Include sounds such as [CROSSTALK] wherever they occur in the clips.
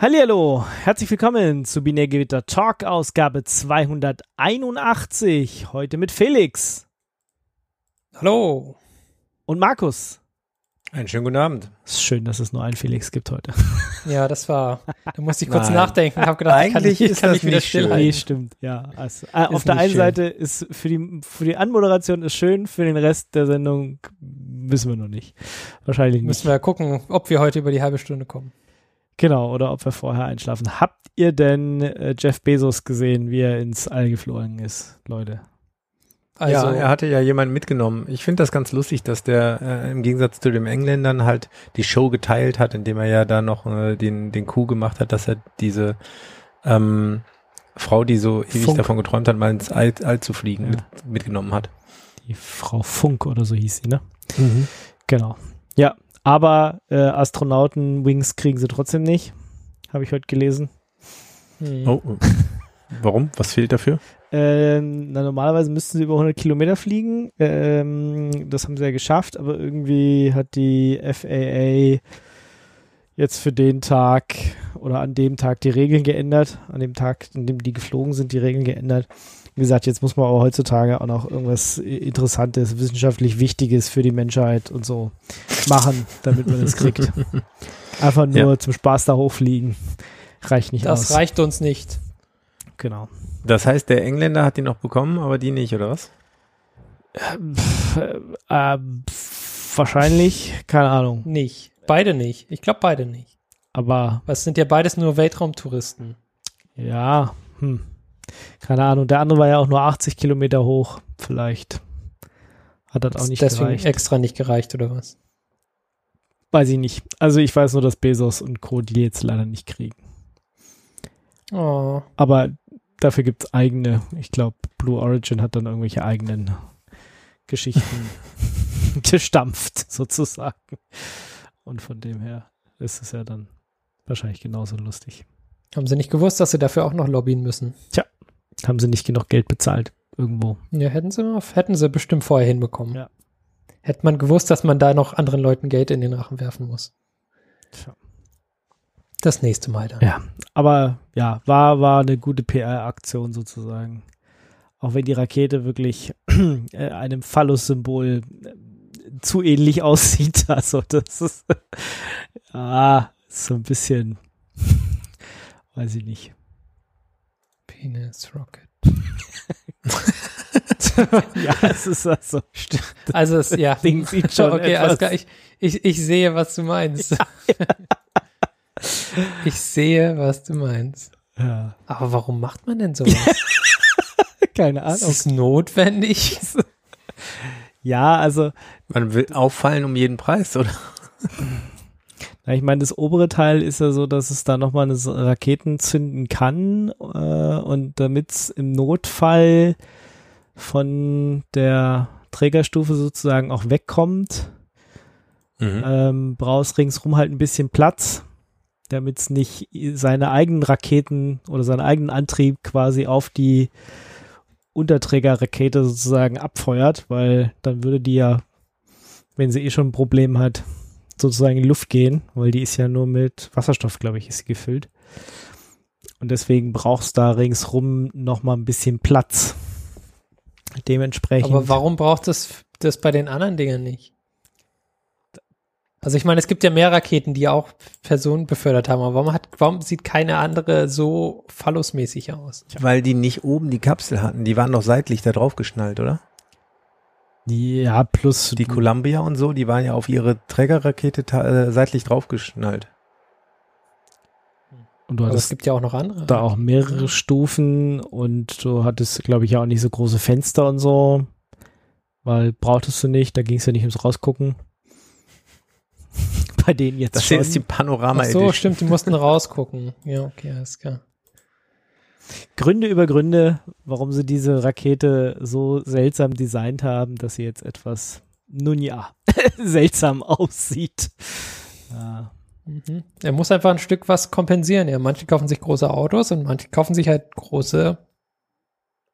Hallihallo, herzlich willkommen zu Binärgewitter Talk Ausgabe 281. Heute mit Felix. Hallo. Und Markus. Einen schönen guten Abend. Es ist schön, dass es nur einen Felix gibt heute. [LAUGHS] Ja, das war, da musste ich kurz Nein. nachdenken. Hab gedacht, Eigentlich kann ich, kann ich wieder still Nee, stimmt, ja. Also, äh, auf der einen schön. Seite ist für die, für die Anmoderation ist schön, für den Rest der Sendung wissen wir noch nicht. Wahrscheinlich nicht. Müssen wir ja gucken, ob wir heute über die halbe Stunde kommen. Genau, oder ob wir vorher einschlafen. Habt ihr denn äh, Jeff Bezos gesehen, wie er ins All geflogen ist, Leute? Also, ja, er hatte ja jemanden mitgenommen. Ich finde das ganz lustig, dass der äh, im Gegensatz zu den Engländern halt die Show geteilt hat, indem er ja da noch äh, den, den Coup gemacht hat, dass er diese ähm, Frau, die so ewig Funk. davon geträumt hat, mal ins All, All zu fliegen, ja. mit, mitgenommen hat. Die Frau Funk oder so hieß sie, ne? Mhm. Genau. Ja, aber äh, Astronauten-Wings kriegen sie trotzdem nicht. Habe ich heute gelesen. Hm. Oh, [LAUGHS] warum? Was fehlt dafür? Ähm, na, normalerweise müssten sie über 100 Kilometer fliegen. Ähm, das haben sie ja geschafft, aber irgendwie hat die FAA jetzt für den Tag oder an dem Tag die Regeln geändert. An dem Tag, an dem die geflogen sind, die Regeln geändert. Wie gesagt, jetzt muss man aber heutzutage auch noch irgendwas Interessantes, wissenschaftlich Wichtiges für die Menschheit und so machen, damit man es kriegt. [LAUGHS] Einfach nur ja. zum Spaß da hochfliegen. Reicht nicht das aus. Das reicht uns nicht. Genau. Das heißt, der Engländer hat die noch bekommen, aber die nicht, oder was? Äh, äh, wahrscheinlich, keine Ahnung. Nicht. Beide nicht. Ich glaube beide nicht. Aber. Was sind ja beides nur Weltraumtouristen. Ja, hm. Keine Ahnung. Der andere war ja auch nur 80 Kilometer hoch. Vielleicht hat das auch nicht deswegen gereicht. extra nicht gereicht, oder was? Weiß ich nicht. Also ich weiß nur, dass Bezos und Co. die jetzt leider nicht kriegen. Oh. Aber dafür gibt es eigene, ich glaube, Blue Origin hat dann irgendwelche eigenen Geschichten [LAUGHS] gestampft, sozusagen. Und von dem her ist es ja dann wahrscheinlich genauso lustig. Haben sie nicht gewusst, dass sie dafür auch noch lobbyen müssen? Tja, haben sie nicht genug Geld bezahlt irgendwo. Ja, hätten sie, hätten sie bestimmt vorher hinbekommen. Ja. Hätte man gewusst, dass man da noch anderen Leuten Geld in den Rachen werfen muss. Tja. Das nächste Mal dann. Ja, aber ja, war, war eine gute PR-Aktion sozusagen. Auch wenn die Rakete wirklich [CLEARS THROAT] äh, einem Phallus-Symbol äh, zu ähnlich [LAUGHS] aussieht. Also das ist [LAUGHS] ah, so ein bisschen, [LAUGHS] weiß ich nicht. Penis Rocket. [LAUGHS] ja, es ist also. Also es, ja. Ding sieht schon okay, alles klar. Ich, ich, ich sehe, was du meinst. Ja, ja. [LAUGHS] Ich sehe, was du meinst. Ja. Aber warum macht man denn sowas? [LAUGHS] Keine Ahnung. Ist es notwendig? ja, also. Man will auffallen um jeden Preis, oder? Ja, ich meine, das obere Teil ist ja so, dass es da nochmal eine Raketen zünden kann äh, und damit es im Notfall von der Trägerstufe sozusagen auch wegkommt, mhm. ähm, brauchst ringsrum halt ein bisschen Platz damit es nicht seine eigenen Raketen oder seinen eigenen Antrieb quasi auf die Unterträgerrakete sozusagen abfeuert, weil dann würde die ja, wenn sie eh schon ein Problem hat, sozusagen in die Luft gehen, weil die ist ja nur mit Wasserstoff, glaube ich, ist sie gefüllt. Und deswegen brauchst du da ringsrum nochmal ein bisschen Platz. Dementsprechend. Aber warum braucht es das bei den anderen Dingen nicht? Also ich meine, es gibt ja mehr Raketen, die auch Personen befördert haben, aber warum, hat, warum sieht keine andere so phallusmäßig aus? Weil die nicht oben die Kapsel hatten, die waren doch seitlich da drauf geschnallt, oder? Ja, plus die Columbia und so, die waren ja auf ihre Trägerrakete äh, seitlich draufgeschnallt. Und du hattest es gibt ja auch noch andere. Da auch mehrere Stufen und du hattest, glaube ich, ja auch nicht so große Fenster und so, weil brauchtest du nicht, da ging es ja nicht ums Rausgucken [LAUGHS] bei denen jetzt das schon. Ist die Panorama Ach so, stimmt, die mussten rausgucken. Ja, okay, alles klar. Gründe über Gründe, warum sie diese Rakete so seltsam designt haben, dass sie jetzt etwas, nun ja, [LAUGHS] seltsam aussieht. Ja. Mhm. Er muss einfach ein Stück was kompensieren. Ja, manche kaufen sich große Autos und manche kaufen sich halt große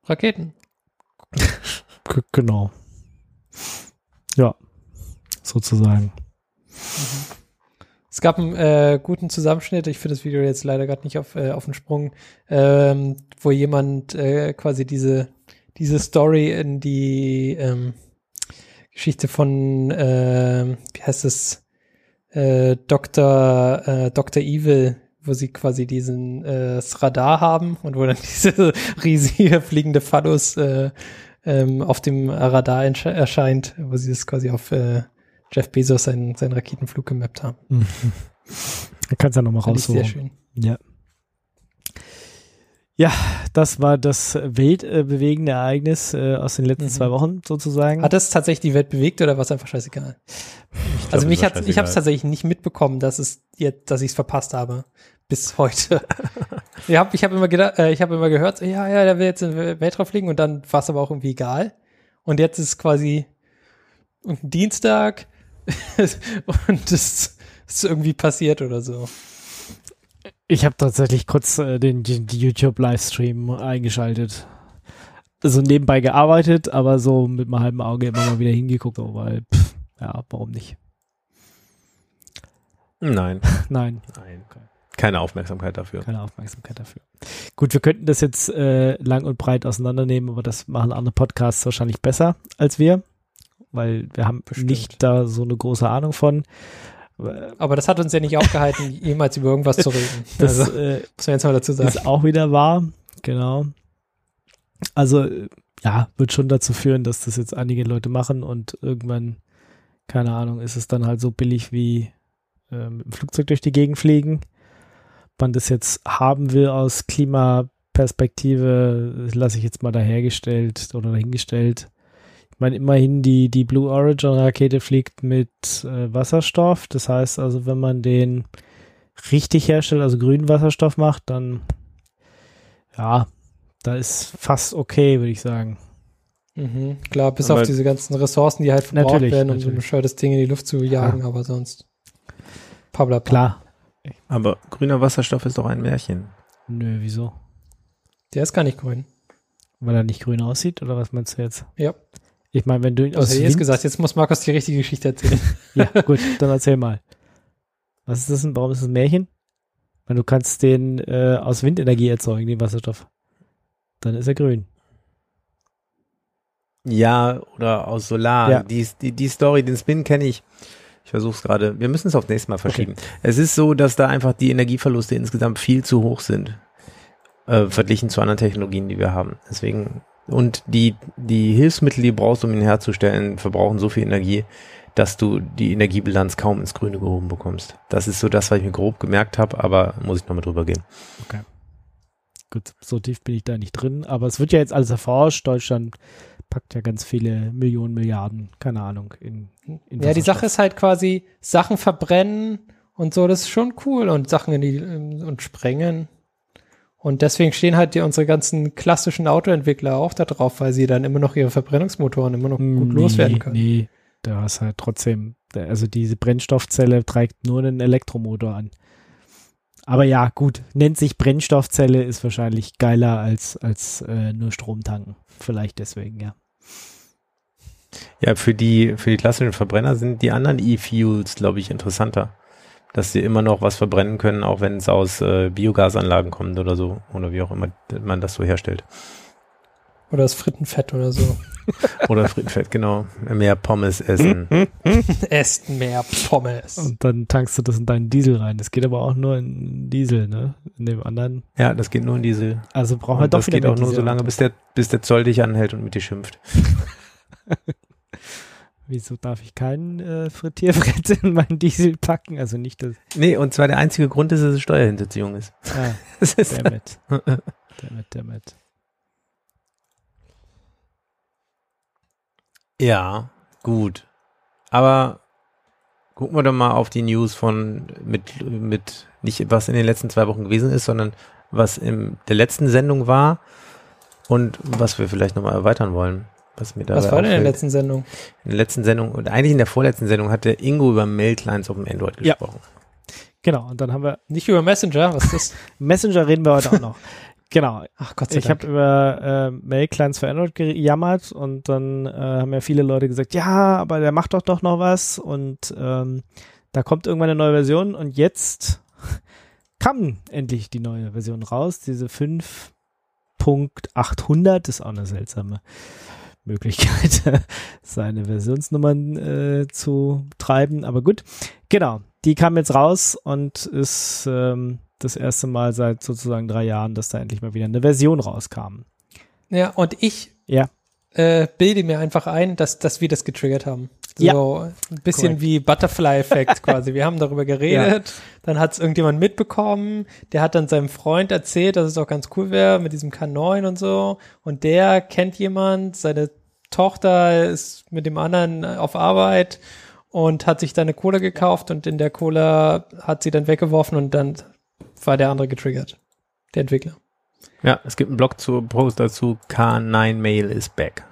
Raketen. [LAUGHS] genau. Ja, sozusagen. Mhm. Es gab einen äh, guten Zusammenschnitt, ich finde das Video jetzt leider gerade nicht auf, äh, auf den Sprung, ähm, wo jemand äh, quasi diese, diese Story in die ähm, Geschichte von, äh, wie heißt es, äh, Dr. Äh, Dr. Evil, wo sie quasi diesen äh, Radar haben und wo dann [LAUGHS] diese riesige fliegende Phallus äh, ähm, auf dem Radar erscheint, wo sie das quasi auf äh, Jeff Bezos seinen, seinen Raketenflug gemappt haben. Mhm. [LAUGHS] Da kannst du ja nochmal rausholen. Sehr schön. Ja. Ja, das war das weltbewegende Ereignis äh, aus den letzten mhm. zwei Wochen sozusagen. Hat das tatsächlich die Welt bewegt oder war es einfach scheißegal? Glaub, also mich hat, ich habe es tatsächlich nicht mitbekommen, dass es jetzt, dass ich es verpasst habe bis heute. [LAUGHS] ich habe ich hab immer gedacht, äh, ich habe immer gehört, ja, ja, der will jetzt in den Weltraum fliegen und dann war es aber auch irgendwie egal. Und jetzt ist quasi Dienstag [LAUGHS] und es ist irgendwie passiert oder so. Ich habe tatsächlich kurz äh, den, den YouTube-Livestream eingeschaltet. Also nebenbei gearbeitet, aber so mit einem halben Auge immer mal wieder hingeguckt, so, weil, pff, ja, warum nicht? Nein. [LAUGHS] Nein. Nein. Okay. Keine Aufmerksamkeit dafür. Keine Aufmerksamkeit dafür. Gut, wir könnten das jetzt äh, lang und breit auseinandernehmen, aber das machen andere Podcasts wahrscheinlich besser als wir, weil wir haben Bestimmt. nicht da so eine große Ahnung von. Aber das hat uns ja nicht aufgehalten, [LAUGHS] jemals über irgendwas zu reden. [LAUGHS] Das also, äh, muss man jetzt mal dazu sagen. Ist auch wieder wahr, genau. Also, ja, wird schon dazu führen, dass das jetzt einige Leute machen und irgendwann, keine Ahnung, ist es dann halt so billig wie äh, mit dem Flugzeug durch die Gegend fliegen man das jetzt haben will aus Klimaperspektive, lasse ich jetzt mal dahergestellt oder dahingestellt. Ich meine, immerhin die, die Blue Origin Rakete fliegt mit äh, Wasserstoff. Das heißt also, wenn man den richtig herstellt, also grünen Wasserstoff macht, dann ja, da ist fast okay, würde ich sagen. Mhm, klar, bis aber auf diese ganzen Ressourcen, die halt verbraucht werden, um natürlich. so ein bescheuertes Ding in die Luft zu jagen, ja. aber sonst. Pabla, klar, aber grüner Wasserstoff ist doch ein Märchen. Nö, wieso? Der ist gar nicht grün. Weil er nicht grün aussieht, oder was meinst du jetzt? Ja. Ich meine, wenn du ihn aus hätte jetzt gesagt, jetzt muss Markus die richtige Geschichte erzählen. [LAUGHS] ja, gut, dann erzähl mal. Was ist das denn? Warum ist das ein Märchen? Weil du kannst den äh, aus Windenergie erzeugen, den Wasserstoff. Dann ist er grün. Ja, oder aus Solar. Ja. Die, die, die Story, den Spin kenne ich. Ich versuche es gerade. Wir müssen es auf nächstes Mal verschieben. Okay. Es ist so, dass da einfach die Energieverluste insgesamt viel zu hoch sind, äh, verglichen zu anderen Technologien, die wir haben. Deswegen und die die Hilfsmittel, die du brauchst, um ihn herzustellen, verbrauchen so viel Energie, dass du die Energiebilanz kaum ins Grüne gehoben bekommst. Das ist so das, was ich mir grob gemerkt habe, aber muss ich nochmal drüber gehen. Okay. Gut, so tief bin ich da nicht drin, aber es wird ja jetzt alles erforscht. Deutschland packt ja ganz viele Millionen, Milliarden, keine Ahnung, in, in Ja, die Sache ist halt quasi Sachen verbrennen und so, das ist schon cool und Sachen in die und sprengen. Und deswegen stehen halt die, unsere ganzen klassischen Autoentwickler auch da drauf, weil sie dann immer noch ihre Verbrennungsmotoren immer noch gut nee, loswerden können. Nee, da hast halt trotzdem, also diese Brennstoffzelle trägt nur einen Elektromotor an. Aber ja, gut, nennt sich Brennstoffzelle, ist wahrscheinlich geiler als, als äh, nur Strom tanken. Vielleicht deswegen, ja. Ja, für die, für die klassischen Verbrenner sind die anderen E-Fuels, glaube ich, interessanter. Dass sie immer noch was verbrennen können, auch wenn es aus äh, Biogasanlagen kommt oder so. Oder wie auch immer man das so herstellt. Oder das Frittenfett oder so. [LAUGHS] oder Frittenfett, genau. Mehr Pommes essen. [LAUGHS] Essen mehr Pommes. Und dann tankst du das in deinen Diesel rein. Das geht aber auch nur in Diesel, ne? In dem anderen. Ja, das geht nur in Diesel. Also brauchen wir doch das wieder Das geht auch nur so lange, bis der, bis der Zoll dich anhält und mit dir schimpft. [LAUGHS] Wieso darf ich keinen äh, Frittierbrett in meinen Diesel packen? Also nicht das. Nee, und zwar der einzige Grund ist, dass es Steuerhinterziehung ist. Ah, [LAUGHS] das ist damit. damit, damit. Ja, gut. Aber gucken wir doch mal auf die News von mit, mit nicht was in den letzten zwei Wochen gewesen ist, sondern was in der letzten Sendung war und was wir vielleicht nochmal erweitern wollen. Was, mir was war denn in der letzten Sendung? In der letzten Sendung und eigentlich in der vorletzten Sendung hat der Ingo über Mail-Clients auf dem Android gesprochen. Ja. Genau, und dann haben wir. Nicht über Messenger, was ist das? [LAUGHS] Messenger reden wir heute auch noch. Genau. Ach Gott sei ich habe über äh, Mail-Clients für Android gejammert und dann äh, haben ja viele Leute gesagt, ja, aber der macht doch doch noch was und ähm, da kommt irgendwann eine neue Version und jetzt [LAUGHS] kam endlich die neue Version raus, diese 5.800, ist auch eine seltsame Möglichkeit, [LAUGHS] seine Versionsnummern äh, zu treiben, aber gut. Genau, die kam jetzt raus und ist ähm, das erste Mal seit sozusagen drei Jahren, dass da endlich mal wieder eine Version rauskam. Ja, und ich ja. Äh, bilde mir einfach ein, dass, dass wir das getriggert haben. So ja. ein bisschen Correct. wie Butterfly-Effekt [LAUGHS] quasi. Wir haben darüber geredet, ja. dann hat es irgendjemand mitbekommen, der hat dann seinem Freund erzählt, dass es auch ganz cool wäre mit diesem K9 und so. Und der kennt jemand, seine Tochter ist mit dem anderen auf Arbeit und hat sich da eine Cola gekauft und in der Cola hat sie dann weggeworfen und dann war der andere getriggert. Der Entwickler. Ja, es gibt einen Blog zu Post dazu, K9 Mail is back.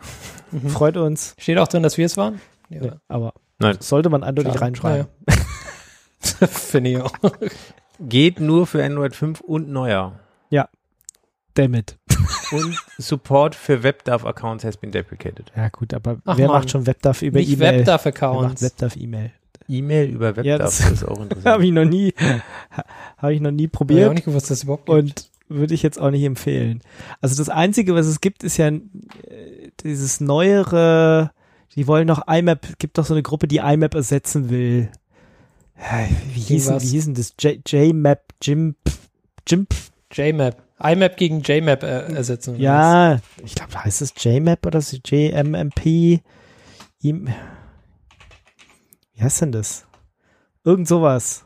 Mhm. Freut uns. Steht auch drin, dass wir es waren? Ja. Nee, aber Nein. sollte man eindeutig Klar. reinschreiben. Ja. [LAUGHS] Finde ich auch. Geht nur für Android 5 und neuer. Ja. Damit. Und Support für WebDAV-Accounts has been deprecated. Ja, gut, aber Ach wer Mann. macht schon WebDAV über E-Mail? WebDAV-Accounts. WebDAV-E-Mail. E-Mail über WebDAV ja, das ist auch [LAUGHS] interessant. habe ich noch nie, habe ich noch nie probiert. Ich auch nicht gewusst, dass es überhaupt gibt. Und würde ich jetzt auch nicht empfehlen. Also das Einzige, was es gibt, ist ja äh, dieses neuere, die wollen noch IMAP, gibt doch so eine Gruppe, die IMAP ersetzen will. Wie hießen, wie hießen das? JMAP, JIMP, JIMP? JMAP. IMAP gegen JMAP äh, ersetzen. Ja, ich glaube, heißt es JMAP oder so? JMMP? Wie heißt denn das? Irgend sowas.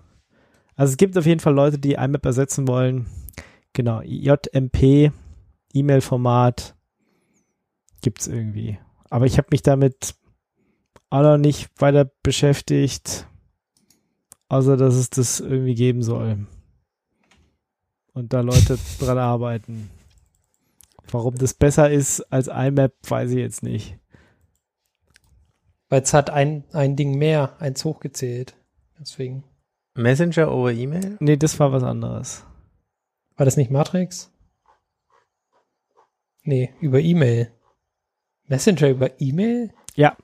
Also es gibt auf jeden Fall Leute, die IMAP ersetzen wollen. Genau, JMP, E-Mail-Format gibt's irgendwie. Aber ich habe mich damit auch noch nicht weiter beschäftigt, außer dass es das irgendwie geben soll. Und da Leute [LAUGHS] dran arbeiten. Warum das besser ist als IMAP, weiß ich jetzt nicht. Weil es hat ein, ein Ding mehr, eins hochgezählt. Deswegen. Messenger over E-Mail? Nee, das war was anderes. War das nicht Matrix? Nee, über E-Mail. Messenger über E-Mail? Ja.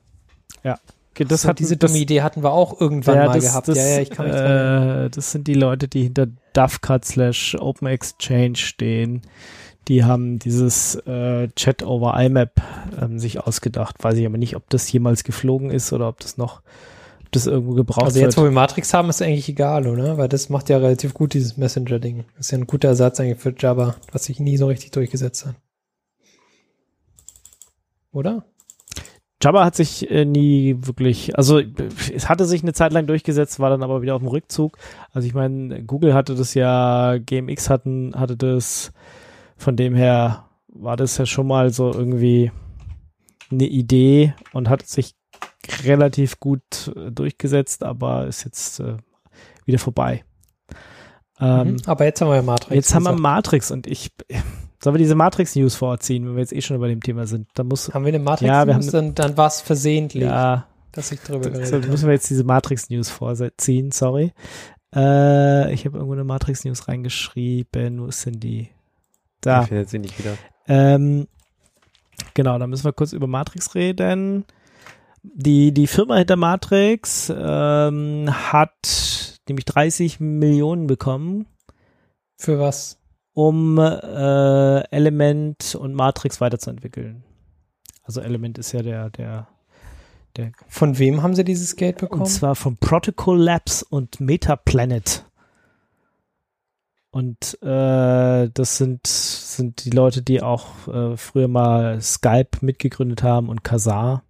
Ja. Okay, das so, hat diese dumme Idee hatten wir auch irgendwann ja, mal das, gehabt. Das, ja, ja, ich kann mich äh, Das sind die Leute, die hinter DAFCAT slash Open Exchange stehen. Die haben dieses äh, Chat over IMAP ähm, sich ausgedacht. Weiß ich aber nicht, ob das jemals geflogen ist oder ob das noch das irgendwo gebraucht Also jetzt, wird. wo wir Matrix haben, ist eigentlich egal, oder? Weil das macht ja relativ gut, dieses Messenger-Ding. Das ist ja ein guter Ersatz eigentlich für Java, was sich nie so richtig durchgesetzt hat. Oder? Java hat sich äh, nie wirklich, also es hatte sich eine Zeit lang durchgesetzt, war dann aber wieder auf dem Rückzug. Also ich meine, Google hatte das ja, GMX hatten, hatte das, von dem her war das ja schon mal so irgendwie eine Idee und hat sich relativ gut äh, durchgesetzt, aber ist jetzt äh, wieder vorbei. Ähm, mhm. aber jetzt haben wir Matrix. Jetzt haben wir Matrix und ich sollen wir diese Matrix-News vorziehen, wenn wir jetzt eh schon über dem Thema sind. Da muss, haben wir eine Matrix-News? Ja, wir haben, dann, dann war es versehentlich, ja, dass ich drüber geredet habe. müssen wir jetzt diese Matrix-News vorziehen, sorry. Äh, ich habe irgendwo eine Matrix-News reingeschrieben. Wo ist denn die? Da. Ich finde sie nicht wieder. Ähm, genau, da müssen wir kurz über Matrix reden. Die, die Firma hinter Matrix ähm, hat nämlich 30 Millionen bekommen. Für was? Um äh, Element und Matrix weiterzuentwickeln. Also Element ist ja der, der, der. Von wem haben sie dieses Geld bekommen? Und zwar von Protocol Labs und Metaplanet. Und äh, das sind, sind die Leute, die auch äh, früher mal Skype mitgegründet haben und Kazaa.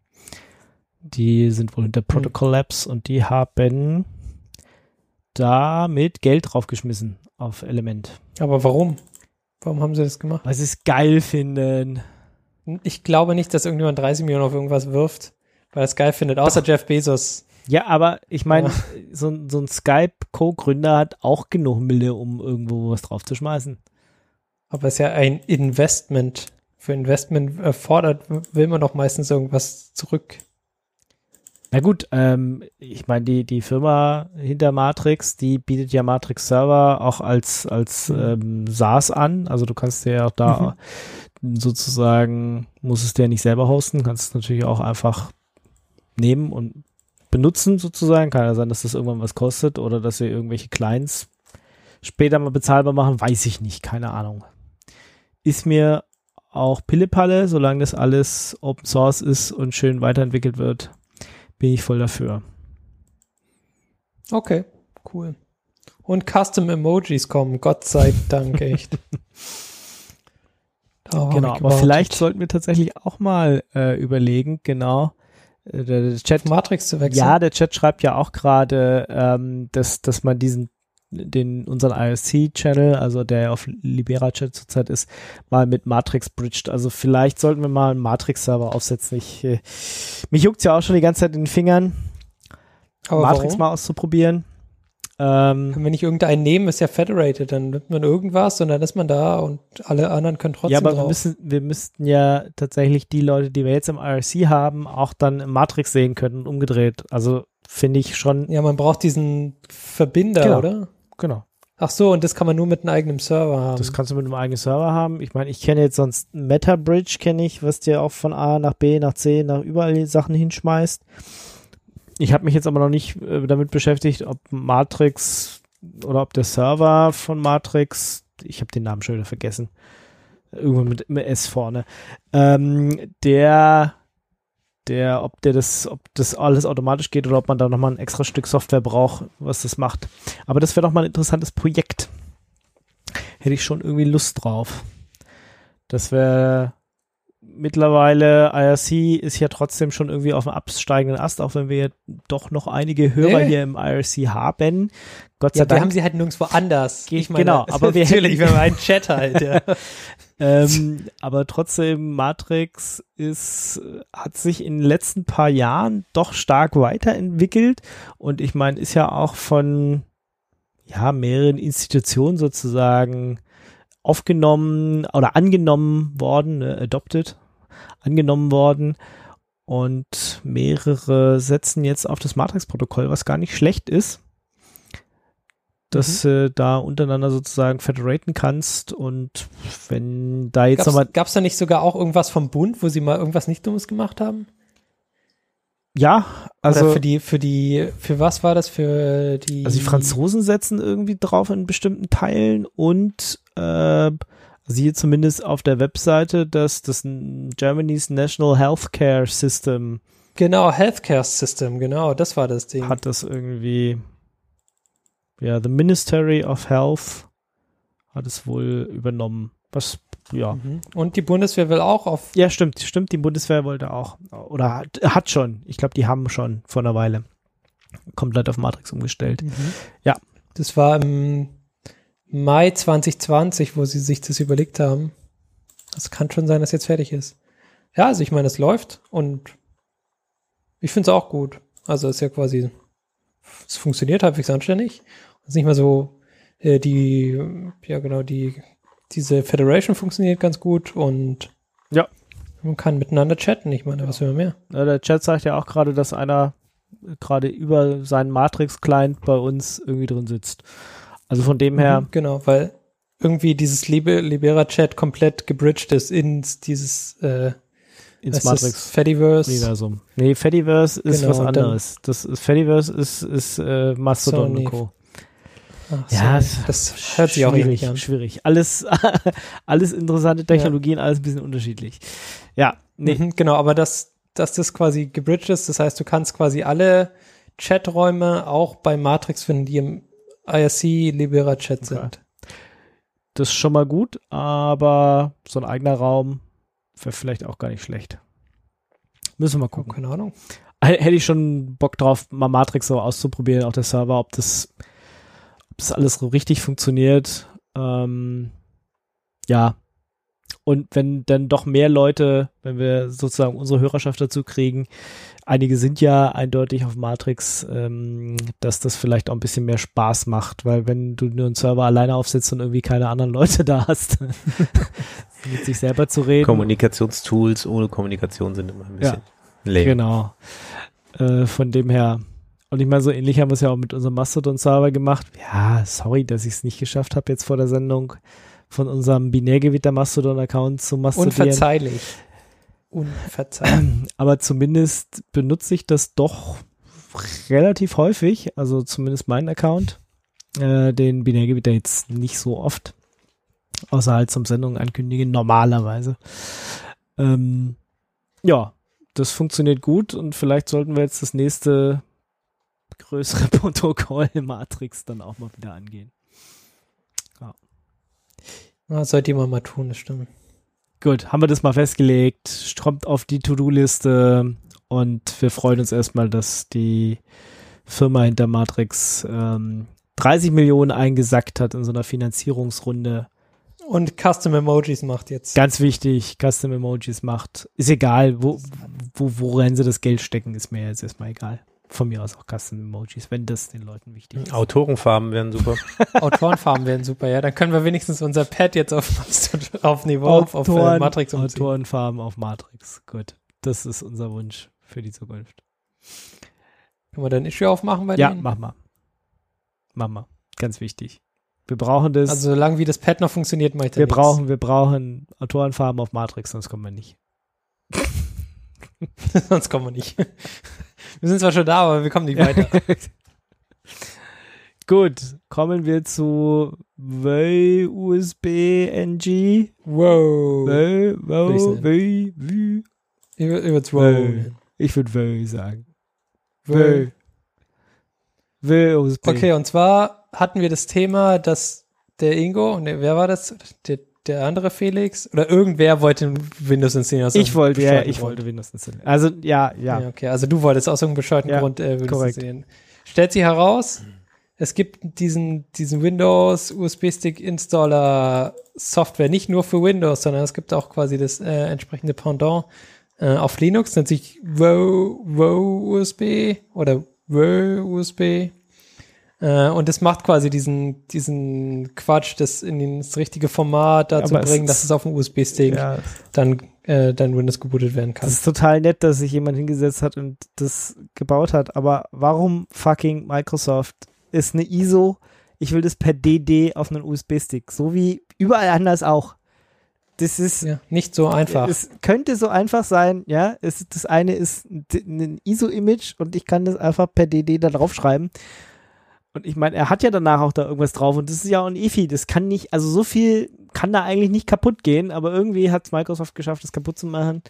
Die sind wohl hinter hm. Protocol Labs und die haben damit Geld draufgeschmissen auf Element. Aber warum? Warum haben sie das gemacht? Weil sie es geil finden. Ich glaube nicht, dass irgendjemand 30 Millionen auf irgendwas wirft, weil er es geil findet, außer Doch. Jeff Bezos. Ja, aber ich meine, ja. so, so, ein Skype-Co-Gründer hat auch genug Mille, um irgendwo was draufzuschmeißen. Aber es ist ja ein Investment. Für Investment erfordert, will man doch meistens irgendwas zurück. Na gut, ähm, ich meine, die, die Firma hinter Matrix, die bietet ja Matrix Server auch als, als mhm. ähm, SaaS an. Also du kannst dir ja auch da mhm. sozusagen, musst es dir nicht selber hosten, kannst es natürlich auch einfach nehmen und benutzen sozusagen. Kann ja sein, dass das irgendwann was kostet oder dass sie irgendwelche Clients später mal bezahlbar machen, weiß ich nicht, keine Ahnung. Ist mir auch Pillepalle, solange das alles Open Source ist und schön weiterentwickelt wird, bin ich voll dafür. Okay, cool. Und Custom Emojis kommen, Gott sei Dank, [LAUGHS] echt. genau, aber vielleicht sollten wir tatsächlich auch mal äh, überlegen, genau, äh, der Chat Matrix zu wechseln. Ja, der Chat schreibt ja auch gerade, ähm, dass, dass man diesen den unseren IRC-Channel, also der auf Libera-Chat zurzeit ist, mal mit Matrix bridged. Also vielleicht sollten wir mal einen Matrix-Server aufsetzen. Ich, äh, mich juckt's ja auch schon die ganze Zeit in den Fingern, Aber Matrix warum? mal auszuprobieren. Ähm, Können wir nicht irgendeinen nehmen, ist ja federated, dann nimmt man irgendwas und dann ist man da und alle anderen können trotzdem Ja, aber drauf. wir müssen, wir müssten ja tatsächlich die Leute, die wir jetzt im IRC haben, auch dann im Matrix sehen können und umgedreht. Also finde ich schon. Ja, man braucht diesen Verbinder, genau. oder? Genau. Ach so, und das kann man nur mit einem eigenen Server haben. Das kannst du mit einem eigenen Server haben. Ich meine, ich kenne jetzt sonst MetaBridge, kenne ich, was dir auch von A nach B, nach C, nach überall die Sachen hinschmeißt. Ich habe mich jetzt aber noch nicht äh, damit beschäftigt, ob Matrix oder ob der Server von Matrix, ich habe den Namen schon wieder vergessen, irgendwo mit, mit S vorne, ähm, der der, ob der das, ob das alles automatisch geht oder ob man da nochmal ein extra Stück Software braucht, was das macht. Aber das wäre doch mal ein interessantes Projekt. Hätte ich schon irgendwie Lust drauf. Das wäre mittlerweile, IRC ist ja trotzdem schon irgendwie auf dem absteigenden Ast, auch wenn wir doch noch einige Hörer nee. hier im IRC haben. Gott sei ja, Dank. Wir haben sie halt nirgendwo anders. Ich meine, genau, aber [LAUGHS] wir natürlich, wir haben einen [LAUGHS] Chat halt, ja. [LAUGHS] ähm, aber trotzdem, Matrix ist, hat sich in den letzten paar Jahren doch stark weiterentwickelt und ich meine, ist ja auch von ja, mehreren Institutionen sozusagen aufgenommen oder angenommen worden, ne, adopted, angenommen worden und mehrere setzen jetzt auf das Matrix-Protokoll, was gar nicht schlecht ist dass mhm. äh, da untereinander sozusagen federaten kannst und wenn da jetzt nochmal. Gab es da nicht sogar auch irgendwas vom Bund, wo sie mal irgendwas nicht Dummes gemacht haben? Ja, also. Oder für die, für die, für was war das? Für die. Also die Franzosen setzen irgendwie drauf in bestimmten Teilen und äh, siehe zumindest auf der Webseite, dass das Germany's National Healthcare System. Genau, Healthcare System, genau, das war das Ding. Hat das irgendwie ja, the Ministry of Health hat es wohl übernommen. Was, ja. Mhm. Und die Bundeswehr will auch auf. Ja, stimmt, stimmt. Die Bundeswehr wollte auch. Oder hat, hat schon. Ich glaube, die haben schon vor einer Weile komplett auf Matrix umgestellt. Mhm. Ja. Das war im Mai 2020, wo sie sich das überlegt haben. Das kann schon sein, dass jetzt fertig ist. Ja, also ich meine, es läuft und ich finde es auch gut. Also es ist ja quasi, es funktioniert halbwegs anständig ist nicht mehr so, äh, die, ja genau, die, diese Federation funktioniert ganz gut und ja. man kann miteinander chatten. Ich meine, was will man mehr? Ja, der Chat sagt ja auch gerade, dass einer gerade über seinen Matrix-Client bei uns irgendwie drin sitzt. Also von dem her. Mhm, genau, weil irgendwie dieses Libe Libera-Chat komplett gebridged ist ins dieses äh, ins Matrix Fediverse Universum. Nee, Fediverse ist genau, was anderes. Das ist Fediverse ist ist äh, Mastodon Sony. und Co. Ach, ja, das hört sich auch schwierig an. Schwierig. Alles, [LAUGHS] alles interessante Technologien, ja. alles ein bisschen unterschiedlich. Ja, nee. Mhm, genau, aber dass, dass das quasi gebridged ist, das heißt, du kannst quasi alle Chaträume auch bei Matrix finden, die im IRC Libera Chat okay. sind. Das ist schon mal gut, aber so ein eigener Raum wäre vielleicht auch gar nicht schlecht. Müssen wir mal gucken. Keine Ahnung. Hätte ich schon Bock drauf, mal Matrix so auszuprobieren, auch der Server, ob das ob das alles so richtig funktioniert. Ähm, ja. Und wenn dann doch mehr Leute, wenn wir sozusagen unsere Hörerschaft dazu kriegen, einige sind ja eindeutig auf Matrix, ähm, dass das vielleicht auch ein bisschen mehr Spaß macht, weil wenn du nur einen Server alleine aufsetzt und irgendwie keine anderen Leute [LAUGHS] da hast, [LAUGHS] mit sich selber zu reden. Kommunikationstools ohne Kommunikation sind immer ein bisschen ja, lame. Genau. Äh, von dem her, und ich meine, so ähnlich haben wir es ja auch mit unserem Mastodon-Server gemacht. Ja, sorry, dass ich es nicht geschafft habe, jetzt vor der Sendung von unserem Binärgewitter-Mastodon-Account zu mastodieren. Unverzeihlich. Unverzeihlich. [CLEARS THROAT] Aber zumindest benutze ich das doch relativ häufig, also zumindest mein Account. Äh, den Binärgebiet jetzt nicht so oft. Außer halt zum Sendungen ankündigen, normalerweise. Ähm, ja, das funktioniert gut und vielleicht sollten wir jetzt das nächste größere [LAUGHS] Protokoll Matrix dann auch mal wieder angehen. Ja. ja sollte jemand mal tun, das stimmt. Gut, haben wir das mal festgelegt, strommt auf die To-Do-Liste und wir freuen uns erstmal, dass die Firma hinter Matrix ähm, 30 Millionen eingesackt hat in so einer Finanzierungsrunde. Und Custom Emojis macht jetzt. Ganz wichtig, Custom Emojis macht. Ist egal, wo, wo, worin sie das Geld stecken, ist mir jetzt erstmal egal. Von mir aus auch Custom Emojis, wenn das den Leuten wichtig ist. Autorenfarben wären super. [LAUGHS] Autorenfarben wären super, ja. Dann können wir wenigstens unser Pad jetzt auf, [LAUGHS] auf Niveau, Autoren, auf, äh, Matrix umziehen. Autorenfarben auf Matrix. Gut. Das ist unser Wunsch für die Zukunft. Können wir da ein Issue aufmachen bei ja, denen? Ja, mach mal. Mach mal. Ganz wichtig. Wir brauchen das. Also solange wie das Pad noch funktioniert, mache ich da Wir nichts. brauchen, wir brauchen Autorenfarben auf Matrix, sonst kommen wir nicht. [LAUGHS] sonst kommen wir nicht. Wir sind zwar schon da, aber wir kommen nicht weiter. [LAUGHS] Gut, kommen wir zu Wöy USB NG. Wow. Wöy, wow, Wöy, Wöy. Ich würde Ich würde Wöy sagen. Wöy. Wöy USB. Okay, und zwar hatten wir das Thema, dass der Ingo, ne, wer war das? Der, der andere Felix oder irgendwer wollte Windows installieren. Ich wollte, ja, ich wollte Windows installieren. Also ja, ja, ja. okay, also du wolltest aus irgendeinem bescheuerten ja, Grund äh, Windows korrekt. installieren. Stellt sich heraus, es gibt diesen, diesen Windows USB-Stick Installer Software nicht nur für Windows, sondern es gibt auch quasi das äh, entsprechende Pendant äh, auf Linux, nennt sich Wo, Wo USB oder Wo USB. Äh, und das macht quasi diesen, diesen Quatsch, das in das richtige Format dazu Aber bringen, dass es auf dem USB-Stick ja. dann, äh, dann Windows gebootet werden kann. Das ist total nett, dass sich jemand hingesetzt hat und das gebaut hat. Aber warum fucking Microsoft ist eine ISO? Ich will das per DD auf einen USB-Stick. So wie überall anders auch. Das ist ja, nicht so einfach. Es könnte so einfach sein, ja. Es, das eine ist ein ISO-Image und ich kann das einfach per DD da draufschreiben. Und ich meine, er hat ja danach auch da irgendwas drauf und das ist ja auch ein EFI. Das kann nicht, also so viel kann da eigentlich nicht kaputt gehen, aber irgendwie hat es Microsoft geschafft, das kaputt zu machen.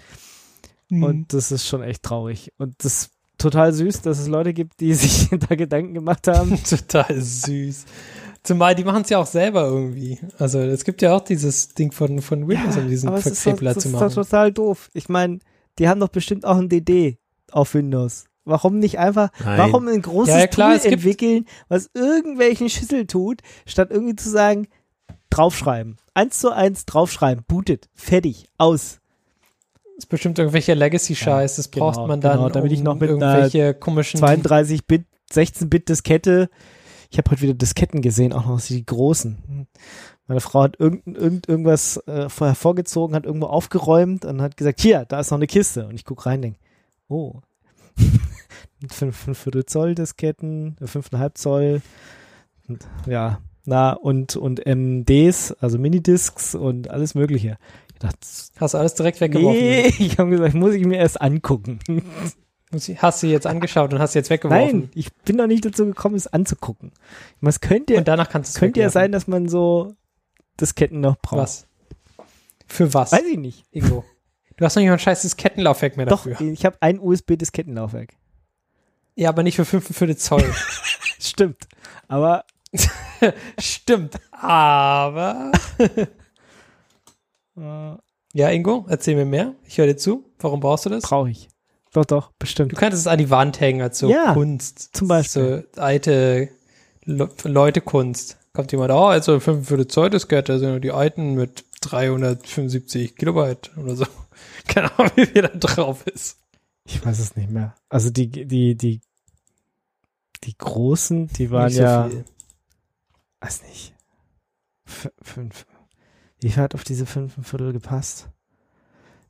Mhm. Und das ist schon echt traurig. Und das ist total süß, dass es Leute gibt, die [LAUGHS] sich da Gedanken gemacht haben. [LAUGHS] total süß. Zumal die machen es ja auch selber irgendwie. Also es gibt ja auch dieses Ding von, von Windows, ja, um diesen Verknebler zu machen. Das ist doch total doof. Ich meine, die haben doch bestimmt auch ein DD auf Windows. Warum nicht einfach, Nein. warum ein großes ja, ja, klar, Tool entwickeln, was irgendwelchen Schüssel tut, statt irgendwie zu sagen, draufschreiben. Eins zu eins draufschreiben, bootet, fertig, aus. Das ist bestimmt irgendwelche Legacy-Scheiß, das genau, braucht man dann, genau, damit um ich noch mit irgendwelche komischen 32 Bit, 16 Bit Diskette. Ich habe heute wieder Disketten gesehen, auch noch die großen. Meine Frau hat irgend, irgend, irgendwas äh, hervorgezogen, hat irgendwo aufgeräumt und hat gesagt, hier, da ist noch eine Kiste. Und ich guck rein, denk, oh, 5 Viertel Zoll Disketten, 5,5 Zoll, ja, na, und, und MDs, also Minidiscs und alles Mögliche. Dachte, hast du alles direkt weggeworfen? Nee, [LAUGHS] ich habe gesagt, muss ich mir erst angucken. Hast du jetzt angeschaut und hast jetzt weggeworfen? Nein, ich bin noch nicht dazu gekommen, es anzugucken. Was könnte, und danach kannst du könnte ja sein, dass man so Disketten noch braucht. Was? Für was? Weiß ich nicht. Ingo. Du hast noch nicht mal ein scheiß Diskettenlaufwerk mehr dafür. Doch, ich habe ein USB-Diskettenlaufwerk. Ja, aber nicht für 5 Zoll. [LAUGHS] Stimmt. Aber. [LAUGHS] Stimmt. Aber. [LAUGHS] ja, Ingo, erzähl mir mehr. Ich höre dir zu. Warum brauchst du das? Brauche ich. Doch, doch, bestimmt. Du kannst es an die Wand hängen als so ja, Kunst. Zum Beispiel. So alte Le Leute-Kunst. Kommt jemand, oh, also 45 Zoll Diskette, sind nur die alten mit 375 Kilobyte oder so. [LAUGHS] Keine Ahnung, wie viel da drauf ist. Ich weiß es nicht mehr. Also die, die, die, die großen, die waren nicht so ja, viel. weiß nicht, fünf. Wie viel hat auf diese fünf Viertel gepasst?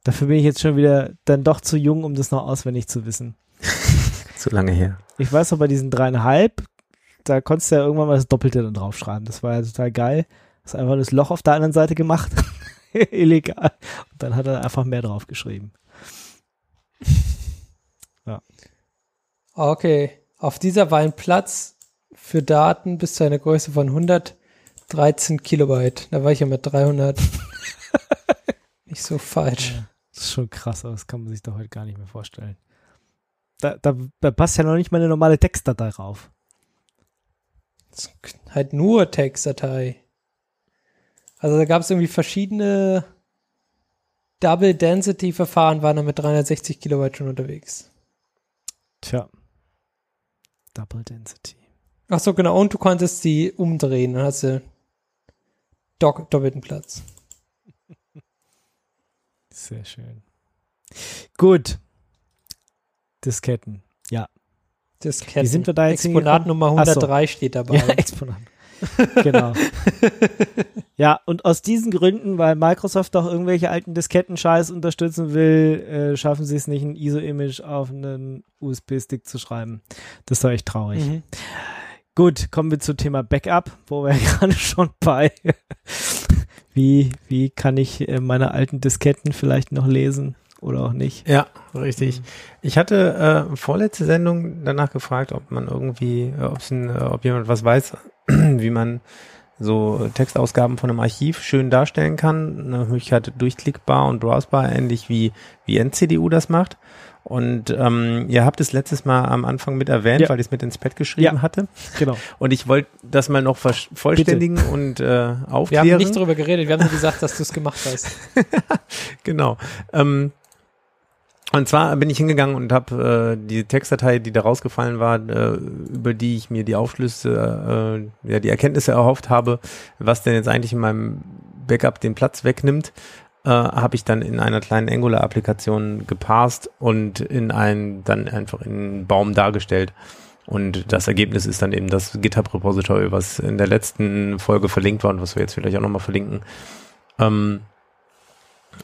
Dafür bin ich jetzt schon wieder dann doch zu jung, um das noch auswendig zu wissen. [LAUGHS] zu lange her. Ich weiß noch, bei diesen dreieinhalb, da konntest du ja irgendwann mal das Doppelte dann draufschreiben. Das war ja total geil. Hast einfach das Loch auf der anderen Seite gemacht. [LAUGHS] [LAUGHS] Illegal. Und dann hat er einfach mehr draufgeschrieben. [LAUGHS] Ja. Okay. Auf dieser war ein Platz für Daten bis zu einer Größe von 113 Kilobyte. Da war ich ja mit 300 [LAUGHS] nicht so falsch. Ja, das ist schon krass, aber das kann man sich doch heute gar nicht mehr vorstellen. Da, da, da passt ja noch nicht mal eine normale Textdatei rauf. Das ist halt nur Textdatei. Also da gab es irgendwie verschiedene Double Density Verfahren, waren da mit 360 Kilobyte schon unterwegs. Tja. Double Density. Ach so, genau. Und du konntest sie umdrehen. Dann hast du dock doppelten Platz. [LAUGHS] Sehr schön. Gut. Disketten. Ja. Disketten. Wie sind wir da jetzt Exponat Nummer 103 so. steht dabei. Ja, [LAUGHS] Exponat. [LAUGHS] genau. ja, und aus diesen Gründen, weil Microsoft doch irgendwelche alten Disketten-Scheiß unterstützen will, äh, schaffen sie es nicht, ein ISO-Image auf einen USB-Stick zu schreiben. Das ist doch echt traurig. Mhm. Gut, kommen wir zum Thema Backup, wo wir [LAUGHS] gerade schon bei wie, wie kann ich äh, meine alten Disketten vielleicht noch lesen oder auch nicht? Ja, richtig. Mhm. Ich hatte äh, vorletzte Sendung danach gefragt, ob man irgendwie, äh, ob's ein, äh, ob jemand was weiß, [CLEARS THROAT] wie man so Textausgaben von einem Archiv schön darstellen kann. Eine Möglichkeit durchklickbar und browsbar, ähnlich wie, wie NCDU das macht. Und ähm, ihr habt es letztes Mal am Anfang mit erwähnt, ja. weil ich es mit ins Bett geschrieben ja. hatte. Genau. [LAUGHS] Und ich wollte das mal noch vollständigen Bitte. und äh, aufklären. Wir haben nicht darüber geredet, wir haben nur gesagt, dass du es gemacht hast. [LAUGHS] genau. Ähm, und zwar bin ich hingegangen und habe äh, die Textdatei, die da rausgefallen war, äh, über die ich mir die Aufschlüsse, äh, ja, die Erkenntnisse erhofft habe, was denn jetzt eigentlich in meinem Backup den Platz wegnimmt, äh, habe ich dann in einer kleinen Angular-Applikation geparst und in einen, dann einfach in einen Baum dargestellt. Und das Ergebnis ist dann eben das GitHub-Repository, was in der letzten Folge verlinkt war und was wir jetzt vielleicht auch nochmal verlinken. Ähm,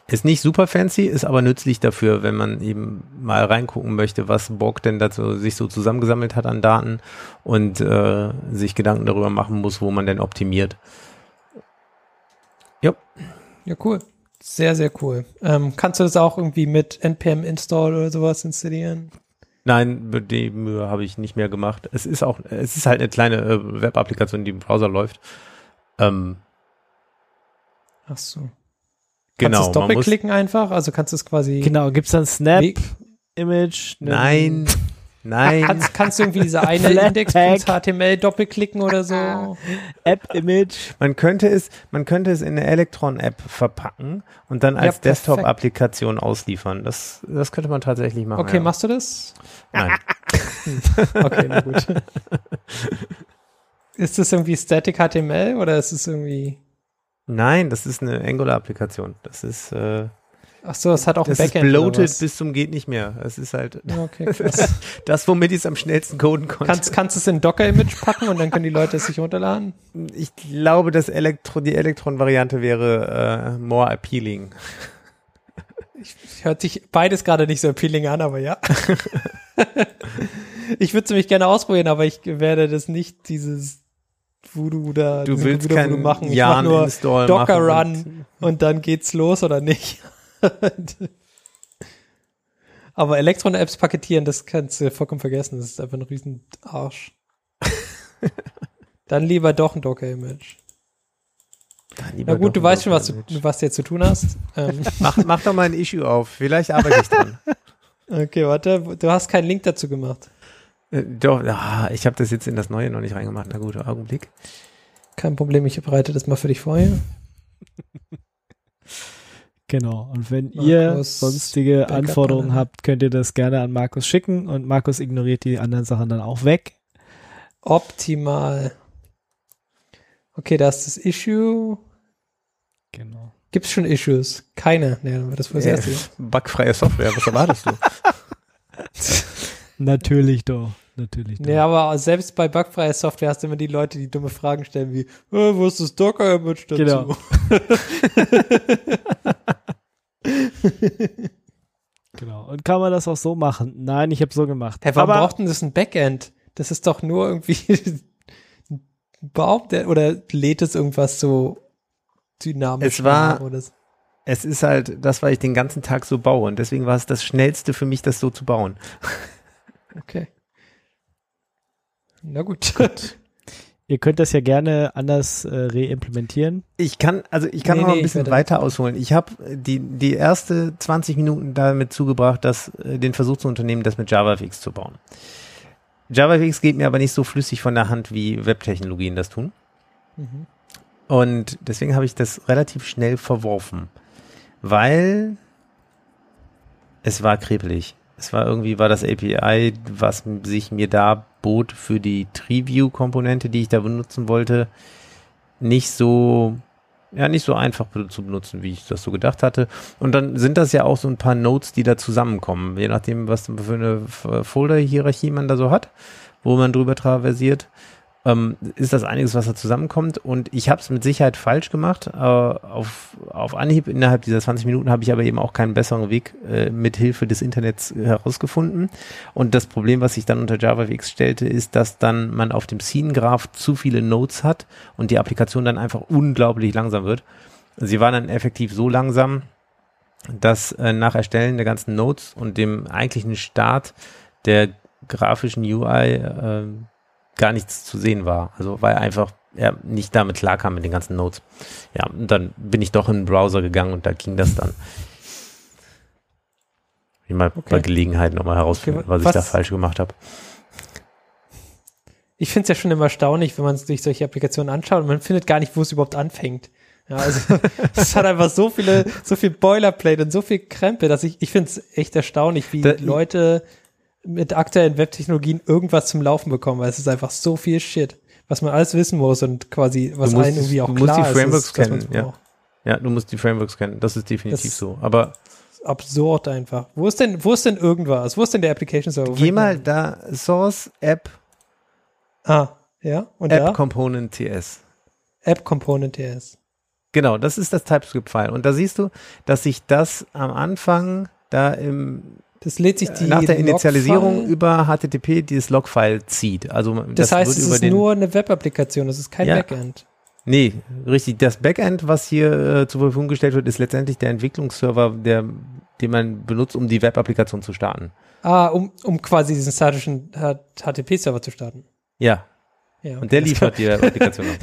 ist nicht super fancy, ist aber nützlich dafür, wenn man eben mal reingucken möchte, was Borg denn dazu sich so zusammengesammelt hat an Daten und äh, sich Gedanken darüber machen muss, wo man denn optimiert. Ja. Ja, cool. Sehr, sehr cool. Ähm, kannst du das auch irgendwie mit npm install oder sowas installieren? Nein, die Mühe habe ich nicht mehr gemacht. Es ist auch, es ist halt eine kleine äh, Web-Applikation, die im Browser läuft. Ähm, Ach so. Genau. Kannst du es doppelklicken einfach? Also kannst du es quasi. Genau, gibt es dann Snap-Image? Nein. Nein. Kannst, kannst du irgendwie diese eine [LAUGHS] Index.html doppelklicken oder so? [LAUGHS] App-Image. Man könnte es, man könnte es in eine Electron-App verpacken und dann als ja, Desktop-Applikation ausliefern. Das, das könnte man tatsächlich machen. Okay, ja. machst du das? Nein. [LAUGHS] okay, na gut. Ist das irgendwie Static HTML oder ist es irgendwie? Nein, das ist eine Angular-Applikation. Das ist äh, Ach so, es hat auch das ein Backend. Ist bloated bis zum geht nicht mehr. Es ist halt okay, [LAUGHS] das, womit ich es am schnellsten coden konnte. Kannst, kannst du es in Docker-Image packen und dann können die Leute es sich runterladen? Ich glaube, dass Elektro, die Elektron-Variante wäre äh, more appealing. Ich, hört sich beides gerade nicht so appealing an, aber ja. [LAUGHS] [LAUGHS] ich würde es nämlich gerne ausprobieren, aber ich werde das nicht dieses Voodoo da, du willst Voodoo machen. Ich mach nur Docker Run und, und, dann geht's los oder nicht. [LAUGHS] Aber Elektron-Apps paketieren, das kannst du vollkommen vergessen. Das ist einfach ein riesen Arsch. [LAUGHS] dann lieber doch ein Docker-Image. Na gut, du weißt schon, was du, was du jetzt zu tun hast. Ähm. [LAUGHS] mach, mach doch mal ein Issue auf. Vielleicht arbeite ich dran. Okay, warte. Du hast keinen Link dazu gemacht. Äh, doch, ah, ich habe das jetzt in das Neue noch nicht reingemacht. Na gut, Augenblick. Kein Problem, ich bereite das mal für dich vor hier. [LAUGHS] Genau. Und wenn Markus ihr sonstige Backup Anforderungen habt, könnt ihr das gerne an Markus schicken und Markus ignoriert die anderen Sachen dann auch weg. Optimal. Okay, da ist das Issue. Genau. Gibt es schon Issues? Keine. Nee, das war das erste. Bugfreie Software, was erwartest du? [LAUGHS] Natürlich doch. Natürlich. Doch. Nee, aber selbst bei bugfreier Software hast du immer die Leute, die dumme Fragen stellen wie, oh, wo ist das Docker-Image dazu? Genau. [LAUGHS] genau. Und kann man das auch so machen? Nein, ich habe so gemacht. Hey, warum aber, braucht denn das ein Backend? Das ist doch nur irgendwie [LAUGHS] ein Baum, der, oder lädt es irgendwas so dynamisch? Es war, es ist halt das, weil ich den ganzen Tag so baue und deswegen war es das Schnellste für mich, das so zu bauen. [LAUGHS] Okay. Na gut. gut. [LAUGHS] Ihr könnt das ja gerne anders äh, reimplementieren. Ich kann, also ich kann Nee, noch nee, ein bisschen weiter ausholen. Ich habe die, die erste 20 Minuten damit zugebracht, das, äh, den Versuch zu unternehmen, das mit JavaFX zu bauen. JavaFX geht mir aber nicht so flüssig von der Hand, wie Webtechnologien das tun. Mhm. Und deswegen habe ich das relativ schnell verworfen, weil es war krepelig. Es war irgendwie, war das API, was sich mir da bot für die TreeView-Komponente, die ich da benutzen wollte, nicht so, ja, nicht so einfach zu benutzen, wie ich das so gedacht hatte. Und dann sind das ja auch so ein paar Nodes, die da zusammenkommen, je nachdem, was für eine Folder-Hierarchie man da so hat, wo man drüber traversiert ähm, ist das einiges, was da zusammenkommt. Und ich habe es mit Sicherheit falsch gemacht. Äh, auf, auf Anhieb innerhalb dieser 20 Minuten habe ich aber eben auch keinen besseren Weg äh, mit Hilfe des Internets herausgefunden. Und das Problem, was sich dann unter JavaFX stellte, ist, dass dann man auf dem Scene-Graph zu viele Nodes hat und die Applikation dann einfach unglaublich langsam wird. Sie war dann effektiv so langsam, dass äh, nach Erstellen der ganzen Nodes und dem eigentlichen Start der grafischen UI äh, gar nichts zu sehen war. Also weil er einfach er nicht damit klarkam mit den ganzen Notes. Ja, und dann bin ich doch in den Browser gegangen und da ging das dann. Ich mal Okay. bei Gelegenheit nochmal herausfinden, Okay, was, was- ich da falsch gemacht habe. Ich finde es ja schon immer erstaunlich, wenn man sich solche Applikationen anschaut und man findet gar nicht, wo es überhaupt anfängt. Ja, also [LAUGHS] es hat einfach so viele, so viel Boilerplate und so viel Krempe, dass ich, ich finde es echt erstaunlich, wie Da- Leute mit aktuellen Webtechnologien irgendwas zum Laufen bekommen, weil es ist einfach so viel Shit, was man alles wissen muss und quasi, was musst- einem irgendwie auch du musst klar die ist, Frameworks ist, kennen, ja. Ja, du musst die Frameworks kennen. Das ist definitiv Das- so. Aber Absurd einfach. Wo ist denn, wo ist denn irgendwas? Wo ist denn der Application Server? Geh mal da Source App Ah, ja. Und App da? Component TS. App Component TS. Genau, das ist das TypeScript-File. Und da siehst du, dass sich das am Anfang da im Das lädt sich die nach der Initialisierung über HTTP dieses Log-File zieht. Also Das, das, heißt, es ist nur eine Web-Applikation, das ist kein Ja. Backend. Nee, richtig. Das Backend, was hier äh, zur Verfügung gestellt wird, ist letztendlich der Entwicklungsserver, der, den man benutzt, um die Web-Applikation zu starten. Ah, um, um quasi diesen statischen HTTP-Server zu starten. Ja, Ja, und der okay. liefert die [LAUGHS] Applikation. noch.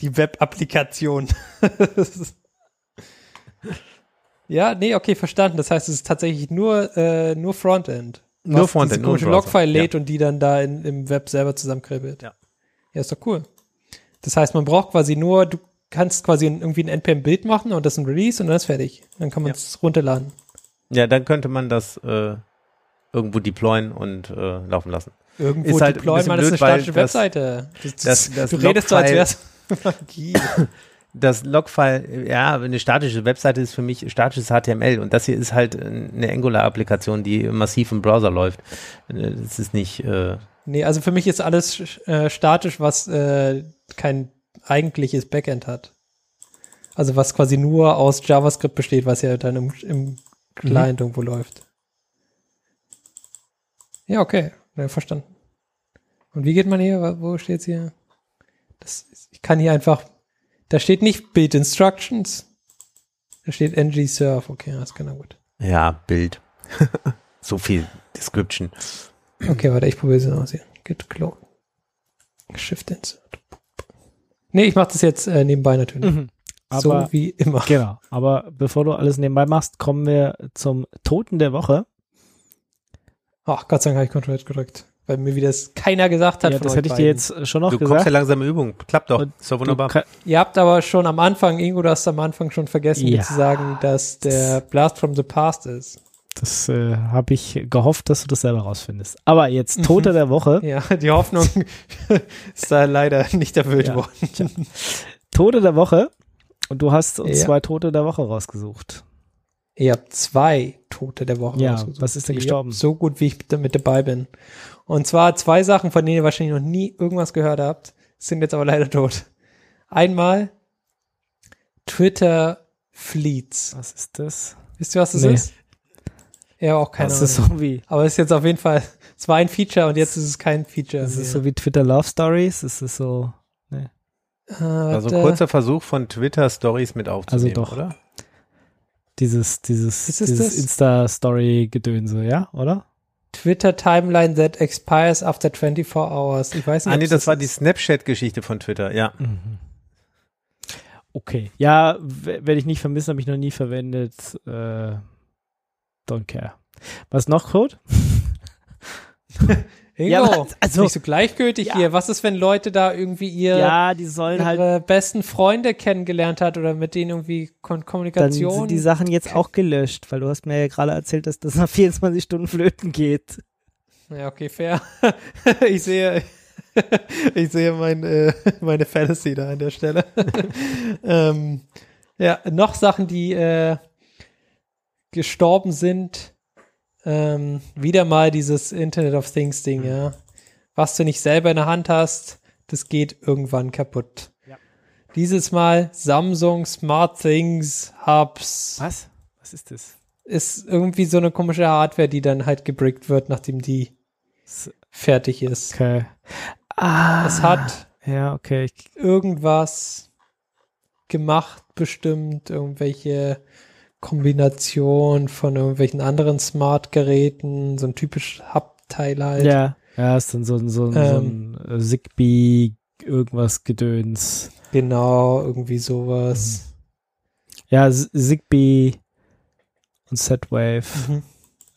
die Web-Applikation. [LAUGHS] ja, nee, okay, verstanden. Das heißt, es ist tatsächlich nur, äh, nur Frontend. Nur Frontend, nur. Logfile Ja. lädt und die dann da in, im Web selber zusammenkribbelt. Ja. Ja, ist doch cool. Das heißt, man braucht quasi nur, du kannst quasi irgendwie ein NPM-Bild machen und das ein Release und dann ist fertig. Dann kann man es runterladen. Ja, dann könnte man das äh, irgendwo deployen und äh, laufen lassen. Irgendwo Ist halt deployen, man ist eine blöd, statische Webseite. Das, das- das [LAUGHS] du redest so, als wär's [LAUGHS] Magie. Das Logfile, ja, eine statische Webseite ist für mich statisches HTML und das hier ist halt eine Angular-Applikation, die massiv im Browser läuft. Das ist nicht, äh, Nee, also für mich ist alles äh, statisch, was äh, kein eigentliches Backend hat. Also was quasi nur aus JavaScript besteht, was ja dann im, im Client irgendwo läuft. Ja, okay. Ja, verstanden. Und wie geht man hier? Wo steht's hier? Das, ich kann hier einfach, da steht nicht Build Instructions. Da steht ng serve. Okay, das kann ja gut. ja, Bild. [LAUGHS] so viel Description. Okay, warte, ich probiere es aus hier. Git clone. Shift insert. Nee, ich mache das jetzt äh, nebenbei natürlich. Mhm. Aber so wie immer. genau. Aber bevor du alles nebenbei machst, kommen wir zum Toten der Woche. Ach, Gott sei Dank habe ich Control gedrückt. Weil mir wieder das keiner gesagt hat. Ja, von das euch hätte ich dir beiden. jetzt äh, schon noch Du kommst gesagt. ja langsam in Übung. Klappt doch. Ist doch Du wunderbar. Ihr habt aber schon am Anfang, Ingo, du hast am Anfang schon vergessen, mir Ja. zu sagen, dass der Blast from the Past ist. Das äh, habe ich gehofft, dass du das selber rausfindest. Aber jetzt Tote [LAUGHS] der Woche. Ja, die Hoffnung [LAUGHS] ist da leider nicht erfüllt Ja. worden. Tote der Woche. Und du hast uns Ja. zwei Tote der Woche rausgesucht. Ihr habt zwei Tote der Woche Ja, rausgesucht. was ist denn gestorben? So gut, wie ich mit mit dabei bin. Und zwar zwei Sachen, von denen ihr wahrscheinlich noch nie irgendwas gehört habt, sind jetzt aber leider tot. Einmal Twitter Fleets. Was ist das? Wisst ihr, was das Nee. ist? Ja, auch keine das Ahnung. ist so wie, aber es ist jetzt auf jeden Fall, es war ein Feature und jetzt ist es kein Feature. das ist mehr. so wie Twitter Love Stories. Es ist so, Äh, Also kurzer Versuch von Twitter-Stories mit aufzunehmen, Also doch. oder? dieses, dieses, Ist es dieses das? Insta-Story-Gedönse, ja, oder? Twitter Timeline that expires after 24 hours. Ich weiß nicht. Ah, nee, das war die Snapchat-Geschichte von Twitter, ja. Mhm. Okay. Ja, werde ich nicht vermissen, habe ich noch nie verwendet. Äh, don't care. Was noch, Code? [LAUGHS] Ingo, ja, also nicht so gleichgültig ja. hier. Was ist, wenn Leute da irgendwie ihr, ja, die sollen ihre halt besten Freunde kennengelernt hat oder mit denen irgendwie Kon Kommunikation? Dann sind die Sachen jetzt auch gelöscht, weil du hast mir ja gerade erzählt, dass das nach 24 Stunden flöten geht. Ja, okay, fair. [LAUGHS] ich sehe, [LAUGHS] ich sehe mein, äh, meine Fantasy da an der Stelle. [LAUGHS] ähm, ja, noch Sachen, die äh, gestorben sind ähm, wieder mal dieses Internet of Things Ding, ja. Was du nicht selber in der Hand hast, das geht irgendwann kaputt. Ja. Dieses Mal Samsung Smart Things Hubs. Was? Was ist das? Ist irgendwie so eine komische Hardware, die dann halt gebrickt wird, nachdem die S fertig ist. Okay. Ah. Es hat ja, okay. irgendwas gemacht, bestimmt, irgendwelche Kombination von irgendwelchen anderen Smart-Geräten, so ein typisch Hub-Teil halt. Ja, ja, ist dann so, ein so, ähm, so ein Zigbee irgendwas Gedöns. Genau, irgendwie sowas. Mhm. Ja, Zigbee und Z-Wave. Mhm.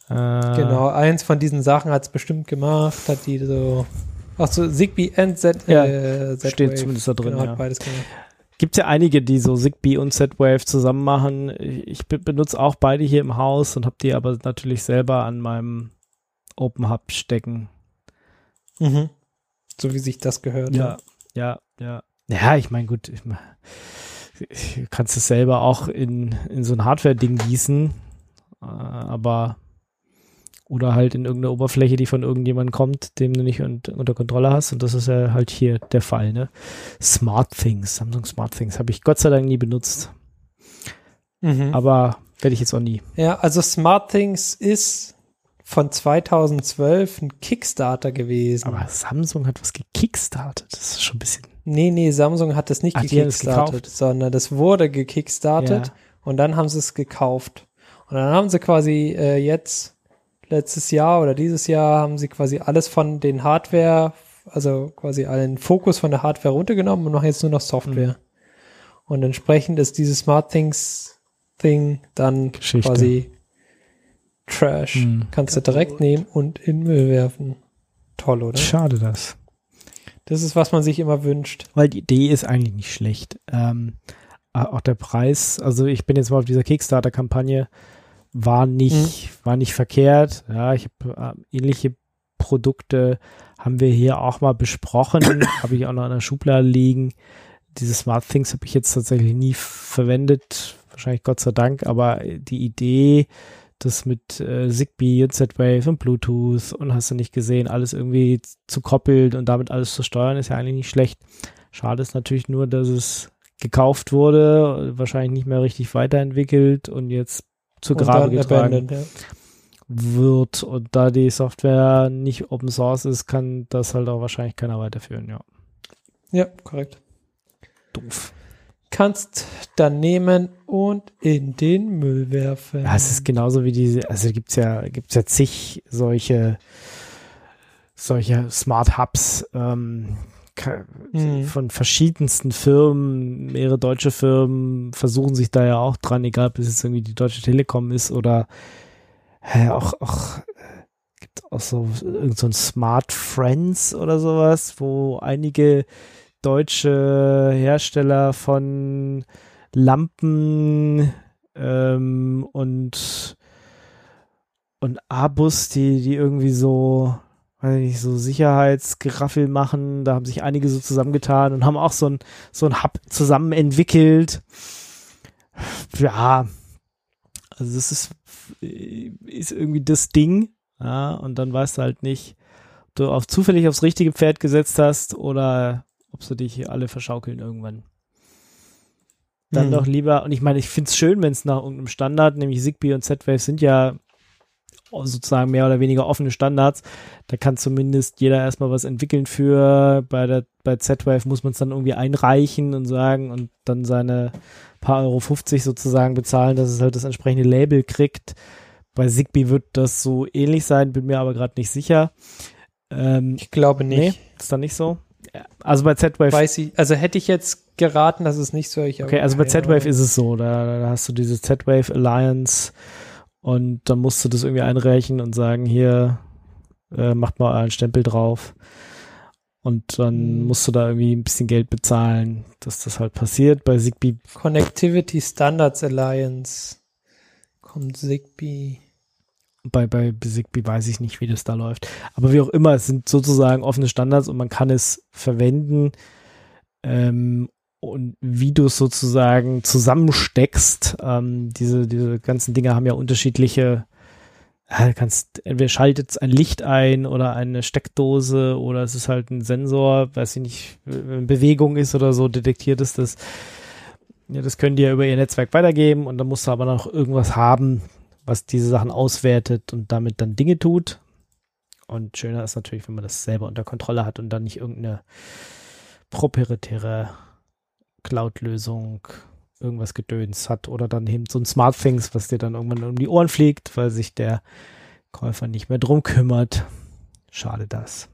Äh, genau, eins von diesen Sachen hat es bestimmt gemacht, hat die so Ach so, Zigbee and Z, ja, äh, Z steht zumindest da drin. Genau, ja. beides gemacht. Gibt ja einige, die so Zigbee und Z-Wave zusammen machen. Ich benutze auch beide hier im Haus und habe die aber natürlich selber an meinem Open Hub stecken. Mhm. So wie sich das gehört. Ja, ja, ja. Ja, ich meine, gut, ich mein, kannst es selber auch in, in so ein Hardware-Ding gießen, äh, aber oder halt in irgendeine Oberfläche, die von irgendjemandem kommt, dem du nicht unter Kontrolle hast. Und das ist ja halt hier der Fall. Ne? Smart Things, Samsung Smart Things habe ich Gott sei Dank nie benutzt. Mhm. Aber werde ich jetzt auch nie. Ja, also Smart Things ist von 2012 ein Kickstarter gewesen. Aber Samsung hat was gekickstartet. Das ist schon ein bisschen. Nee, nee, Samsung hat das nicht Ach, gekickstartet, sondern das wurde gekickstartet ja. und dann haben sie es gekauft. Und dann haben sie quasi äh, jetzt letztes Jahr oder dieses Jahr haben sie quasi alles von den Hardware, also quasi allen Fokus von der Hardware runtergenommen und machen jetzt nur noch Software. Mhm. Und entsprechend ist dieses Smart Things Thing dann Geschichte. quasi Trash. Mhm. Kannst du direkt nehmen und in Müll werfen. Toll, oder? Schade das. Das ist, was man sich immer wünscht. Weil die Idee ist eigentlich nicht schlecht. Ähm, auch der Preis, also ich bin jetzt mal auf dieser Kickstarter-Kampagne, war nicht, mhm. war nicht verkehrt. Ja, ich habe äh, ähnliche Produkte haben wir hier auch mal besprochen, [COUGHS] habe ich auch noch in der Schublade liegen. Diese Smart Things habe ich jetzt tatsächlich nie verwendet, wahrscheinlich Gott sei Dank, aber die Idee, das mit äh, Zigbee und Z-Wave und Bluetooth und hast du nicht gesehen, alles irgendwie zu koppeln und damit alles zu steuern, ist ja eigentlich nicht schlecht. Schade ist natürlich nur, dass es gekauft wurde, wahrscheinlich nicht mehr richtig weiterentwickelt und jetzt zu Grabe getragen ja. wird. Und da die Software nicht Open Source ist, kann das halt auch wahrscheinlich keiner weiterführen, ja. Ja, korrekt. Doof. Kannst dann nehmen und in den Müll werfen. Ja, es ist genauso wie diese, also gibt's ja, gibt's ja zig solche, solche Smart Hubs, ähm. Von verschiedensten Firmen, mehrere deutsche Firmen versuchen sich da ja auch dran, egal ob es jetzt irgendwie die Deutsche Telekom ist oder äh, auch, auch gibt auch so irgend so ein Smart Friends oder sowas, wo einige deutsche Hersteller von Lampen ähm, und und Abus, die die irgendwie so weiß nicht, so Sicherheitsgeraffel machen. Da haben sich einige so zusammengetan und haben auch so ein, so ein Hub zusammen entwickelt. Ja, also das ist, ist irgendwie das Ding. Ja, und dann weißt du halt nicht, ob du auf zufällig aufs richtige Pferd gesetzt hast oder ob sie dich alle verschaukeln irgendwann. Dann hm. doch lieber, und ich meine, ich finde es schön, wenn es nach irgendeinem Standard, nämlich Zigbee und Z-Wave sind ja sozusagen mehr oder weniger offene Standards. Da kann zumindest jeder erstmal was entwickeln für. Bei der bei Z-Wave muss man es dann irgendwie einreichen und sagen und dann seine paar Euro 50 sozusagen bezahlen, dass es halt das entsprechende Label kriegt. Bei Zigbee wird das so ähnlich sein, bin mir aber gerade nicht sicher. Ähm, ich glaube nicht. Nee, ist dann nicht so. Also bei Z-Wave. Weiß ich, also hätte ich jetzt geraten, dass es nicht so. Ich okay, also bei Z-Wave ist es so. Da, da hast du diese Z-Wave Alliance und dann musst du das irgendwie einreichen und sagen, hier, äh, macht mal einen Stempel drauf. Und dann mhm. musst du da irgendwie ein bisschen Geld bezahlen, dass das halt passiert. Bei Zigbee. Connectivity Standards Alliance kommt Zigbee. Bei, bei Zigbee weiß ich nicht, wie das da läuft. Aber wie auch immer, es sind sozusagen offene Standards und man kann es verwenden. Ähm, und wie du es sozusagen zusammensteckst. Ähm, diese, diese ganzen Dinge haben ja unterschiedliche kannst, entweder schaltet ein Licht ein oder eine Steckdose oder es ist halt ein Sensor, weiß ich nicht, wenn Bewegung ist oder so, detektiert es das. Ja, das können die ja über ihr Netzwerk weitergeben und dann musst du aber noch irgendwas haben, was diese Sachen auswertet und damit dann Dinge tut. Und schöner ist natürlich, wenn man das selber unter Kontrolle hat und dann nicht irgendeine proprietäre Cloud-Lösung irgendwas Gedöns hat oder dann eben so ein Smart Things, was dir dann irgendwann um die Ohren fliegt, weil sich der Käufer nicht mehr drum kümmert. Schade das.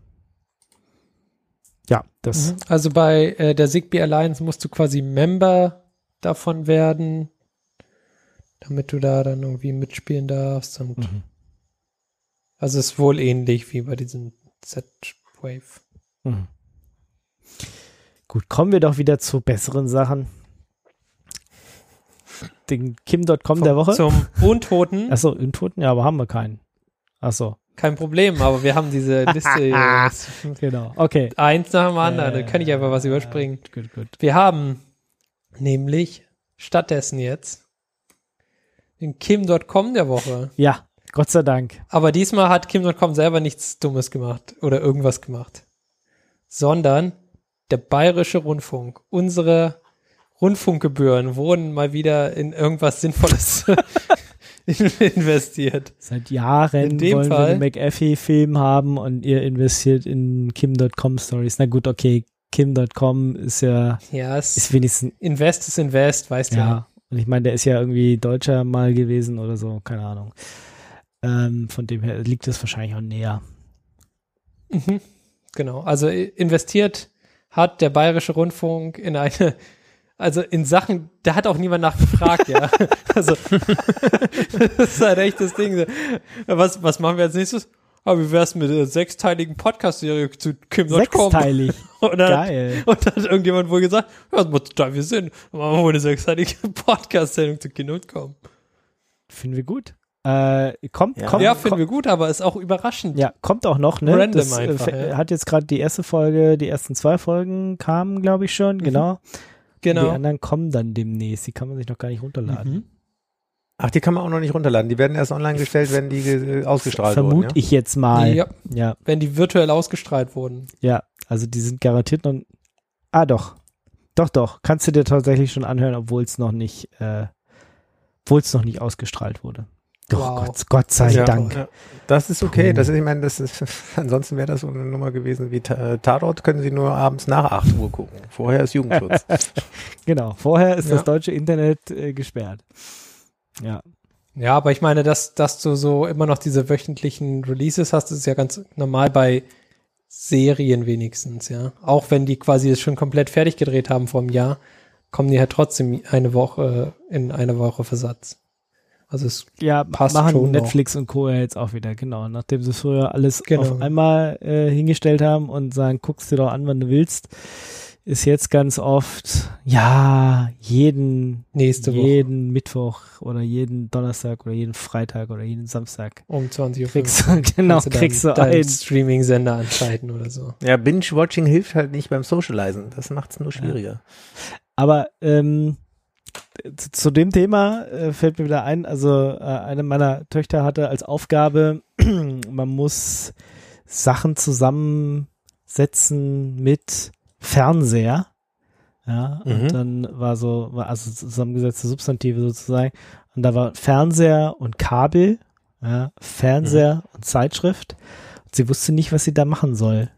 Ja, das. Mhm. Also bei äh, der Zigbee Alliance musst du quasi Member davon werden, damit du da dann irgendwie mitspielen darfst. Und mhm. Also ist wohl ähnlich wie bei diesen Z-Wave. Mhm. Gut, kommen wir doch wieder zu besseren Sachen den Kim.com der Woche. Zum Untoten. Achso, Untoten, ja, aber haben wir keinen. Achso. Kein Problem, aber wir haben diese [LAUGHS] Liste. genau, okay. Eins nach dem anderen, äh, da kann ich einfach was überspringen. Gut, gut. Wir haben nämlich stattdessen jetzt den Kim.com der Woche. Ja, Gott sei Dank. Aber diesmal hat Kim.com selber nichts Dummes gemacht oder irgendwas gemacht, sondern der Bayerische Rundfunk, unsere Rundfunkgebühren wurden mal wieder in irgendwas Sinnvolles [LAUGHS] [LAUGHS] investiert. Seit Jahren in dem wollen Fall, wir einen McAfee-Film haben und ihr investiert in Kim.com Stories. Na gut, okay, Kim.com ist ja, ja es ist wenigstens Invest ist Invest, weißt du ja. ja. Und ich meine, der ist ja irgendwie Deutscher mal gewesen oder so, keine Ahnung. Ähm, von dem her liegt es wahrscheinlich auch näher. Mhm. Genau, also investiert hat der Bayerische Rundfunk in eine also in Sachen, da hat auch niemand nachgefragt, ja. [LAUGHS] Also [LAUGHS] das ist halt echt das Ding. Was, was machen wir als nächstes? Aber wie wär's mit einer sechsteiligen Podcast-Serie zu Kim.com? Sechsteilig. [LAUGHS] Und dann, Geil. Und dann hat irgendjemand wohl gesagt, ja, das macht total viel Sinn. Machen wir wohl eine sechsteilige Podcast-Sendung zu Kim.com. Finden wir gut. Äh, kommt, ja. kommt, ja, finden wir gut, aber ist auch überraschend. Ja, kommt auch noch, ne? Random das, äh, einfach, äh, ja. Hat jetzt gerade die erste Folge, die ersten zwei Folgen kamen, glaube ich schon, mhm. genau. Genau. Die anderen kommen dann demnächst. Die kann man sich noch gar nicht runterladen. Mhm. Ach, die kann man auch noch nicht runterladen. Die werden erst online gestellt, wenn die äh, ausgestrahlt Vermute wurden. Vermute ja? ich jetzt mal. Ja. ja. Wenn die virtuell ausgestrahlt wurden. Ja, also die sind garantiert noch. Ah, doch. Doch, doch. Kannst du dir tatsächlich schon anhören, obwohl es noch nicht, äh, obwohl es noch nicht ausgestrahlt wurde. Doch, wow. Gott, Gott, sei ja, Dank. Ja. Das ist okay. Puh. Das ist, ich meine, das ist, [LAUGHS] ansonsten wäre das so eine Nummer gewesen wie Tatort, können Sie nur abends nach 8 Uhr gucken. Vorher ist Jugendschutz. [LAUGHS] genau, vorher ist ja. das deutsche Internet äh, gesperrt. Ja. Ja, aber ich meine, dass, dass du so immer noch diese wöchentlichen Releases hast, das ist ja ganz normal bei Serien wenigstens, ja. Auch wenn die quasi das schon komplett fertig gedreht haben vor einem Jahr, kommen die halt trotzdem eine Woche in eine Woche Versatz. Also es ja, passt machen schon Netflix noch. und Co. jetzt auch wieder, genau. Nachdem sie früher alles genau. auf einmal äh, hingestellt haben und sagen, guckst dir doch an, wann du willst, ist jetzt ganz oft, ja, jeden, Nächste jeden Woche. Mittwoch oder jeden Donnerstag oder jeden Freitag oder jeden Samstag. Um 20 Uhr. Kriegst du, genau, du kriegst du einen Streaming-Sender anschalten oder so. Ja, Binge-Watching hilft halt nicht beim Socializen. Das macht es nur schwieriger. Ja. Aber, ähm, zu dem Thema äh, fällt mir wieder ein, also äh, eine meiner Töchter hatte als Aufgabe, [CLEARS THROAT] man muss Sachen zusammensetzen mit Fernseher. Ja, mhm. und dann war so, war also zusammengesetzte Substantive sozusagen. Und da war Fernseher und Kabel, ja, Fernseher mhm. und Zeitschrift. Und sie wusste nicht, was sie da machen soll.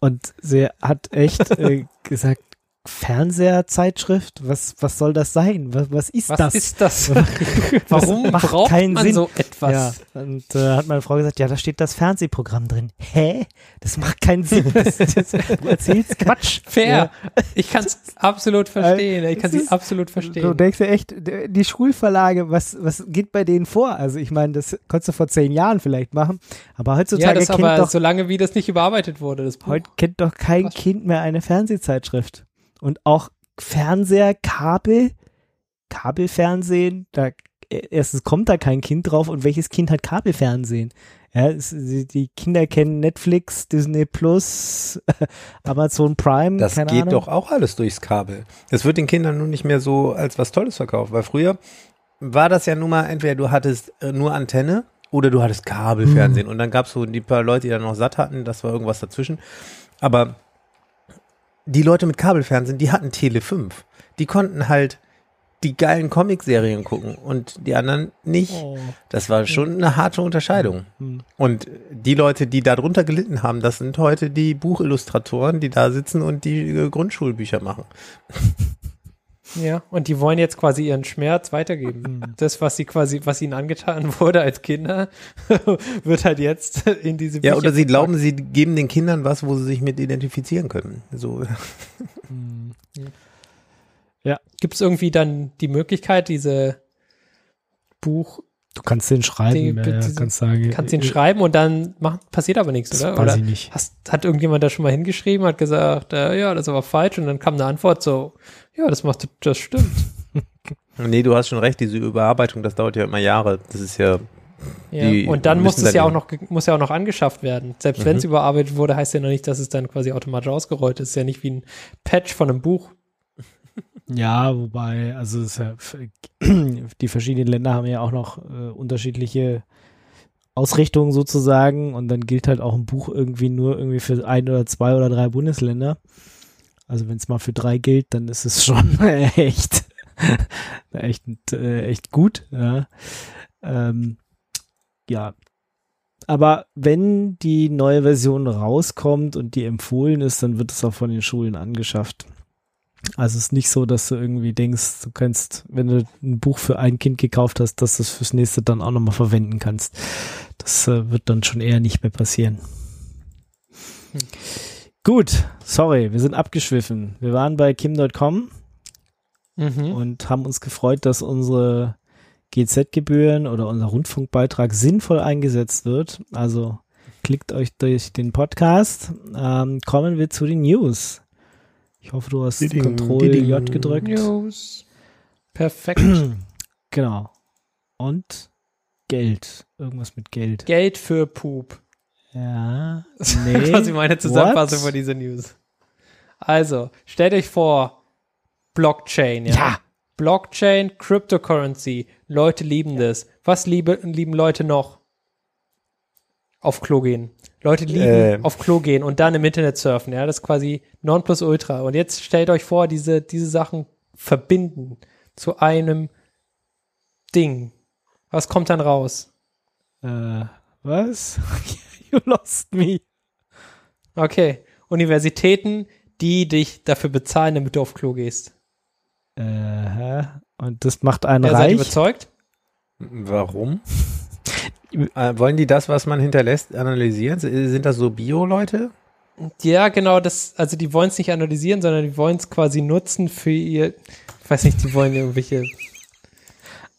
Und sie hat echt äh, [LAUGHS] gesagt, Fernseherzeitschrift? Was, was soll das sein? Was, was ist was das? Was ist das? [LAUGHS] Warum macht braucht keinen man Sinn. so etwas? Ja, und äh, hat meine Frau gesagt, ja, da steht das Fernsehprogramm drin. Hä? Das macht keinen Sinn. [LAUGHS] Das, das, du erzählst Quatsch. Fair. Ja. Ich kann es absolut verstehen. Ich kann es absolut Du verstehen. denkst ja echt, die Schulverlage, was, was geht bei denen vor? Also ich meine, das konntest du vor zehn Jahren vielleicht machen, aber Ja, heutzutage das kennt aber doch, solange wie das nicht überarbeitet wurde, das Buch. heute kennt doch kein Krass. Kind mehr eine Fernsehzeitschrift. Und auch Fernseher, Kabel, Kabelfernsehen, da erstens kommt da kein Kind drauf und welches Kind hat Kabelfernsehen? Ja, es, die, Kinder kennen Netflix, Disney Plus, [LAUGHS] Amazon Prime, Das geht Ahnung. doch auch alles durchs Kabel. Das wird den Kindern nun nicht mehr so als was Tolles verkauft, weil früher war das ja nun mal entweder du hattest äh, nur Antenne oder du hattest Kabelfernsehen Hm. und dann gab es so die paar Leute, die dann noch satt hatten, das war irgendwas dazwischen. Aber die Leute mit Kabelfernsehen, die hatten Tele 5. Die konnten halt die geilen Comicserien gucken und die anderen nicht. Oh. Das war schon eine harte Unterscheidung. Hm. Und die Leute, die darunter gelitten haben, das sind heute die Buchillustratoren, die da sitzen und die äh, Grundschulbücher machen. [LAUGHS] Ja, und die wollen jetzt quasi ihren Schmerz weitergeben. Hm. Das, was sie quasi, was ihnen angetan [LAUGHS] wurde als Kinder, [LAUGHS] wird halt jetzt in diese Ja, Bücher oder sie glauben, sie geben den Kindern was, wo sie sich mit identifizieren können. So. Hm. [LAUGHS] Gibt es irgendwie dann die Möglichkeit, diese Buch, Du kannst den schreiben, Die- ja, kannst sagen. kannst ihn schreiben und dann macht, passiert aber nichts, das oder? weiß oder ich nicht. hast, hat irgendjemand da schon mal hingeschrieben, hat gesagt, äh, ja, das ist aber falsch und dann kam eine Antwort so, ja, das macht, das stimmt. [LAUGHS] Nee, du hast schon recht, diese Überarbeitung, das dauert ja immer Jahre. Das ist ja, Ja. Die Und dann muss es ja auch dann noch, muss ja auch noch angeschafft werden. Selbst wenn es Mhm. überarbeitet wurde, heißt ja noch nicht, dass es dann quasi automatisch ausgerollt ist. Ist ja nicht wie ein Patch von einem Buch. Ja, wobei, also ja, die verschiedenen Länder haben ja auch noch äh, unterschiedliche Ausrichtungen sozusagen und dann gilt halt auch ein Buch irgendwie nur irgendwie für ein oder zwei oder drei Bundesländer. Also wenn es mal für drei gilt, dann ist es schon [LAUGHS] echt, echt, äh, echt gut. Ja. Ähm, ja. Aber wenn die neue Version rauskommt und die empfohlen ist, dann wird es auch von den Schulen angeschafft. Also es ist nicht so, dass du irgendwie denkst, du kannst, wenn du ein Buch für ein Kind gekauft hast, dass du es fürs nächste dann auch nochmal verwenden kannst. Das äh, wird dann schon eher nicht mehr passieren. Hm. Gut, sorry, wir sind abgeschwiffen. Wir waren bei Kim.com Mhm. und haben uns gefreut, dass unsere GZ-Gebühren oder unser Rundfunkbeitrag sinnvoll eingesetzt wird. Also klickt euch durch den Podcast. Ähm, kommen wir zu den News. Ich hoffe, du hast Diding, Ctrl diding. J gedrückt. News. [CLEARS THROAT] Perfekt. Genau. Und Geld. Irgendwas mit Geld. Geld für Pup. Ja. [LAUGHS] Das ist Nee. quasi meine Zusammenfassung What? von dieser News. Also, stellt euch vor, Blockchain, ja. Ja. Blockchain, Cryptocurrency. Leute lieben das. Was liebe, lieben Leute noch? Auf Klo gehen. Leute lieben Ähm. auf Klo gehen und dann im Internet surfen, ja. Das ist quasi Nonplusultra. Und jetzt stellt euch vor, diese, diese Sachen verbinden zu einem Ding. Was kommt dann raus? Äh, was? [LAUGHS] you lost me. Okay. Universitäten, die dich dafür bezahlen, damit du auf Klo gehst. Äh, hä? und das macht einen Ja, seid ihr reich. überzeugt? warum? [LAUGHS] äh, wollen die das, was man hinterlässt, analysieren? Sind das so Bio-Leute? Ja, genau, das, also die wollen es nicht analysieren, sondern die wollen es quasi nutzen für ihr, ich weiß nicht, die wollen irgendwelche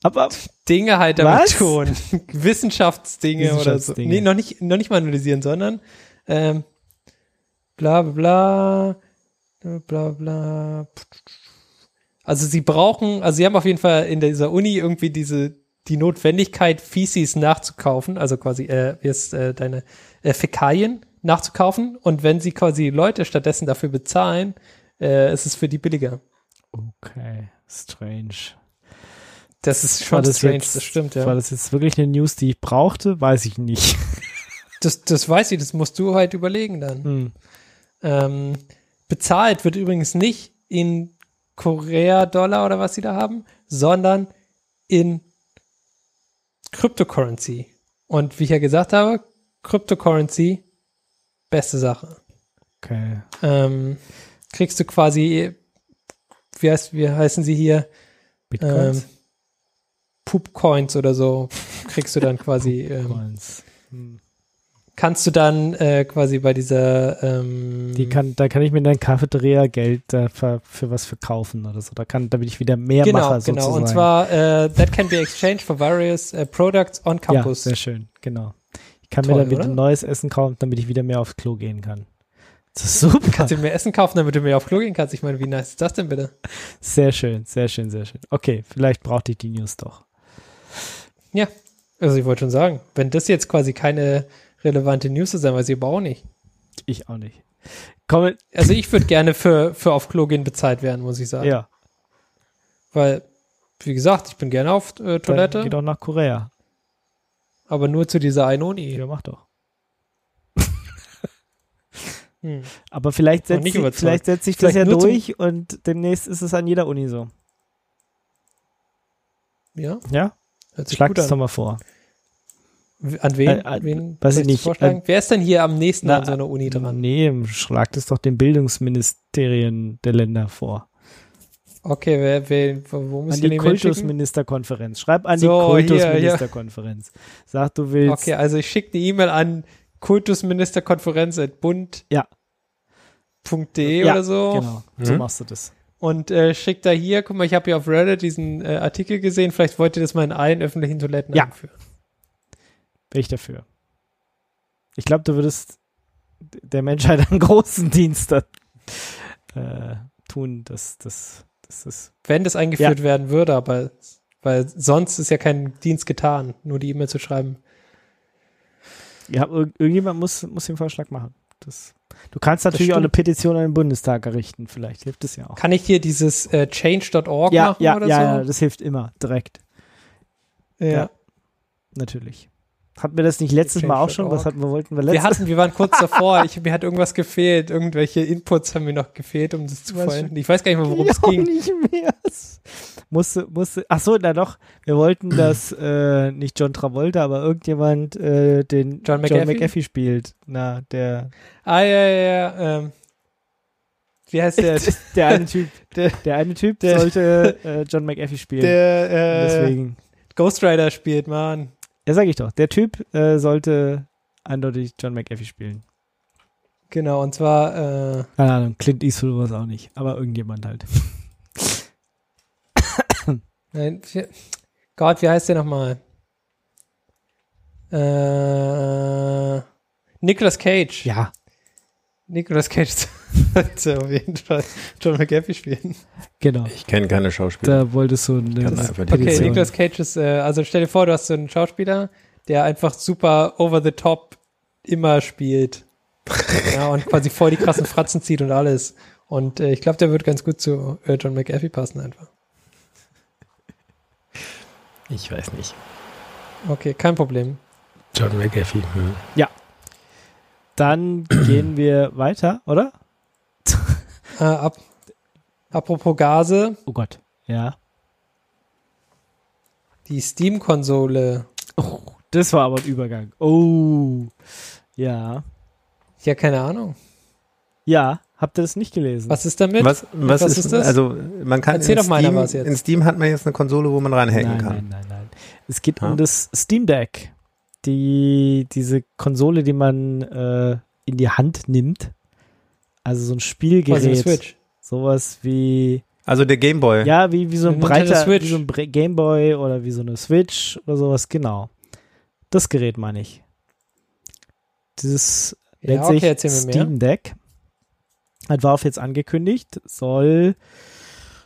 Aber Dinge halt damit Was? tun. [LAUGHS] Wissenschaftsdinge oder so. Wissenschaftsdinge. Nee, noch nicht, noch nicht mal analysieren, sondern ähm, bla bla bla bla bla. Also sie brauchen, also sie haben auf jeden Fall in dieser Uni irgendwie diese die Notwendigkeit, Feces nachzukaufen, also quasi, äh, ist äh, deine äh, Fäkalien nachzukaufen und wenn sie quasi Leute stattdessen dafür bezahlen, äh, ist es für die billiger. okay, strange. Das ist schon das strange, jetzt, das stimmt, ja. War das jetzt wirklich eine News, die ich brauchte? Weiß ich nicht. [LAUGHS] Das, das weiß ich, das musst du halt überlegen dann. Hm. Ähm, bezahlt wird übrigens nicht in Korea-Dollar oder was sie da haben, sondern in Cryptocurrency. Und wie ich ja gesagt habe, Cryptocurrency, beste Sache. Okay. Ähm, kriegst du quasi wie, heißt, wie heißen sie hier? Bitcoins? Ähm, Poopcoins oder so kriegst du dann quasi. Ähm, hm. Kannst du dann äh, quasi bei dieser ähm, Die kann, da kann ich mir dann Cafeteria Geld dafür, für was verkaufen oder so. Da kann, damit ich wieder mehr genau, mache genau. sozusagen. Und zwar äh, that can be exchanged for various uh, products on campus. Ja, sehr schön, genau. Ich kann Toll, mir dann wieder oder? neues Essen kaufen, damit ich wieder mehr aufs Klo gehen kann. Das ist super. Kannst du mehr Essen kaufen, damit du mehr auf Klo gehen kannst? Ich meine, wie nice ist das denn bitte? Sehr schön, sehr schön, sehr schön. Okay, vielleicht brauchte ich die News doch. Also ich wollte schon sagen, wenn das jetzt quasi keine relevante News ist, dann weiß ich aber auch nicht. Ich auch nicht. Komm, Also ich würde gerne für, für auf Klo gehen bezahlt werden, muss ich sagen. ja, Weil, wie gesagt, ich bin gerne auf äh, dann Toilette, geht auch nach Korea. aber nur zu dieser einen Uni. Ja, mach doch. [LAUGHS] Hm. Aber vielleicht setzt, sich, überzeugt. vielleicht setzt sich das ja durch und demnächst ist es an jeder Uni so. Ja, Ja? Schlag das doch mal vor. An wen? Äh, äh, wen weiß ich nicht. Vorschlagen? Äh, Wer ist denn hier am nächsten na, an so einer Uni dran? Nee, schlag das doch den Bildungsministerien der Länder vor. Okay, wer, wer, wo muss An ich die? Kultusministerkonferenz. Schreib an So, die hier, hier. Kultusministerkonferenz. Sag, du willst. Okay, also ich schicke eine E-Mail an kultusministerkonferenz.bund.de Ja. .de Ja, oder so Genau, so Mhm. machst du das. und äh, schickt da hier, guck mal, ich habe hier auf Reddit diesen äh, Artikel gesehen, vielleicht wollt ihr das mal in allen öffentlichen Toiletten Ja. einführen. Bin ich dafür. Ich glaube, du würdest der Menschheit [LAUGHS] einen großen Dienst da, äh, tun, dass das, das ist. Wenn das eingeführt werden würde, aber weil sonst ist ja kein Dienst getan, nur die E-Mail zu schreiben. Ja, ir irgendjemand muss, muss den Vorschlag machen. Das, du kannst natürlich auch eine Petition an den Bundestag errichten, vielleicht hilft es ja auch. Kann ich hier dieses äh, change.org ja, machen ja, oder ja, so? ja, das hilft immer, direkt. ja. ja. Natürlich. Hatten wir das nicht letztes Mal auch schon? Was hatten wir, wollten wir Wir letztes hatten, wir waren kurz davor, ich, mir hat irgendwas gefehlt, irgendwelche Inputs haben mir noch gefehlt, um das zu vollenden. Ich weiß gar nicht mehr, worum [LAUGHS] es Ich auch ging. nicht mehr. Musste, musste, ach so, na doch, wir wollten, dass [CLEARS THROAT] äh, nicht John Travolta, aber irgendjemand äh, den John McAfee? spielt. Na, der, Ah, ja, ja, ja. Ähm, wie heißt der? [LAUGHS] der eine Typ, der, der eine Typ Der- sollte [LAUGHS] äh, John McAfee spielen. der äh, Deswegen. Ghost Rider spielt, Mann. Ja, sag ich doch. Der Typ äh, sollte eindeutig John McAfee spielen. Genau, und zwar, äh, Keine Ahnung, Clint Eastwood war es auch nicht, aber irgendjemand halt. [COUGHS] nein, Gott, wie heißt der nochmal? Äh, Nicolas Cage. Ja, Nicolas Cage [LAUGHS] sollte auf jeden Fall John McAfee spielen. genau. Ich kenne keine Schauspieler. Da wolltest du eine. Okay. Nicolas Cage ist, äh, also stell dir vor, du hast so einen Schauspieler, der einfach super over the top immer spielt. [LAUGHS] ja, und quasi voll die krassen Fratzen zieht und alles. Und äh, ich glaube, der wird ganz gut zu äh, John McAfee passen einfach. Ich weiß nicht. Okay, kein Problem. John McAfee. Hm. Dann gehen wir weiter, oder? Äh, ab, apropos Gase, Oh Gott. Ja. die Steam-Konsole. Oh, das war aber ein Übergang. Oh. Ja. Ja, keine Ahnung. Ja, habt ihr das nicht gelesen? Was ist damit? Was, was, was ist, ist das? Also man kann Erzähl in doch mal Steam, was jetzt. in Steam hat man jetzt eine Konsole, wo man reinhacken nein, kann. nein, nein, nein. Es geht Ah. um das Steam Deck. Die, diese Konsole, die man äh, in die Hand nimmt. Also so ein Spielgerät. Switch. Sowas wie, Also der Gameboy. ja, wie, wie so ein Nintendo breiter, Switch. wie so ein Gameboy oder wie so eine Switch oder sowas, genau. Das Gerät meine ich. Dieses nennt Ja, okay, sich. Steam Deck. Hat Valve jetzt angekündigt, soll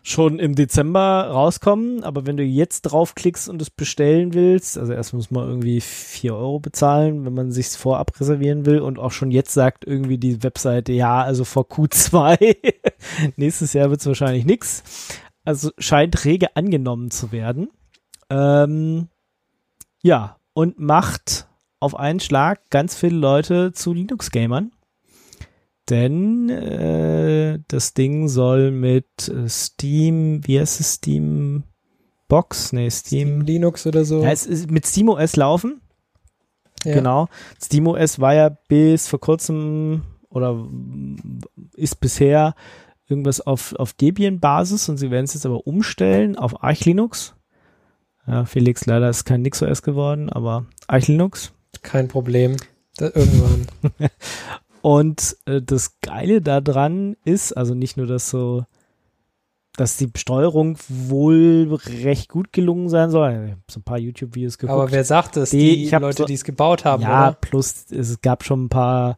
schon im Dezember rauskommen, aber wenn du jetzt draufklickst und es bestellen willst, also erst muss man irgendwie 4 Euro bezahlen, wenn man sich vorab reservieren will und auch schon jetzt sagt irgendwie die Webseite, ja, also vor Q2, [LAUGHS] nächstes Jahr wird es wahrscheinlich nix. Also scheint rege angenommen zu werden. Ähm, ja, und macht auf einen Schlag ganz viele Leute zu Linux-Gamern. Denn äh, das Ding soll mit äh, Steam, wie heißt es, Steam Box? Nee, Steam. Linux oder so. Ja, es ist mit SteamOS laufen. Ja. Genau. SteamOS war ja bis vor kurzem oder ist bisher irgendwas auf, auf Debian-Basis und sie werden es jetzt aber umstellen auf Arch Linux. Ja, Felix, leider ist kein NixOS geworden, aber Arch Linux. Kein Problem. Da, irgendwann. [LAUGHS] und äh, das Geile daran ist, also nicht nur, dass so dass die Steuerung wohl recht gut gelungen sein soll. Ich habe so ein paar YouTube-Videos geguckt. Aber wer sagt es? Die, die Leute, so, die es gebaut haben, Ja, oder? plus es gab schon ein paar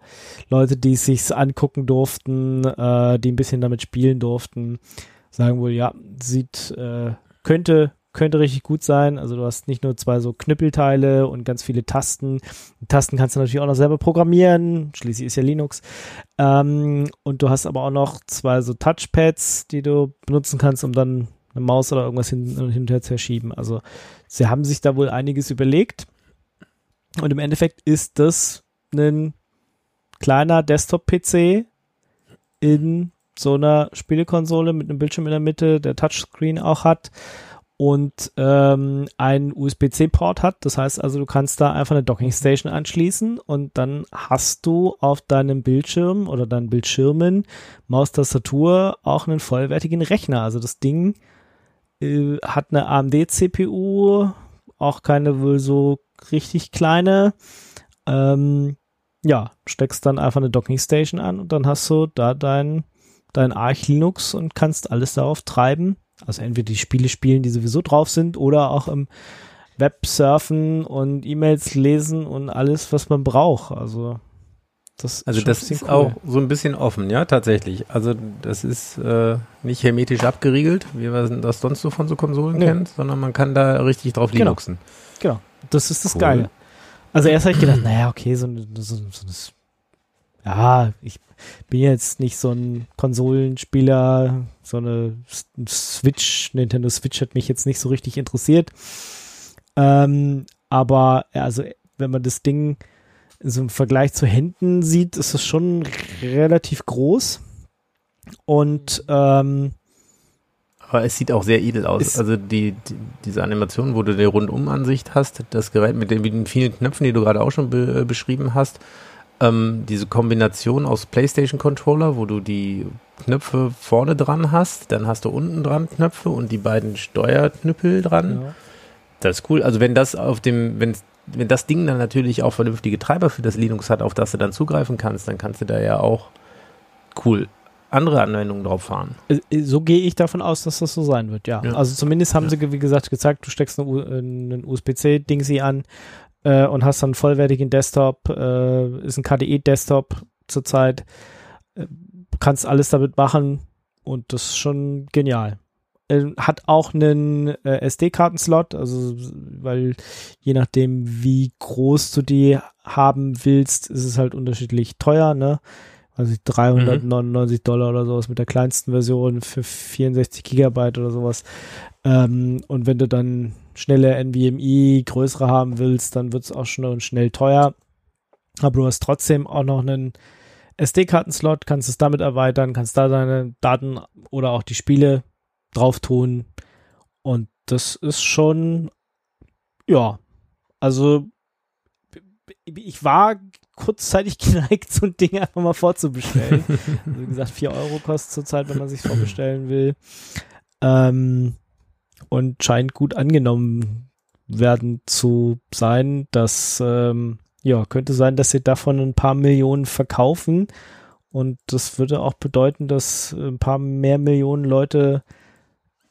Leute, die es sich angucken durften, äh, die ein bisschen damit spielen durften. Sagen wohl, ja, sieht, äh, könnte könnte richtig gut sein. Also du hast nicht nur zwei so Knüppelteile und ganz viele Tasten. Die Tasten kannst du natürlich auch noch selber programmieren. Schließlich ist ja Linux. Ähm, und du hast aber auch noch zwei so Touchpads, die du benutzen kannst, um dann eine Maus oder irgendwas hin, und her zu verschieben. Also sie haben sich da wohl einiges überlegt. Und im Endeffekt ist das ein kleiner Desktop-PC in so einer Spielekonsole mit einem Bildschirm in der Mitte, der Touchscreen auch hat und ähm, einen USB-C-Port hat. Das heißt also, du kannst da einfach eine Dockingstation anschließen und dann hast du auf deinem Bildschirm oder deinen Bildschirmen Maustastatur auch einen vollwertigen Rechner. Also das Ding äh, hat eine AMD-CPU, auch keine wohl so richtig kleine. Ähm, ja, steckst dann einfach eine Dockingstation an und dann hast du da dein, dein Arch Linux und kannst alles darauf treiben also entweder die Spiele spielen, die sowieso drauf sind, oder auch im Web surfen und E-Mails lesen und alles, was man braucht. Also das also das ist cool. auch so ein bisschen offen, ja, tatsächlich. Also das ist äh, nicht hermetisch abgeriegelt, wie man das sonst so von so Konsolen nee. kennt, sondern man kann da richtig drauf genau. Linuxen. Genau, das ist das cool. Geile. Also erst habe ich gedacht, naja, okay, so, so, so, so ja, ich bin jetzt nicht so ein Konsolenspieler, so eine Switch, Nintendo Switch hat mich jetzt nicht so richtig interessiert. Ähm, aber also wenn man das Ding so im Vergleich zu Händen sieht, ist es schon relativ groß. Und ähm, aber es sieht auch sehr edel aus. Also die, die, diese Animation, wo du eine Rundumansicht hast, das Gerät mit den vielen Knöpfen, die du gerade auch schon be äh, beschrieben hast, ähm, diese Kombination aus PlayStation Controller, wo du die Knöpfe vorne dran hast, dann hast du unten dran Knöpfe und die beiden Steuerknüppel dran. Ja. Das ist cool. Also wenn das auf dem, wenn, wenn das Ding dann natürlich auch vernünftige Treiber für das Linux hat, auf das du dann zugreifen kannst, dann kannst du da ja auch cool andere Anwendungen drauf fahren. Äh, so gehe ich davon aus, dass das so sein wird, ja. ja. Also zumindest haben ja. sie, wie gesagt, gezeigt, du steckst einen USB-C-Dingsi an, äh, und hast dann einen vollwertigen Desktop, äh, ist ein KDE-Desktop zurzeit, äh, kannst alles damit machen und das ist schon genial. Äh, hat auch einen äh, SD-Karten-Slot, also weil je nachdem, wie groß du die haben willst, ist es halt unterschiedlich teuer, ne? Also 399 mhm. Dollar oder sowas mit der kleinsten Version für 64 Gigabyte oder sowas. Ähm, und wenn du dann schnelle NVMe, größere haben willst, dann wird es auch schon schnell teuer. Aber du hast trotzdem auch noch einen SD-Karten-Slot, kannst es damit erweitern, kannst da deine Daten oder auch die Spiele drauf tun. Und das ist schon, ja, also ich war kurzzeitig [LAUGHS] geneigt, so ein Ding einfach mal vorzubestellen. [LAUGHS] also wie gesagt, 4 Euro kostet zurzeit, wenn man sich vorbestellen will. Ähm, und scheint gut angenommen werden zu sein. Das ähm, ja, könnte sein, dass sie davon ein paar Millionen verkaufen. Und das würde auch bedeuten, dass ein paar mehr Millionen Leute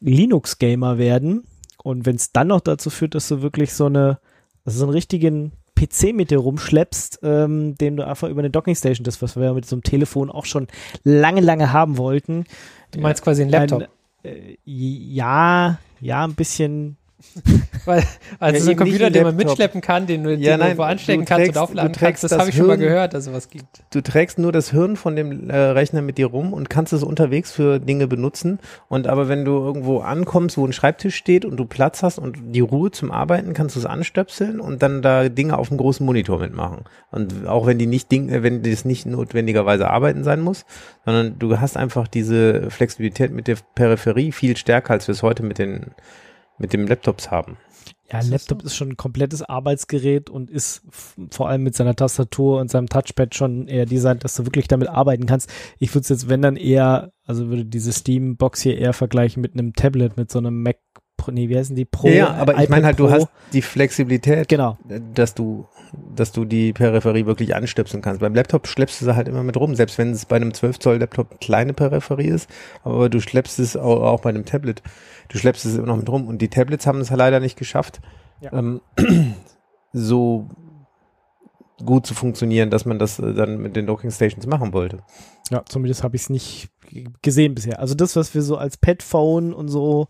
Linux-Gamer werden. Und wenn es dann noch dazu führt, dass du wirklich so eine, so einen richtigen PC mit dir rumschleppst, ähm, den du einfach über eine Dockingstation, das was wir mit so einem Telefon auch schon lange, lange haben wollten. Du meinst quasi einen Laptop? Ein, äh, ja, ja, ein bisschen [LAUGHS] Weil, also ja, so ein Computer, den man mitschleppen kann, den du ja, nein, irgendwo anstecken kannst und aufladen kannst, das, das habe ich schon mal gehört, dass sowas gibt. Du trägst nur das Hirn von dem äh, Rechner mit dir rum und kannst es unterwegs für Dinge benutzen. Und aber wenn du irgendwo ankommst, wo ein Schreibtisch steht und du Platz hast und die Ruhe zum Arbeiten, kannst du es anstöpseln und dann da Dinge auf dem großen Monitor mitmachen. Und auch wenn die nicht Ding, äh, wenn das nicht notwendigerweise arbeiten sein muss, sondern du hast einfach diese Flexibilität mit der Peripherie viel stärker, als wir es heute mit den mit dem Laptops haben. Ja, ein Laptop ist schon ein komplettes Arbeitsgerät und ist vor allem mit seiner Tastatur und seinem Touchpad schon eher designt, dass du wirklich damit arbeiten kannst. Ich würde es jetzt, wenn dann eher, also würde diese Steam-Box hier eher vergleichen mit einem Tablet, mit so einem Mac nee, wie heißen die Pro? Ja, aber ich meine halt, Pro. du hast die Flexibilität, genau. dass du, dass du die Peripherie wirklich anstöpseln kannst. Beim Laptop schleppst du sie halt immer mit rum, selbst wenn es bei einem 12 Zoll Laptop kleine Peripherie ist, aber du schleppst es auch, auch bei einem Tablet, du schleppst es immer noch mit rum und die Tablets haben es halt leider nicht geschafft, ja. ähm, [CLEARS THROAT] so gut zu funktionieren, dass man das äh, dann mit den Docking Stations machen wollte. Ja, zumindest habe ich es nicht gesehen bisher. Also das, was wir so als Pet-Phone und so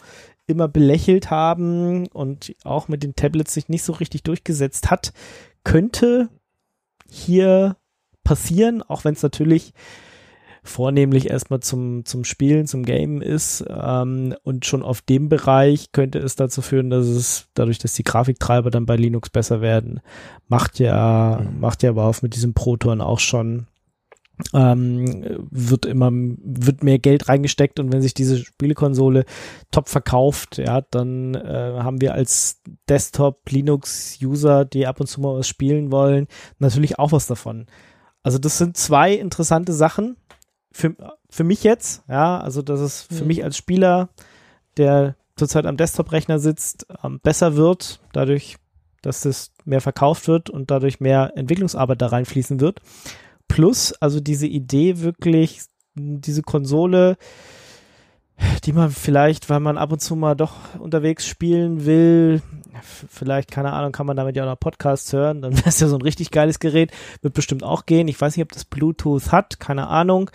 immer belächelt haben und auch mit den Tablets sich nicht so richtig durchgesetzt hat, könnte hier passieren, auch wenn es natürlich vornehmlich erstmal zum, zum Spielen, zum Gamen ist. Ähm, und schon auf dem Bereich könnte es dazu führen, dass es dadurch, dass die Grafiktreiber dann bei Linux besser werden, macht ja, mhm. macht ja aber auch mit diesem Proton auch schon ähm, wird immer wird mehr Geld reingesteckt und wenn sich diese Spielekonsole top verkauft, ja, dann äh, haben wir als Desktop Linux User, die ab und zu mal was spielen wollen, natürlich auch was davon. Also das sind zwei interessante Sachen für, für mich jetzt, ja, also dass es für mhm. mich als Spieler, der zurzeit am Desktop-Rechner sitzt, ähm, besser wird, dadurch, dass es mehr verkauft wird und dadurch mehr Entwicklungsarbeit da reinfließen wird. Plus, also diese Idee wirklich, diese Konsole, die man vielleicht, weil man ab und zu mal doch unterwegs spielen will, vielleicht, keine Ahnung, kann man damit ja auch noch Podcasts hören, dann [LAUGHS] wäre es ja so ein richtig geiles Gerät, wird bestimmt auch gehen. Ich weiß nicht, ob das Bluetooth hat, keine Ahnung.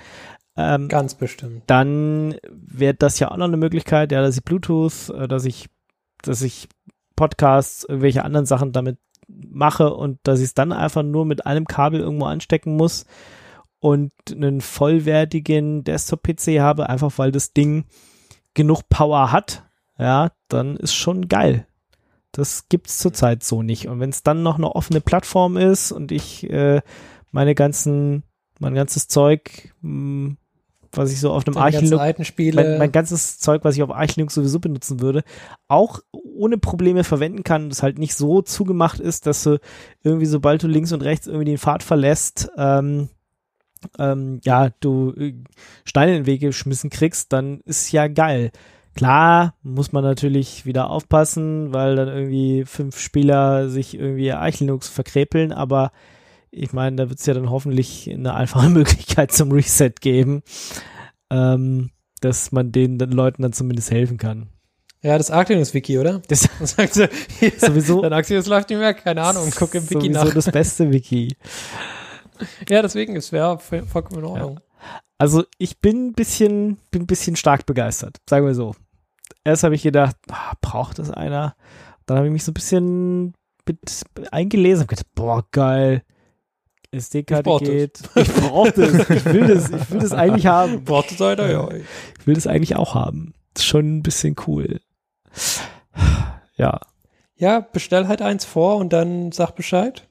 Ähm, Ganz bestimmt. Dann wäre das ja auch noch eine Möglichkeit, ja, dass ich Bluetooth, äh, dass ich, dass ich Podcasts, irgendwelche anderen Sachen damit mache und dass ich es dann einfach nur mit einem Kabel irgendwo anstecken muss und einen vollwertigen Desktop-PC habe, einfach weil das Ding genug Power hat, ja, dann ist schon geil. Das gibt's zurzeit so nicht. Und wenn es dann noch eine offene Plattform ist und ich äh, meine ganzen, mein ganzes Zeug mh, hm, was ich so auf einem Arch mein, mein, ganzes Zeug, was ich auf Arch sowieso benutzen würde, auch ohne Probleme verwenden kann, das halt nicht so zugemacht ist, dass du irgendwie, sobald du links und rechts irgendwie den Pfad verlässt, ähm, ähm, ja, du äh, Steine in den Weg geschmissen kriegst, dann ist ja geil. Klar, muss man natürlich wieder aufpassen, weil dann irgendwie fünf Spieler sich irgendwie Arch verkrepeln, aber ich meine, da wird es ja dann hoffentlich eine einfache [LAUGHS] Möglichkeit zum Reset geben, ähm, dass man den, den Leuten dann zumindest helfen kann. Ja, das Arclinus-Wiki, oder? [LAUGHS] Das sagt so, [LAUGHS] sowieso. Dann Arclinus läuft nicht mehr, keine Ahnung, guck im Wiki nach. das beste Wiki. ja, deswegen, es wäre vollkommen in Ordnung. Ja. Also ich bin ein bisschen, bin ein bisschen stark begeistert, sagen wir so. Erst habe ich gedacht, oh, braucht das einer? Dann habe ich mich so ein bisschen mit eingelesen und gedacht, boah, geil. SD-Karte geht. Das. [LAUGHS] Ich brauche das. Ich will das. Ich will das eigentlich haben. Braucht es einer, ja. Ich will das eigentlich auch haben. Das ist schon ein bisschen cool. Ja. Ja, bestell halt eins vor und dann sag Bescheid,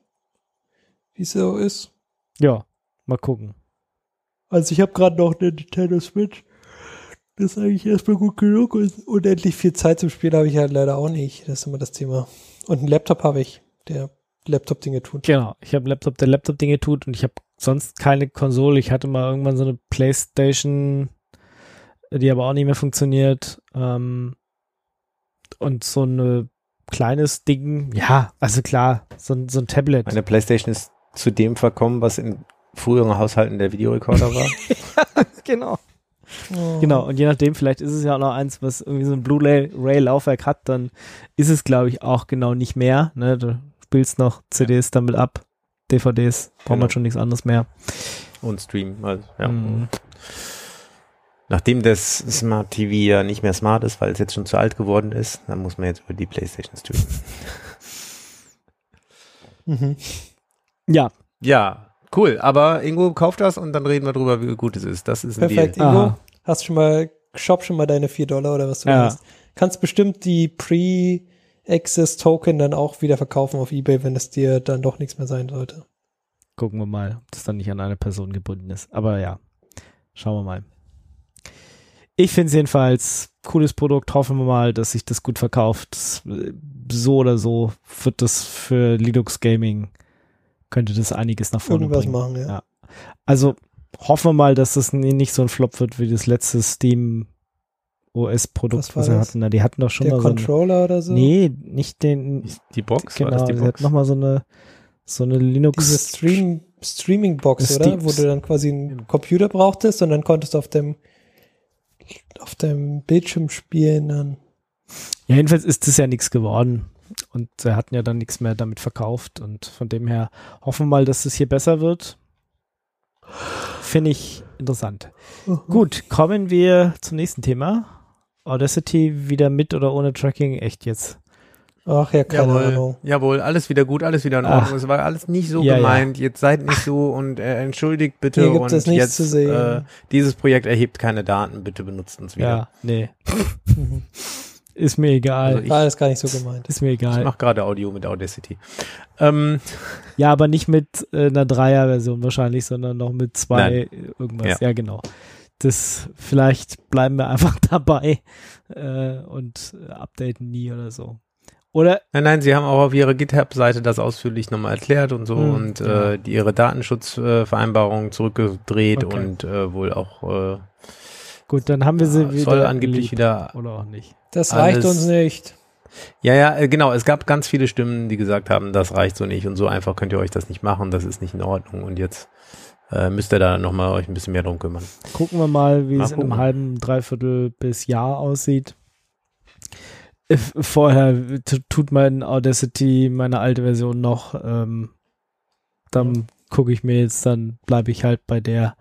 wie es so ist. Ja, mal gucken. Also ich habe gerade noch eine Nintendo Switch. Das ist eigentlich erstmal gut genug und unendlich viel Zeit zum Spielen habe ich halt leider auch nicht. Das ist immer das Thema. Und einen Laptop habe ich, der Laptop-Dinge tut. Genau, ich habe Laptop, der Laptop-Dinge tut und ich habe sonst keine Konsole. Ich hatte mal irgendwann so eine Playstation, die aber auch nicht mehr funktioniert. Ähm, und so ein kleines Ding, ja, also klar, so, so ein Tablet. Eine Playstation ist zu dem verkommen, was in früheren Haushalten der Videorekorder war. [LAUGHS] ja, genau. Oh. Genau, und je nachdem, vielleicht ist es ja auch noch eins, was irgendwie so ein Blu-ray-Laufwerk hat, dann ist es, glaube ich, auch genau nicht mehr. Ne? Spielst noch CDs damit ab, DVDs, braucht genau. man schon nichts anderes mehr. Und Stream, also, ja. Mhm. Nachdem das Smart TV ja nicht mehr smart ist, weil es jetzt schon zu alt geworden ist, dann muss man jetzt über die Playstation streamen. [LAUGHS] mhm. Ja. Ja, cool. Aber Ingo kauft das und dann reden wir drüber, wie gut es ist. Das ist ein Perfekt, Deal. Ingo. Aha. Hast schon mal, shop schon mal deine 4 Dollar oder was du ja. hast. Kannst bestimmt die Pre- Access Token dann auch wieder verkaufen auf eBay, wenn es dir dann doch nichts mehr sein sollte. Gucken wir mal, ob das dann nicht an eine Person gebunden ist. Aber ja, schauen wir mal. Ich finde es jedenfalls cooles Produkt. Hoffen wir mal, dass sich das gut verkauft. So oder so wird das für Linux Gaming könnte das einiges nach vorne Irgendwas bringen. machen, ja. Ja. Also hoffen wir mal, dass das nicht so ein Flop wird wie das letzte Steam OS-Produkt, Was war was sie das? hatten. Na, Die hatten doch schon Der mal so ein, Controller oder so? Nee, nicht den. Die Box? War Genau, das die sie Box? hatten nochmal so eine so eine Linux. Diese Stream, Streaming-Box, oder? Steam- Wo du dann quasi einen Computer brauchtest und dann konntest du auf dem auf dem Bildschirm spielen dann. Ja, jedenfalls ist das ja nichts geworden. Und sie hatten ja dann nichts mehr damit verkauft. Und von dem her hoffen wir mal, dass es hier besser wird. Finde ich interessant. Gut, kommen wir zum nächsten Thema. Audacity wieder mit oder ohne Tracking? Echt jetzt? Ach ja, keine Jawohl, Ahnung. jawohl, alles wieder gut, alles wieder in Ach. Ordnung. Es war alles nicht so Ja, ja. gemeint. Jetzt seid nicht so und äh, entschuldigt bitte. Hier gibt und es nichts jetzt, zu sehen. Äh, dieses Projekt erhebt keine Daten, bitte benutzt uns wieder. Ja, nee. Mhm. Ist mir egal. Also ich- War alles gar nicht so gemeint. ist mir Ich egal. mache gerade Audio mit Audacity. Ähm, Ja, aber nicht mit äh, einer Dreier-Version wahrscheinlich, sondern noch mit zwei äh, irgendwas. Ja. genau. Das vielleicht bleiben wir einfach [LAUGHS] dabei äh, und äh, updaten nie oder so. Oder nein, nein, sie haben auch auf ihrer GitHub-Seite das ausführlich nochmal erklärt und so Hm, und ja. äh, die, ihre Datenschutzvereinbarung zurückgedreht Okay. und äh, wohl auch äh, gut, dann haben wir sie wieder. soll angeblich wieder Oder auch nicht. Das reicht Alles- uns nicht. Ja, ja, äh, genau. Es gab ganz viele Stimmen, die gesagt haben, das reicht so nicht und so einfach könnt ihr euch das nicht machen, das ist nicht in Ordnung und jetzt äh, müsst ihr da nochmal euch ein bisschen mehr drum kümmern. Gucken wir mal, wie Mal es in einem gucken. halben, dreiviertel bis Jahr aussieht. Vorher tut mein Audacity, meine alte Version noch. Ähm, dann gucke ich mir jetzt, dann bleibe ich halt bei der.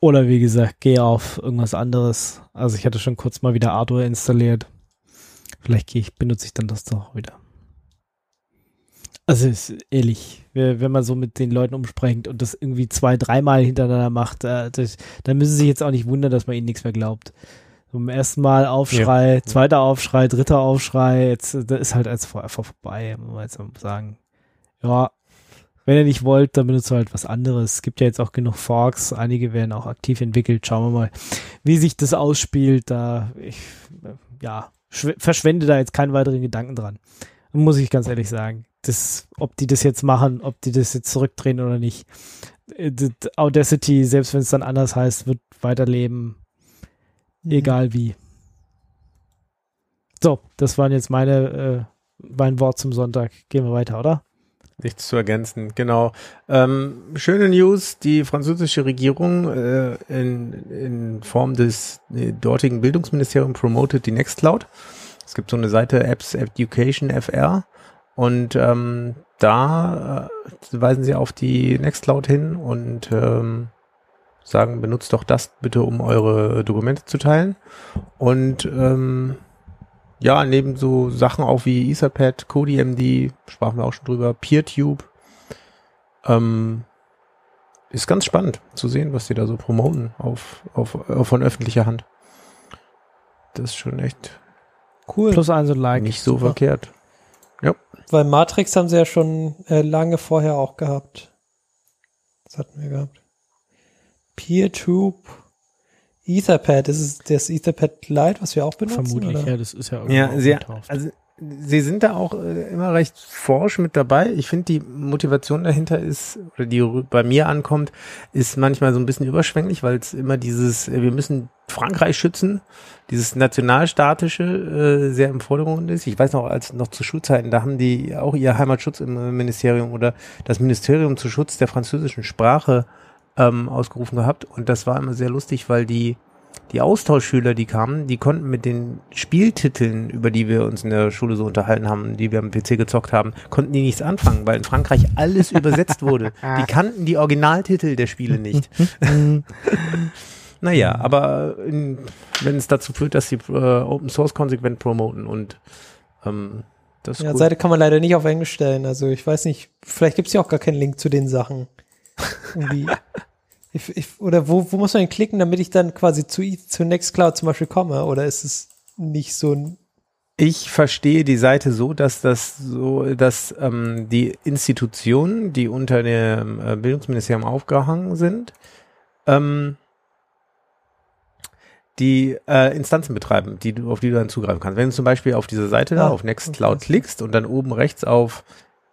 Oder wie gesagt, gehe auf irgendwas anderes. Also ich hatte schon kurz mal wieder Ardour installiert. Vielleicht ich, benutze ich dann das doch wieder. Also ist ehrlich, wenn man so mit den Leuten umspringt und das irgendwie zwei, dreimal hintereinander macht, äh, das, dann müssen sie sich jetzt auch nicht wundern, dass man ihnen nichts mehr glaubt. Zum ersten Mal Aufschrei, zweiter Aufschrei, dritter Aufschrei, jetzt äh, da ist halt einfach vorbei, muss man jetzt mal sagen. Ja, wenn ihr nicht wollt, dann benutzt ihr halt was anderes. Es gibt ja jetzt auch genug Forks, einige werden auch aktiv entwickelt. Schauen wir mal, wie sich das ausspielt. Da ich äh, ja schw- verschwende da jetzt keinen weiteren Gedanken dran. Muss ich ganz ehrlich sagen. Das, ob die das jetzt machen, ob die das jetzt zurückdrehen oder nicht. Äh, das Audacity, selbst wenn es dann anders heißt, wird weiterleben, Mhm. egal wie. So, das waren jetzt meine, äh, mein Wort zum Sonntag. Gehen wir weiter, oder? Nichts zu ergänzen, genau. Ähm, schöne News, die französische Regierung äh, in, in Form des äh, dortigen Bildungsministeriums promotet die Nextcloud. Es gibt so eine Seite Apps Education FR und ähm, da äh, weisen sie auf die Nextcloud hin und ähm, sagen, benutzt doch das bitte, um eure Dokumente zu teilen. Und ähm, ja, neben so Sachen auch wie Etherpad, CodeMD, sprachen wir auch schon drüber, PeerTube. Ähm, ist ganz spannend zu sehen, was die da so promoten auf, auf, auf von öffentlicher Hand. Das ist schon echt Cool. Plus eins und Like. nicht so super. verkehrt. Weil Matrix haben sie ja schon äh, lange vorher auch gehabt. Das hatten wir gehabt. PeerTube, Etherpad, das ist das Etherpad Lite, was wir auch benutzen. Vermutlich, oder? ja, das ist ja irgendwo Ja, sehr, also sie sind da auch äh, immer recht forsch mit dabei. Ich finde, die Motivation dahinter ist, oder die bei mir ankommt, ist manchmal so ein bisschen überschwänglich, weil es immer dieses, äh, wir müssen Frankreich schützen, dieses nationalstatische äh, sehr im Vordergrund ist. Ich weiß noch, als noch zu Schulzeiten, da haben die auch ihr Heimatschutz im äh, Ministerium oder das Ministerium zu Schutz der französischen Sprache ähm, ausgerufen gehabt. Und das war immer sehr lustig, weil die die Austauschschüler, die kamen, die konnten mit den Spieltiteln, über die wir uns in der Schule so unterhalten haben, die wir am PC gezockt haben, konnten die nichts anfangen, weil in Frankreich alles [LAUGHS] übersetzt wurde. Die kannten die Originaltitel der Spiele nicht. [LAUGHS] [LAUGHS] naja, aber wenn es dazu führt, dass sie äh, Open Source konsequent promoten und ähm, das ist Ja, gut. Seite kann man leider nicht auf Englisch stellen. Also ich weiß nicht, vielleicht gibt es ja auch gar keinen Link zu den Sachen. Irgendwie. Ich, ich, oder wo, wo muss man denn klicken, damit ich dann quasi zu, zu Nextcloud zum Beispiel komme? Oder ist es nicht so ein Ich verstehe die Seite so, dass das so, dass ähm, die Institutionen, die unter dem äh, Bildungsministerium aufgehangen sind, ähm, die äh, Instanzen betreiben, die du, auf die du dann zugreifen kannst. Wenn du zum Beispiel auf diese Seite da, Ah, auf Nextcloud okay. klickst und dann oben rechts auf,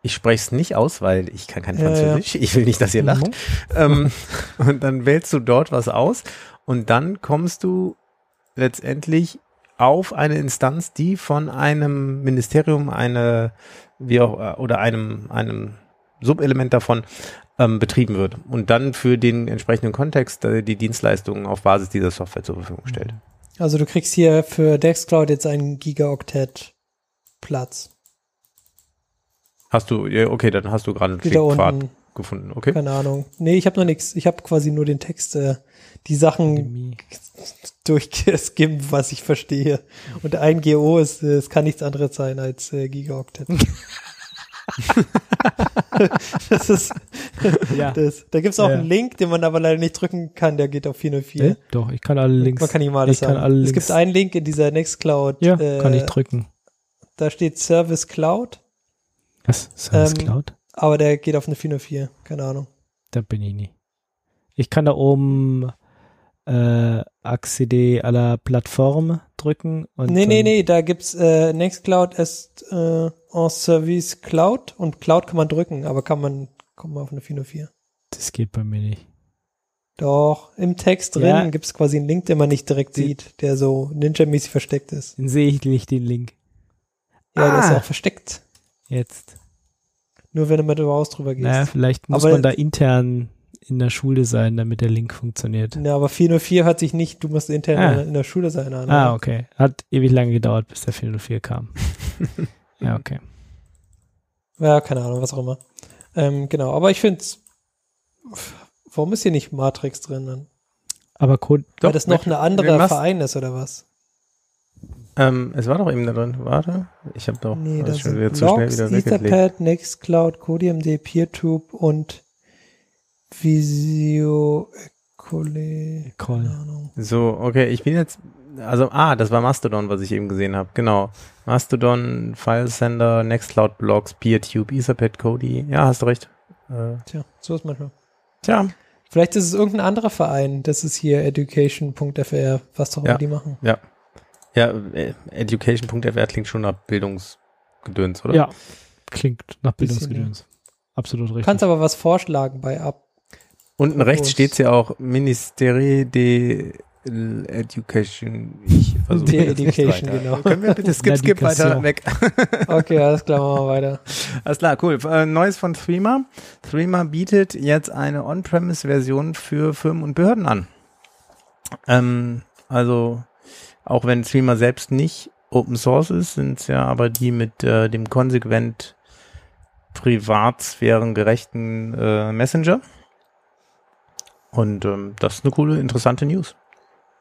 ich spreche es nicht aus, weil ich kann kein Französisch, ich will nicht, dass ihr lacht, Mhm. ähm, [LAUGHS] und dann wählst du dort was aus und dann kommst du letztendlich auf eine Instanz, die von einem Ministerium, eine, wie auch, oder einem, einem Subelement davon ähm, betrieben wird und dann für den entsprechenden Kontext äh, die Dienstleistungen auf Basis dieser Software zur Verfügung stellt. Also du kriegst hier für Dexcloud jetzt einen Gigaoctet Platz. Hast du, ja, okay, dann hast du gerade einen unten, gefunden, okay? keine Ahnung. Nee, ich habe noch nichts. Ich habe quasi nur den Text, äh, die Sachen durchgeskimmt, was ich verstehe. Und ein GO ist, äh, es kann nichts anderes sein als äh, Gigaoctet. [LAUGHS] das ist, Ja. das, da gibt's auch Ja. einen Link, den man aber leider nicht drücken kann, der geht auf 404. Äh, Doch, ich kann alle Links. Man kann ihm alles ich kann sagen. alle es Links. gibt einen Link in dieser Nextcloud. ja, äh, kann ich drücken. Da steht Service Cloud, Was? Service ähm, Cloud? aber der geht auf eine 404. Keine Ahnung. Da bin ich nie. Ich kann da oben äh, Accede à la Plattform drücken. Und nee, nee, nee, da gibt's äh, Nextcloud ist äh, en Service Cloud und Cloud kann man drücken, aber kann man kommt man auf eine 404. Das geht bei mir nicht. Doch, im Text drin Ja. gibt's quasi einen Link, den man nicht direkt Die- sieht, der so Ninja-mäßig versteckt ist. Dann sehe ich nicht den Link. Ja, der ist Ah. auch versteckt. Jetzt. Nur wenn du mit Maus drüber gehst. Naja, vielleicht muss Aber- man da intern in der Schule sein, damit der Link funktioniert. Ja, aber 404 hört sich nicht, du musst intern Ah. in, der Schule sein. An, Ah, okay. Hat ewig lange gedauert, bis der 404 kam. [LAUGHS] ja, okay. Ja, keine Ahnung, was auch immer. Ähm, genau, aber ich finde warum ist hier nicht Matrix drin dann? Aber Code, Weil das noch ein wenn anderer was- Verein ist oder was? Ähm, es war doch eben da drin. Warte. Ich habe doch Nee, das schon wieder zu schnell Logs, wieder weggelegt. Etherpad, Nextcloud, CodeMD, PeerTube und Visio Ecole. So, okay, ich bin jetzt, also, ah, das war Mastodon, was ich eben gesehen habe. Genau. Mastodon, Filesender, Nextcloud Blogs, PeerTube, Etherpad, Kodi. Ja, hast du recht. Äh, Tja, so ist manchmal. tja, Vielleicht ist es irgendein anderer Verein. Das ist hier education.fr, was doch immer Ja. die machen. ja, äh, education.fr klingt schon nach Bildungsgedöns, oder? ja, klingt nach Bildungsgedöns. Absolut Du richtig. kannst aber was vorschlagen bei Ab. Unten rechts Groß. steht ja auch Ministerie de Education. Ich versuche De Education, genau. Können wir bitte skip, skip weiter weg? [LAUGHS] Okay, alles klar, machen wir weiter. Alles klar, cool. Äh, Neues von Threema. Threema bietet jetzt eine On-Premise-Version für Firmen und Behörden an. Ähm, also, auch wenn Threema selbst nicht Open Source ist, sind es ja aber die mit äh, dem konsequent privatsphärengerechten äh, Messenger. Und ähm, das ist eine coole, interessante News.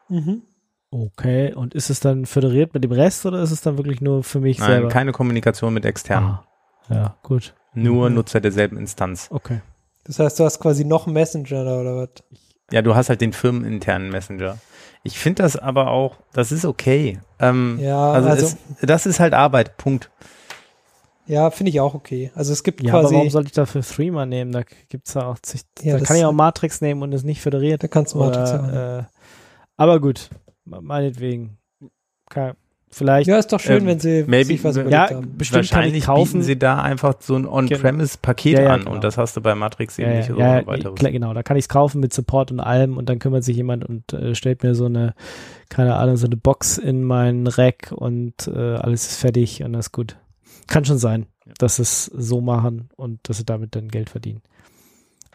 Mhm. Okay, und ist es dann föderiert mit dem Rest oder ist es dann wirklich nur für mich Nein, selber? keine Kommunikation mit externen. Ah, ja, gut. Nur Mhm. Nutzer derselben Instanz. Okay. Das heißt, du hast quasi noch einen Messenger da oder was? Ja, du hast halt den firmeninternen Messenger. Ich finde das aber auch, das ist okay. Ähm, Ja, also, also, es, das ist halt Arbeit, Punkt. ja, finde ich auch okay. Also es gibt Ja, aber quasi, warum sollte ich dafür Threema nehmen? Da gibt's ja auch zig, Ja, da kann ich auch Matrix nehmen und es nicht föderiert. da kannst du Matrix haben. Oder, äh, aber gut, me- meinetwegen. Kann, vielleicht, Ja, ist doch schön, ähm, wenn sie maybe- sich was ja, überlegt ja, haben. bestimmt kann ich Wahrscheinlich kaufen. bieten sie da einfach so ein On-Premise-Paket Ja, ja, an genau. und das hast du bei Matrix eben ja, nicht ja, so ja, klar, genau, da kann ich es kaufen mit Support und allem und dann kümmert sich jemand und äh, stellt mir so eine, keine Ahnung, so eine Box in mein Rack und äh, alles ist fertig und das ist gut. Kann schon sein, dass sie es so machen und dass sie damit dann Geld verdienen.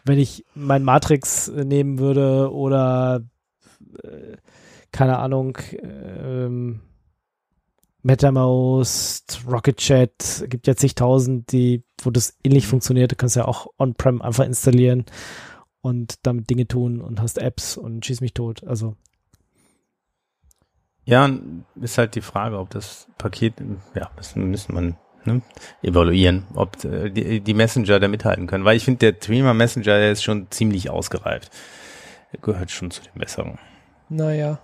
Wenn ich mein Matrix äh, nehmen würde oder äh, keine Ahnung, ähm, MetaMost, Rocket Chat, gibt ja zigtausend, die, wo das ähnlich funktioniert. Du kannst ja auch on-prem einfach installieren und damit Dinge tun und hast Apps und schieß mich tot. Also, Ja, ist halt die Frage, ob das Paket, ja, müssen, müssen man ne, evaluieren, ob äh, die, die Messenger da mithalten können. Weil ich finde, der Threema Messenger, der ist schon ziemlich ausgereift. Der gehört schon zu den besseren. Naja.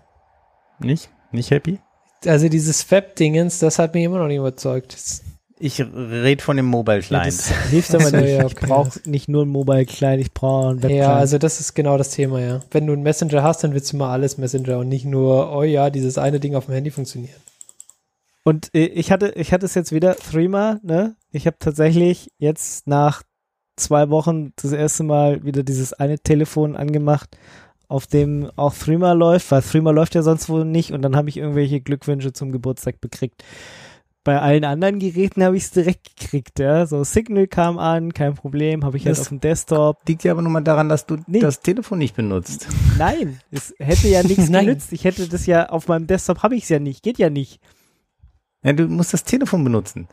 Nicht? Nicht happy? Also dieses Web-Dingens, das hat mich immer noch nicht überzeugt. Das- Ich rede von dem Mobile Client. Ja, hilft aber [LAUGHS] nicht. Ja, okay. Ich brauche nicht nur ein Mobile Client, ich brauche einen Web Ja, also das ist genau das Thema, ja. Wenn du einen Messenger hast, dann willst du mal alles Messenger und nicht nur, oh ja, dieses eine Ding auf dem Handy funktioniert. Und äh, ich hatte, ich hatte es jetzt wieder, Threema, ne? Ich habe tatsächlich jetzt nach zwei Wochen das erste Mal wieder dieses eine Telefon angemacht, auf dem auch Threema läuft, weil Threema läuft ja sonst wohl nicht und dann habe ich irgendwelche Glückwünsche zum Geburtstag bekriegt. Bei allen anderen Geräten habe ich es direkt gekriegt, ja. So Signal kam an, kein Problem, habe ich das halt auf dem Desktop. Liegt ja aber nur mal daran, dass du nee. das Telefon nicht benutzt. Nein, es hätte ja [LAUGHS] nichts genützt. Ich hätte das ja auf meinem Desktop habe ich es ja nicht, geht ja nicht. Ja, du musst das Telefon benutzen.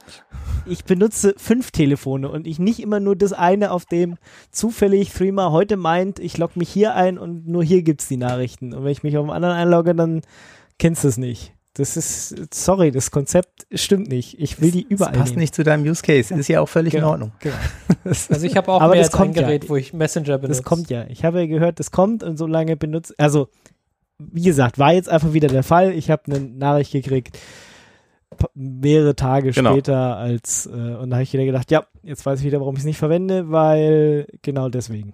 Ich benutze fünf Telefone und ich nicht immer nur das eine, auf dem zufällig Threema heute meint, ich logge mich hier ein und nur hier gibt es die Nachrichten. Und wenn ich mich auf dem anderen einlogge, dann kennst du es nicht. Das ist, sorry, das Konzept stimmt nicht. Ich will die überall. Das passt nehmen. nicht zu deinem Use Case. Ist ja auch völlig genau, in Ordnung. Genau. [LAUGHS] Also ich habe auch Aber mehr das kommt ein Gerät, ja. wo ich Messenger benutze. Das kommt ja. Ich habe ja gehört, das kommt und so lange benutzt. Also, wie gesagt, war jetzt einfach wieder der Fall. Ich habe eine Nachricht gekriegt mehrere Tage genau. später als äh, und da habe ich wieder gedacht, ja, jetzt weiß ich wieder, warum ich es nicht verwende, weil genau deswegen.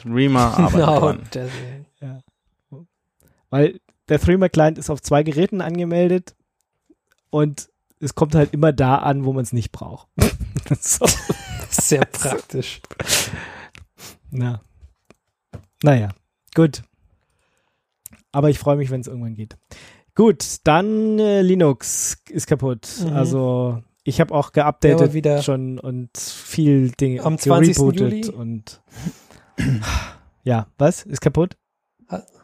Threema [LAUGHS] arbeitet genau, dran. Deswegen. Ja. Weil der Threema Client ist auf zwei Geräten angemeldet und es kommt halt immer da an, wo man es nicht braucht. [LAUGHS] so. Sehr [LAUGHS] praktisch. Na. Naja, gut. Aber ich freue mich, wenn es irgendwann geht. Gut, dann äh, Linux ist kaputt. Mhm. Also ich habe auch geupdatet ja, schon und viel Dinge am 20. Juli und [CLEARS THROAT] ja, was ist kaputt?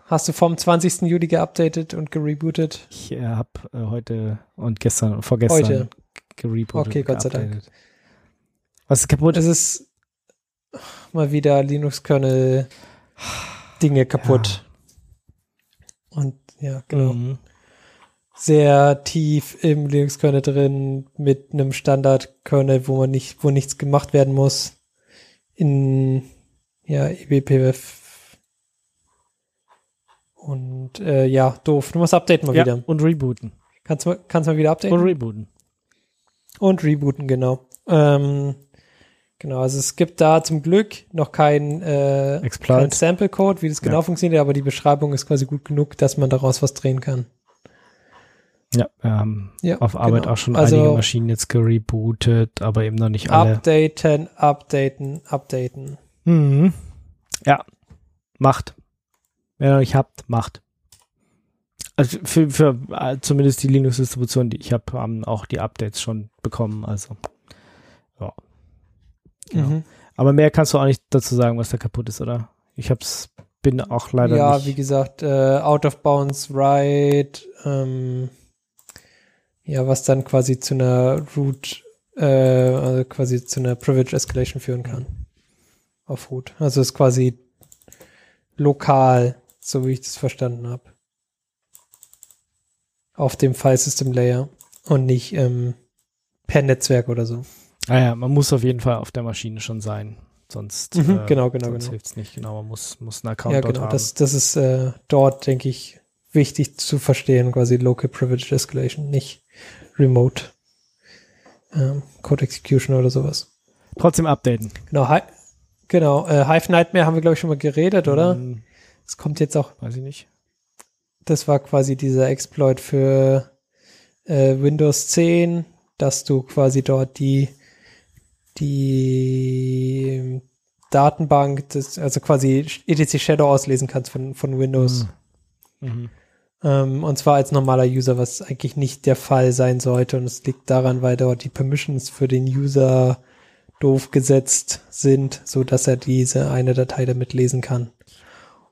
Hast du vom 20. Juli geupdatet und gerebootet? Ich äh, habe äh, heute und gestern und vorgestern heute. gerebootet. Okay, Gott sei Dank. Was ist kaputt? Es ist mal wieder Linux-Kernel Dinge kaputt. Ja. Und ja, genau. Mhm sehr tief im Linux-Kernel drin mit einem Standard-Kernel, wo man nicht, wo nichts gemacht werden muss. In ja, eBPF. Und äh, ja, doof. Du musst updaten mal ja, wieder. Und rebooten. Kannst du kannst mal wieder updaten? Und rebooten. Und rebooten, genau. Ähm, genau, also es gibt da zum Glück noch kein, äh, kein Sample-Code, wie das genau ja. funktioniert, aber die Beschreibung ist quasi gut genug, dass man daraus was drehen kann. Ja, wir haben ja, auf Arbeit genau. auch schon also, einige Maschinen jetzt gerebootet, aber eben noch nicht alle. Updaten, updaten, updaten. Mhm. Ja, macht. Wenn ihr noch nicht habt, macht. Also für, für äh, zumindest die Linux-Distribution, die ich habe, haben auch die Updates schon bekommen. Also, ja. Genau. Mhm. Aber mehr kannst du auch nicht dazu sagen, was da kaputt ist, oder? Ich hab's, bin auch leider ja, nicht. Ja, wie gesagt, äh, out of bounds, right, ähm, ja, was dann quasi zu einer Root, äh, also quasi zu einer Privilege Escalation führen kann. Auf Root. Also ist quasi lokal, so wie ich das verstanden habe. Auf dem File System Layer und nicht ähm, per Netzwerk oder so. Ah ja, man muss auf jeden Fall auf der Maschine schon sein. Sonst, mhm, äh, genau, genau, sonst genau. hilft es nicht. Genau, man muss, muss einen Account ja, dort genau, haben. Das, das ist äh, dort, denke ich, wichtig zu verstehen, quasi Local Privilege Escalation, nicht Remote ähm, Code Execution oder sowas. Trotzdem updaten. Genau, Hi genau äh, Hive Nightmare haben wir, glaube ich, schon mal geredet, oder? Mm. Es kommt jetzt auch. Weiß ich nicht. Das war quasi dieser Exploit für äh, Windows 10, dass du quasi dort die, die Datenbank, das, also quasi etc Shadow auslesen kannst von, von Windows. Mm. Mhm. Ähm, und zwar als normaler User, was eigentlich nicht der Fall sein sollte. Und es liegt daran, weil dort die Permissions für den User doof gesetzt sind, so dass er diese eine Datei damit lesen kann.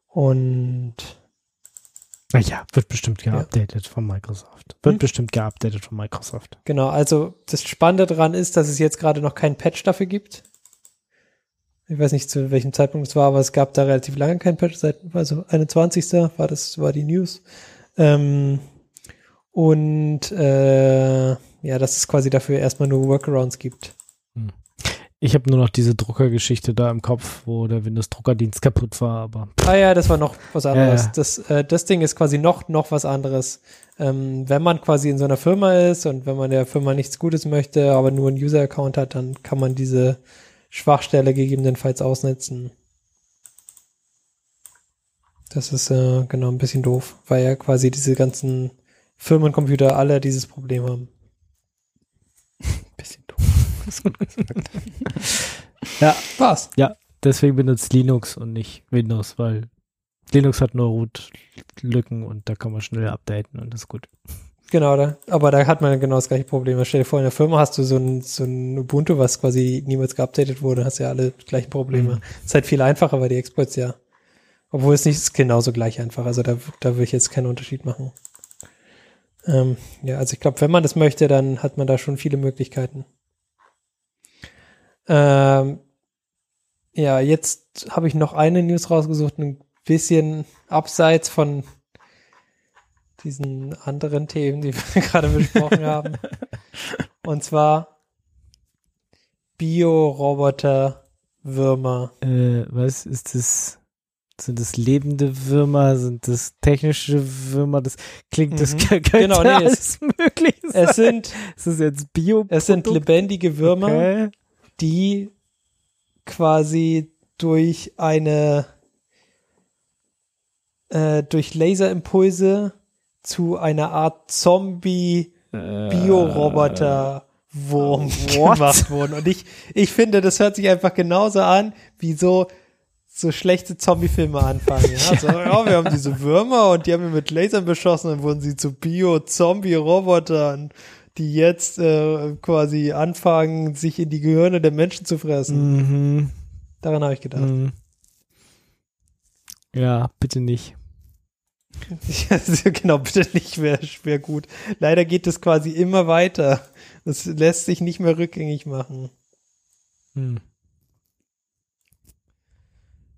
Und ja, wird bestimmt geupdatet ja. von Microsoft. Wird hm? bestimmt geupdatet von Microsoft. Genau, also das Spannende daran ist, dass es jetzt gerade noch keinen Patch dafür gibt. Ich weiß nicht, zu welchem Zeitpunkt es war, aber es gab da relativ lange keinen Patch. Seit, also 21. war das, war die News. Ähm, und äh, ja, dass es quasi dafür erstmal nur Workarounds gibt. Hm. Ich habe nur noch diese Druckergeschichte da im Kopf, wo der Windows-Druckerdienst kaputt war, aber. Ah ja, das war noch was anderes. Ja, ja. Das, äh, das Ding ist quasi noch, noch was anderes. Ähm, wenn man quasi in so einer Firma ist und wenn man der Firma nichts Gutes möchte, aber nur einen User-Account hat, dann kann man diese Schwachstelle gegebenenfalls ausnutzen. Das ist äh, genau ein bisschen doof, weil ja quasi diese ganzen Firmencomputer alle dieses Problem haben. [LAUGHS] bisschen doof. [LAUGHS] Ja. Was? Ja, deswegen benutzt Linux und nicht Windows, weil Linux hat nur Root-Lücken und da kann man schnell updaten und das ist gut. Genau, da, aber da hat man genau das gleiche Problem. Stell dir vor, in der Firma hast du so ein, so ein Ubuntu, was quasi niemals geupdatet wurde, hast ja alle gleichen Probleme. Mhm. Ist halt viel einfacher, weil die Exploits ja obwohl es nicht ist genauso gleich einfach. Also da, da würde ich jetzt keinen Unterschied machen. Ähm, ja, also ich glaube, wenn man das möchte, dann hat man da schon viele Möglichkeiten. Ähm, ja, jetzt habe ich noch eine News rausgesucht, ein bisschen abseits von diesen anderen Themen, die [LAUGHS] wir gerade besprochen [LAUGHS] haben. Und zwar Bioroboter Würmer. Äh, was ist das? Sind das lebende Würmer? Sind das technische Würmer? Das klingt, das mhm. könnte genau, nee, alles es, möglich sein. Es sind, ist das jetzt Bio? Es sind lebendige Würmer, okay. die quasi durch eine äh, durch Laserimpulse zu einer Art Zombie Bioroboter Wurm äh, gemacht wurden. Und ich, ich finde, das hört sich einfach genauso an, wie so so schlechte Zombie-Filme anfangen. Ja? [LAUGHS] Also, ja, wir haben diese Würmer und die haben wir mit Lasern beschossen, dann wurden sie zu Bio-Zombie-Robotern, die jetzt äh, quasi anfangen, sich in die Gehirne der Menschen zu fressen. Mhm. Daran habe ich gedacht. Mhm. Ja, bitte nicht. Ja, [LAUGHS] genau, bitte nicht, wäre wär gut. Leider geht es quasi immer weiter. Das lässt sich nicht mehr rückgängig machen. Hm.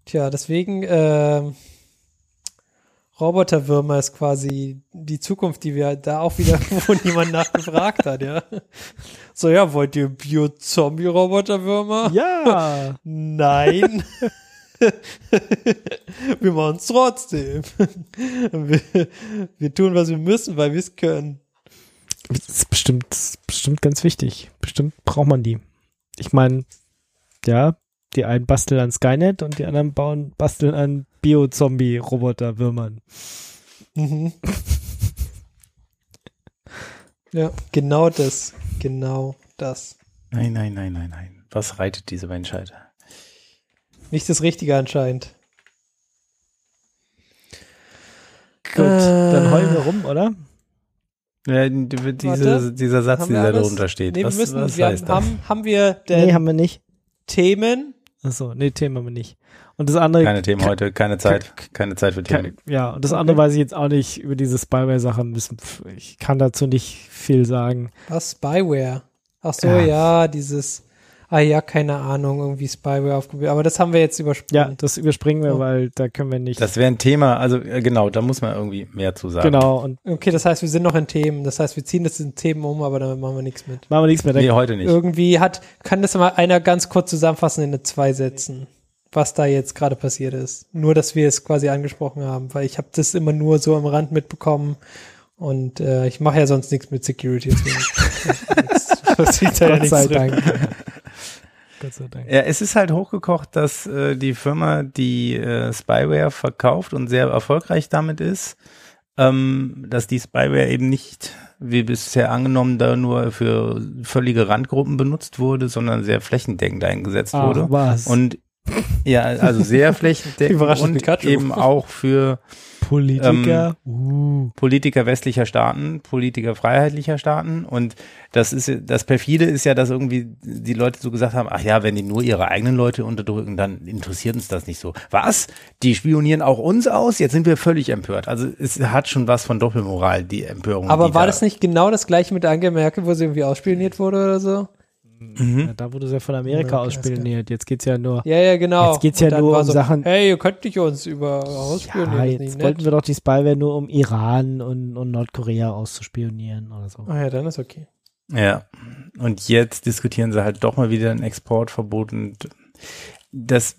Tja, deswegen äh, Roboterwürmer ist quasi die Zukunft, die wir da auch wieder, [LAUGHS] wo niemand nachgefragt hat, ja. So, ja, wollt ihr Bio-Zombie-Roboterwürmer? Ja. Nein. [LAUGHS] wir machen es trotzdem. wir, wir tun, was wir müssen, weil wir es können. Das ist bestimmt, bestimmt ganz wichtig. Bestimmt braucht man die. Ich meine, ja, die einen basteln an Skynet und die anderen bauen, basteln an Bio-Zombie-Roboter-Würmern. Mhm. [LAUGHS] ja, genau das. Genau das. Nein, nein, nein, nein, nein. Was reitet diese Menschheit? Nicht das Richtige anscheinend. Gut, äh, dann heulen wir rum, oder? Ja, diese, dieser Satz, der da drunter steht. Nee, was, müssen, was wir heißt haben, haben wir denn nee, haben wir nicht. Themen Achso, nee, Themen haben wir nicht. Und das andere. Keine Themen heute, keine Zeit, keine Zeit für Themen. ja, und das andere weiß ich jetzt auch nicht über diese Spyware-Sachen. Ich kann dazu nicht viel sagen. Was? Spyware? Ach so, ja, ja dieses ah ja, keine Ahnung, irgendwie Spyware aufgebaut. Aber das haben wir jetzt übersprungen. Ja, das überspringen wir, oh. weil da können wir nicht. Das wäre ein Thema, also äh, genau, da muss man irgendwie mehr zu sagen. Genau. Und okay, das heißt, wir sind noch in Themen. Das heißt, wir ziehen das in Themen um, aber damit machen wir nichts mit. Machen wir nichts mit. Nee, heute nicht. Irgendwie hat, kann das mal einer ganz kurz zusammenfassen in zwei Sätzen, was da jetzt gerade passiert ist. Nur, dass wir es quasi angesprochen haben, weil ich habe das immer nur so am Rand mitbekommen und äh, ich mache ja sonst nichts mit Security. Deswegen, [LAUGHS] das sieht ja Gott sei Dank. Gott sei Dank. Ja, es ist halt hochgekocht, dass äh, die Firma, die äh, Spyware verkauft und sehr erfolgreich damit ist, ähm, dass die Spyware eben nicht, wie bisher angenommen, da nur für völlige Randgruppen benutzt wurde, sondern sehr flächendeckend eingesetzt Ach, wurde. Was? Und ja, also sehr [LAUGHS] flächendeckend und eben auch für Politiker, ähm, uh. Politiker westlicher Staaten, Politiker freiheitlicher Staaten und das ist das perfide ist ja, dass irgendwie die Leute so gesagt haben, ach ja, wenn die nur ihre eigenen Leute unterdrücken, dann interessiert uns das nicht so. Was? Die spionieren auch uns aus? Jetzt sind wir völlig empört. Also es hat schon was von Doppelmoral, die Empörung. Aber war da das nicht genau das gleiche mit Angela Merkel, wo sie irgendwie ausspioniert wurde oder so? Mhm. Ja, da wurde es ja von Amerika aus spioniert. Jetzt geht's ja nur. Ja, ja, genau. Jetzt geht's ja nur um so, Sachen. Hey, ihr könnt nicht uns über ausspionieren. Ja, jetzt wollten wir doch die Spyware nur um Iran und, und Nordkorea auszuspionieren oder so. Ah ja, dann ist okay. Ja. Und jetzt diskutieren sie halt doch mal wieder ein Exportverbot und das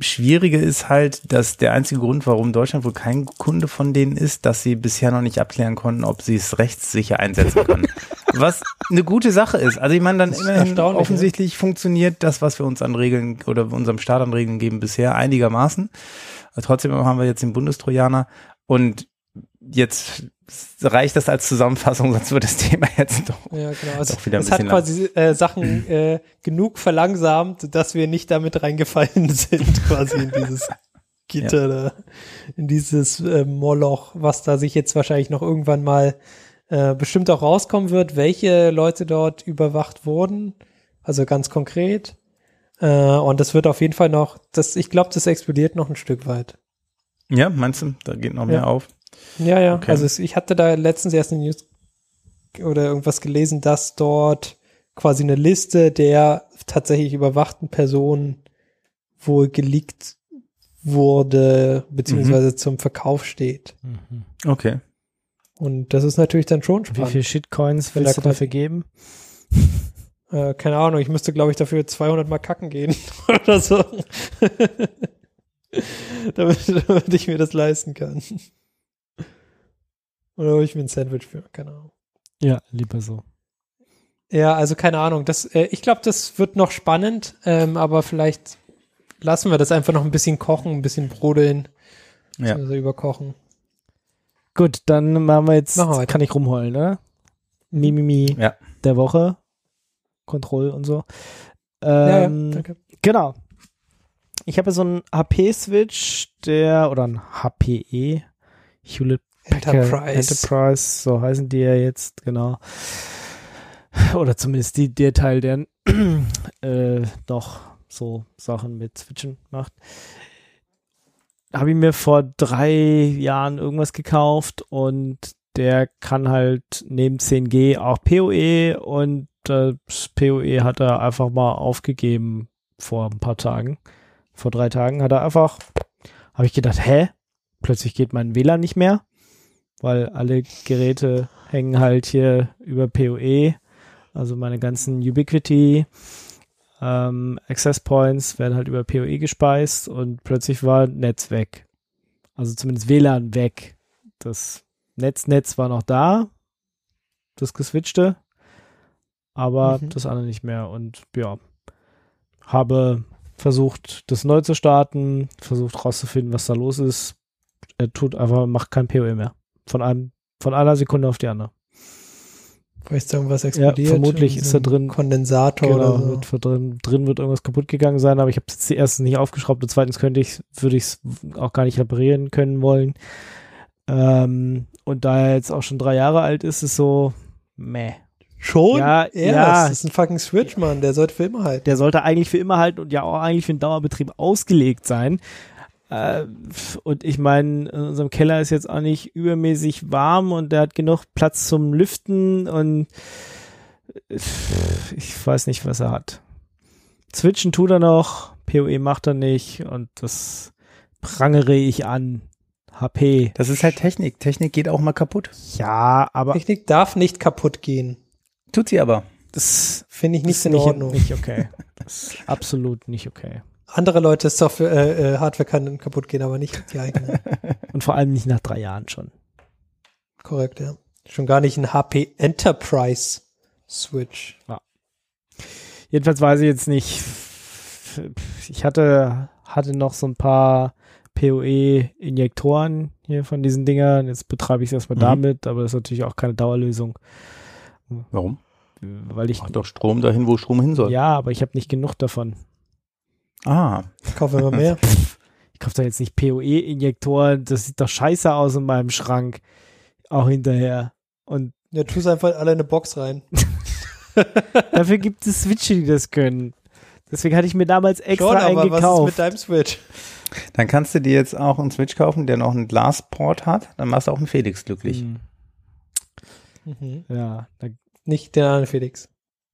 Schwierige ist halt, dass der einzige Grund, warum Deutschland wohl kein Kunde von denen ist, dass sie bisher noch nicht abklären konnten, ob sie es rechtssicher einsetzen können. [LAUGHS] was eine gute Sache ist. Also ich meine, dann immerhin offensichtlich ne? funktioniert das, was wir uns an Regeln oder unserem Staat an Regeln geben, bisher einigermaßen. Aber trotzdem haben wir jetzt den Bundestrojaner und jetzt reicht das als Zusammenfassung, sonst wird das Thema jetzt doch, ja, genau. also, doch wieder ein es bisschen hat quasi äh, Sachen äh, genug verlangsamt, dass wir nicht damit reingefallen [LAUGHS] sind, quasi in dieses [LAUGHS] Gitter ja. da, in dieses äh, Moloch, was da sich jetzt wahrscheinlich noch irgendwann mal äh, bestimmt auch rauskommen wird, welche Leute dort überwacht wurden, also ganz konkret. Äh, und das wird auf jeden Fall noch, das, ich glaube, das explodiert noch ein Stück weit. Ja, meinst du, da geht noch mehr ja. auf? Ja, ja. Okay. Also ich hatte da letztens erst eine News oder irgendwas gelesen, dass dort quasi eine Liste der tatsächlich überwachten Personen wohl geleakt wurde, beziehungsweise mhm. zum Verkauf steht. Mhm. Okay. Und das ist natürlich dann schon spannend. Wie viel Shitcoins willst du dafür geben? [LAUGHS] Äh, keine Ahnung, ich müsste, glaube ich, dafür 200 Mal kacken gehen [LAUGHS] oder so. [LAUGHS] damit, damit ich mir das leisten kann. Oder hole ich mir ein Sandwich für, keine Ahnung. Ja, lieber so. Ja, also keine Ahnung. Das, äh, ich glaube, das wird noch spannend, ähm, aber vielleicht lassen wir das einfach noch ein bisschen kochen, ein bisschen brodeln. Ja. Also überkochen. Gut, dann machen wir jetzt, machen wir kann ich rumheulen, ne? Mimimi ja. der Woche. Kontroll und so. Ähm, ja, ja, ähm, danke. Genau. Ich habe so einen HP-Switch, der, oder ein HPE, Hewlett Enterprise. Enterprise, so heißen die ja jetzt, genau. Oder zumindest die, der Teil, der [CLEARS THROAT] äh, noch so Sachen mit Switchen macht. Habe ich mir vor drei Jahren irgendwas gekauft und der kann halt neben 10G auch PoE und das PoE hat er einfach mal aufgegeben vor ein paar Tagen. Vor drei Tagen hat er einfach, habe ich gedacht, hä? Plötzlich geht mein WLAN nicht mehr weil alle Geräte hängen halt hier über PoE. Also meine ganzen Ubiquity ähm, Access Points werden halt über PoE gespeist und plötzlich war Netz weg. Also zumindest WLAN weg. Das Netznetz war noch da, das geswitchte, aber mhm. das andere nicht mehr. Und ja, habe versucht, das neu zu starten, versucht rauszufinden, was da los ist. Er tut einfach, macht kein PoE mehr. Von einem, von einer Sekunde auf die andere. Vielleicht irgendwas explodiert. Ja, vermutlich ist da drin Kondensator genau, oder so. wird drin, drin wird irgendwas kaputt gegangen sein, aber ich habe es erstens nicht aufgeschraubt und zweitens könnte ich, würde ich es auch gar nicht reparieren können wollen. Ähm, und da er jetzt auch schon drei Jahre alt ist, ist so meh. Schon? Ja, ja, ja. Das ist ein fucking Switch, Mann. Der sollte für immer halten. Der sollte eigentlich für immer halten und ja auch eigentlich für den Dauerbetrieb ausgelegt sein. Äh, und ich meine, in unserem Keller ist jetzt auch nicht übermäßig warm und der hat genug Platz zum Lüften und ich weiß nicht, was er hat. Switchen tut er noch, PoE macht er nicht und das prangere ich an. HP. Das ist halt Technik. Technik geht auch mal kaputt. Ja, aber. Technik darf nicht kaputt gehen. Tut sie aber. Das finde ich nicht in Ordnung. Nicht okay. Das ist absolut nicht okay andere Leute Software, äh, äh, Hardware kann kaputt gehen, aber nicht die eigene. [LAUGHS] Und vor allem nicht nach drei Jahren schon. Korrekt, ja. Schon gar nicht ein HP Enterprise Switch. Ja. Jedenfalls weiß ich jetzt nicht. Ich hatte, hatte noch so ein paar PoE-Injektoren hier von diesen Dingern. Jetzt betreibe ich es erstmal mhm. damit, aber das ist natürlich auch keine Dauerlösung. Warum? Weil ich. Mach doch Strom dahin, wo Strom hin soll. Ja, aber ich habe nicht genug davon. Ah. Ich kaufe immer mehr. [LAUGHS] ich kaufe da jetzt nicht PoE-Injektoren. Das sieht doch scheiße aus in meinem Schrank. Auch hinterher. Und ja, tu es einfach alle in eine Box rein. [LAUGHS] Dafür gibt es Switche, die das können. Deswegen hatte ich mir damals extra Schon, aber eingekauft. Was ist mit deinem Switch? Dann kannst du dir jetzt auch einen Switch kaufen, der noch einen Glasport hat. Dann machst du auch einen Felix glücklich. Mhm. Mhm. Ja. Nicht der andere Felix.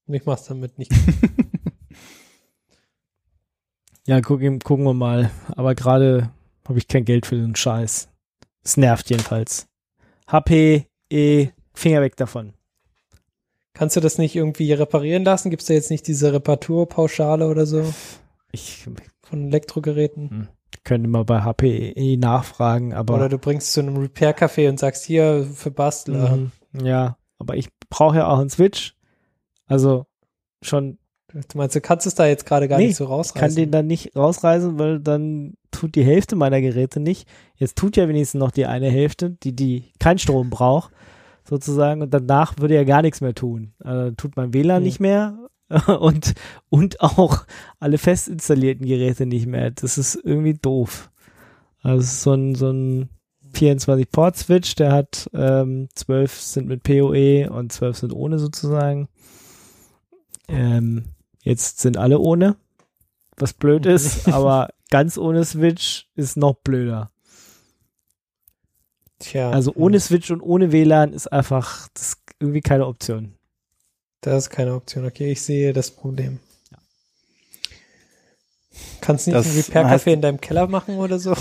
Ich mach's damit nicht. [LAUGHS] Ja, gucken, gucken wir mal. Aber gerade habe ich kein Geld für den Scheiß. Es nervt jedenfalls. HP, E, Finger weg davon. Kannst du das nicht irgendwie reparieren lassen? Gibt es da jetzt nicht diese Reparaturpauschale oder so? Ich von Elektrogeräten. Hm. Könnte mal bei HPE nachfragen, aber. Oder du bringst es zu einem Repair-Café und sagst hier für Bastler. Mhm. Ja, aber ich brauche ja auch einen Switch. Also schon. Du meinst, du kannst es da jetzt gerade gar nee, nicht so rausreißen? Ich kann den dann nicht rausreißen, weil dann tut die Hälfte meiner Geräte nicht. Jetzt tut ja wenigstens noch die eine Hälfte, die, die kein Strom braucht, sozusagen. Und danach würde ja gar nichts mehr tun. Also tut mein WLAN hm. nicht mehr [LAUGHS] und, und auch alle fest installierten Geräte nicht mehr. Das ist irgendwie doof. Also so ein, so ein 24-Port-Switch, der hat ähm, 12 sind mit PoE und 12 sind ohne sozusagen. Ähm, jetzt sind alle ohne, was blöd ist, [LAUGHS] aber ganz ohne Switch ist noch blöder. Tja. Also ohne hm. Switch und ohne WLAN ist einfach das ist irgendwie keine Option. Das ist keine Option. Okay, ich sehe das Problem. Ja. Kannst du nicht das ein Repair-Café in deinem Keller machen oder so? [LAUGHS]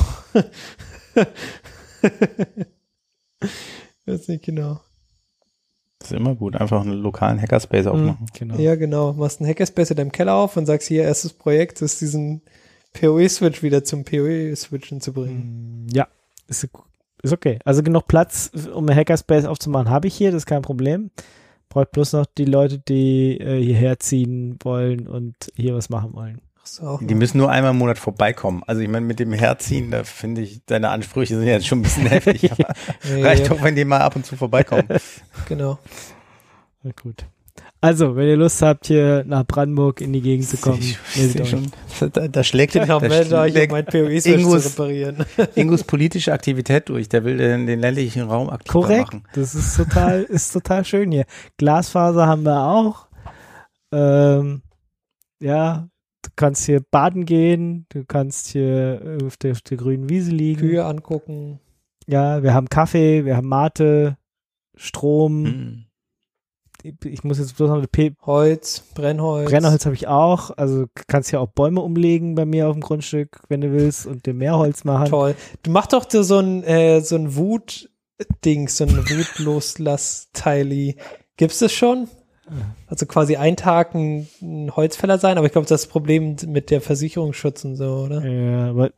weiß nicht genau. Ist immer gut, einfach einen lokalen Hackerspace mhm, aufmachen. Genau. Ja, genau. Machst einen Hackerspace in deinem Keller auf und sagst hier, erstes Projekt ist diesen PoE-Switch wieder zum PoE-Switchen zu bringen. Mm, ja, ist, ist okay. Also genug Platz, um einen Hackerspace aufzumachen, habe ich hier, das ist kein Problem. Braucht bloß noch die Leute, die äh, hierher ziehen wollen und hier was machen wollen. So. Die müssen nur einmal im Monat vorbeikommen. Also ich meine, mit dem Herziehen, da finde ich, deine Ansprüche sind jetzt schon ein bisschen [LAUGHS] heftig. Aber ja, reicht ja. doch, wenn die mal ab und zu vorbeikommen. [LAUGHS] genau. Na gut. Also, wenn ihr Lust habt, hier nach Brandenburg in die Gegend zu kommen, meldet euch. Schon, da, da schlägt genau, da meldet euch, um mein POE Ingus, zu reparieren. [LAUGHS] Ingus politische Aktivität durch. Der will den, den ländlichen Raum Korrekt. machen. Das ist total, ist total schön hier. Glasfaser haben wir auch. Ähm, ja, kannst hier baden gehen, du kannst hier auf der, auf der grünen Wiese liegen. Kühe angucken. Ja, wir haben Kaffee, wir haben Mate, Strom. Mhm ich muss jetzt bloß noch eine P Holz, Brennholz. Brennholz habe ich auch. Also kannst ja auch Bäume umlegen bei mir auf dem Grundstück, wenn du willst, und dir mehr Holz machen. Toll. Du machst doch so ein, äh, so ein Wut-Ding, so ein Wutloslass-Teili. Gibt's das schon? Also quasi ein Tag ein, ein Holzfäller sein, aber ich glaube, das, ist das Problem mit der Versicherungsschutz und so, oder? Ja, aber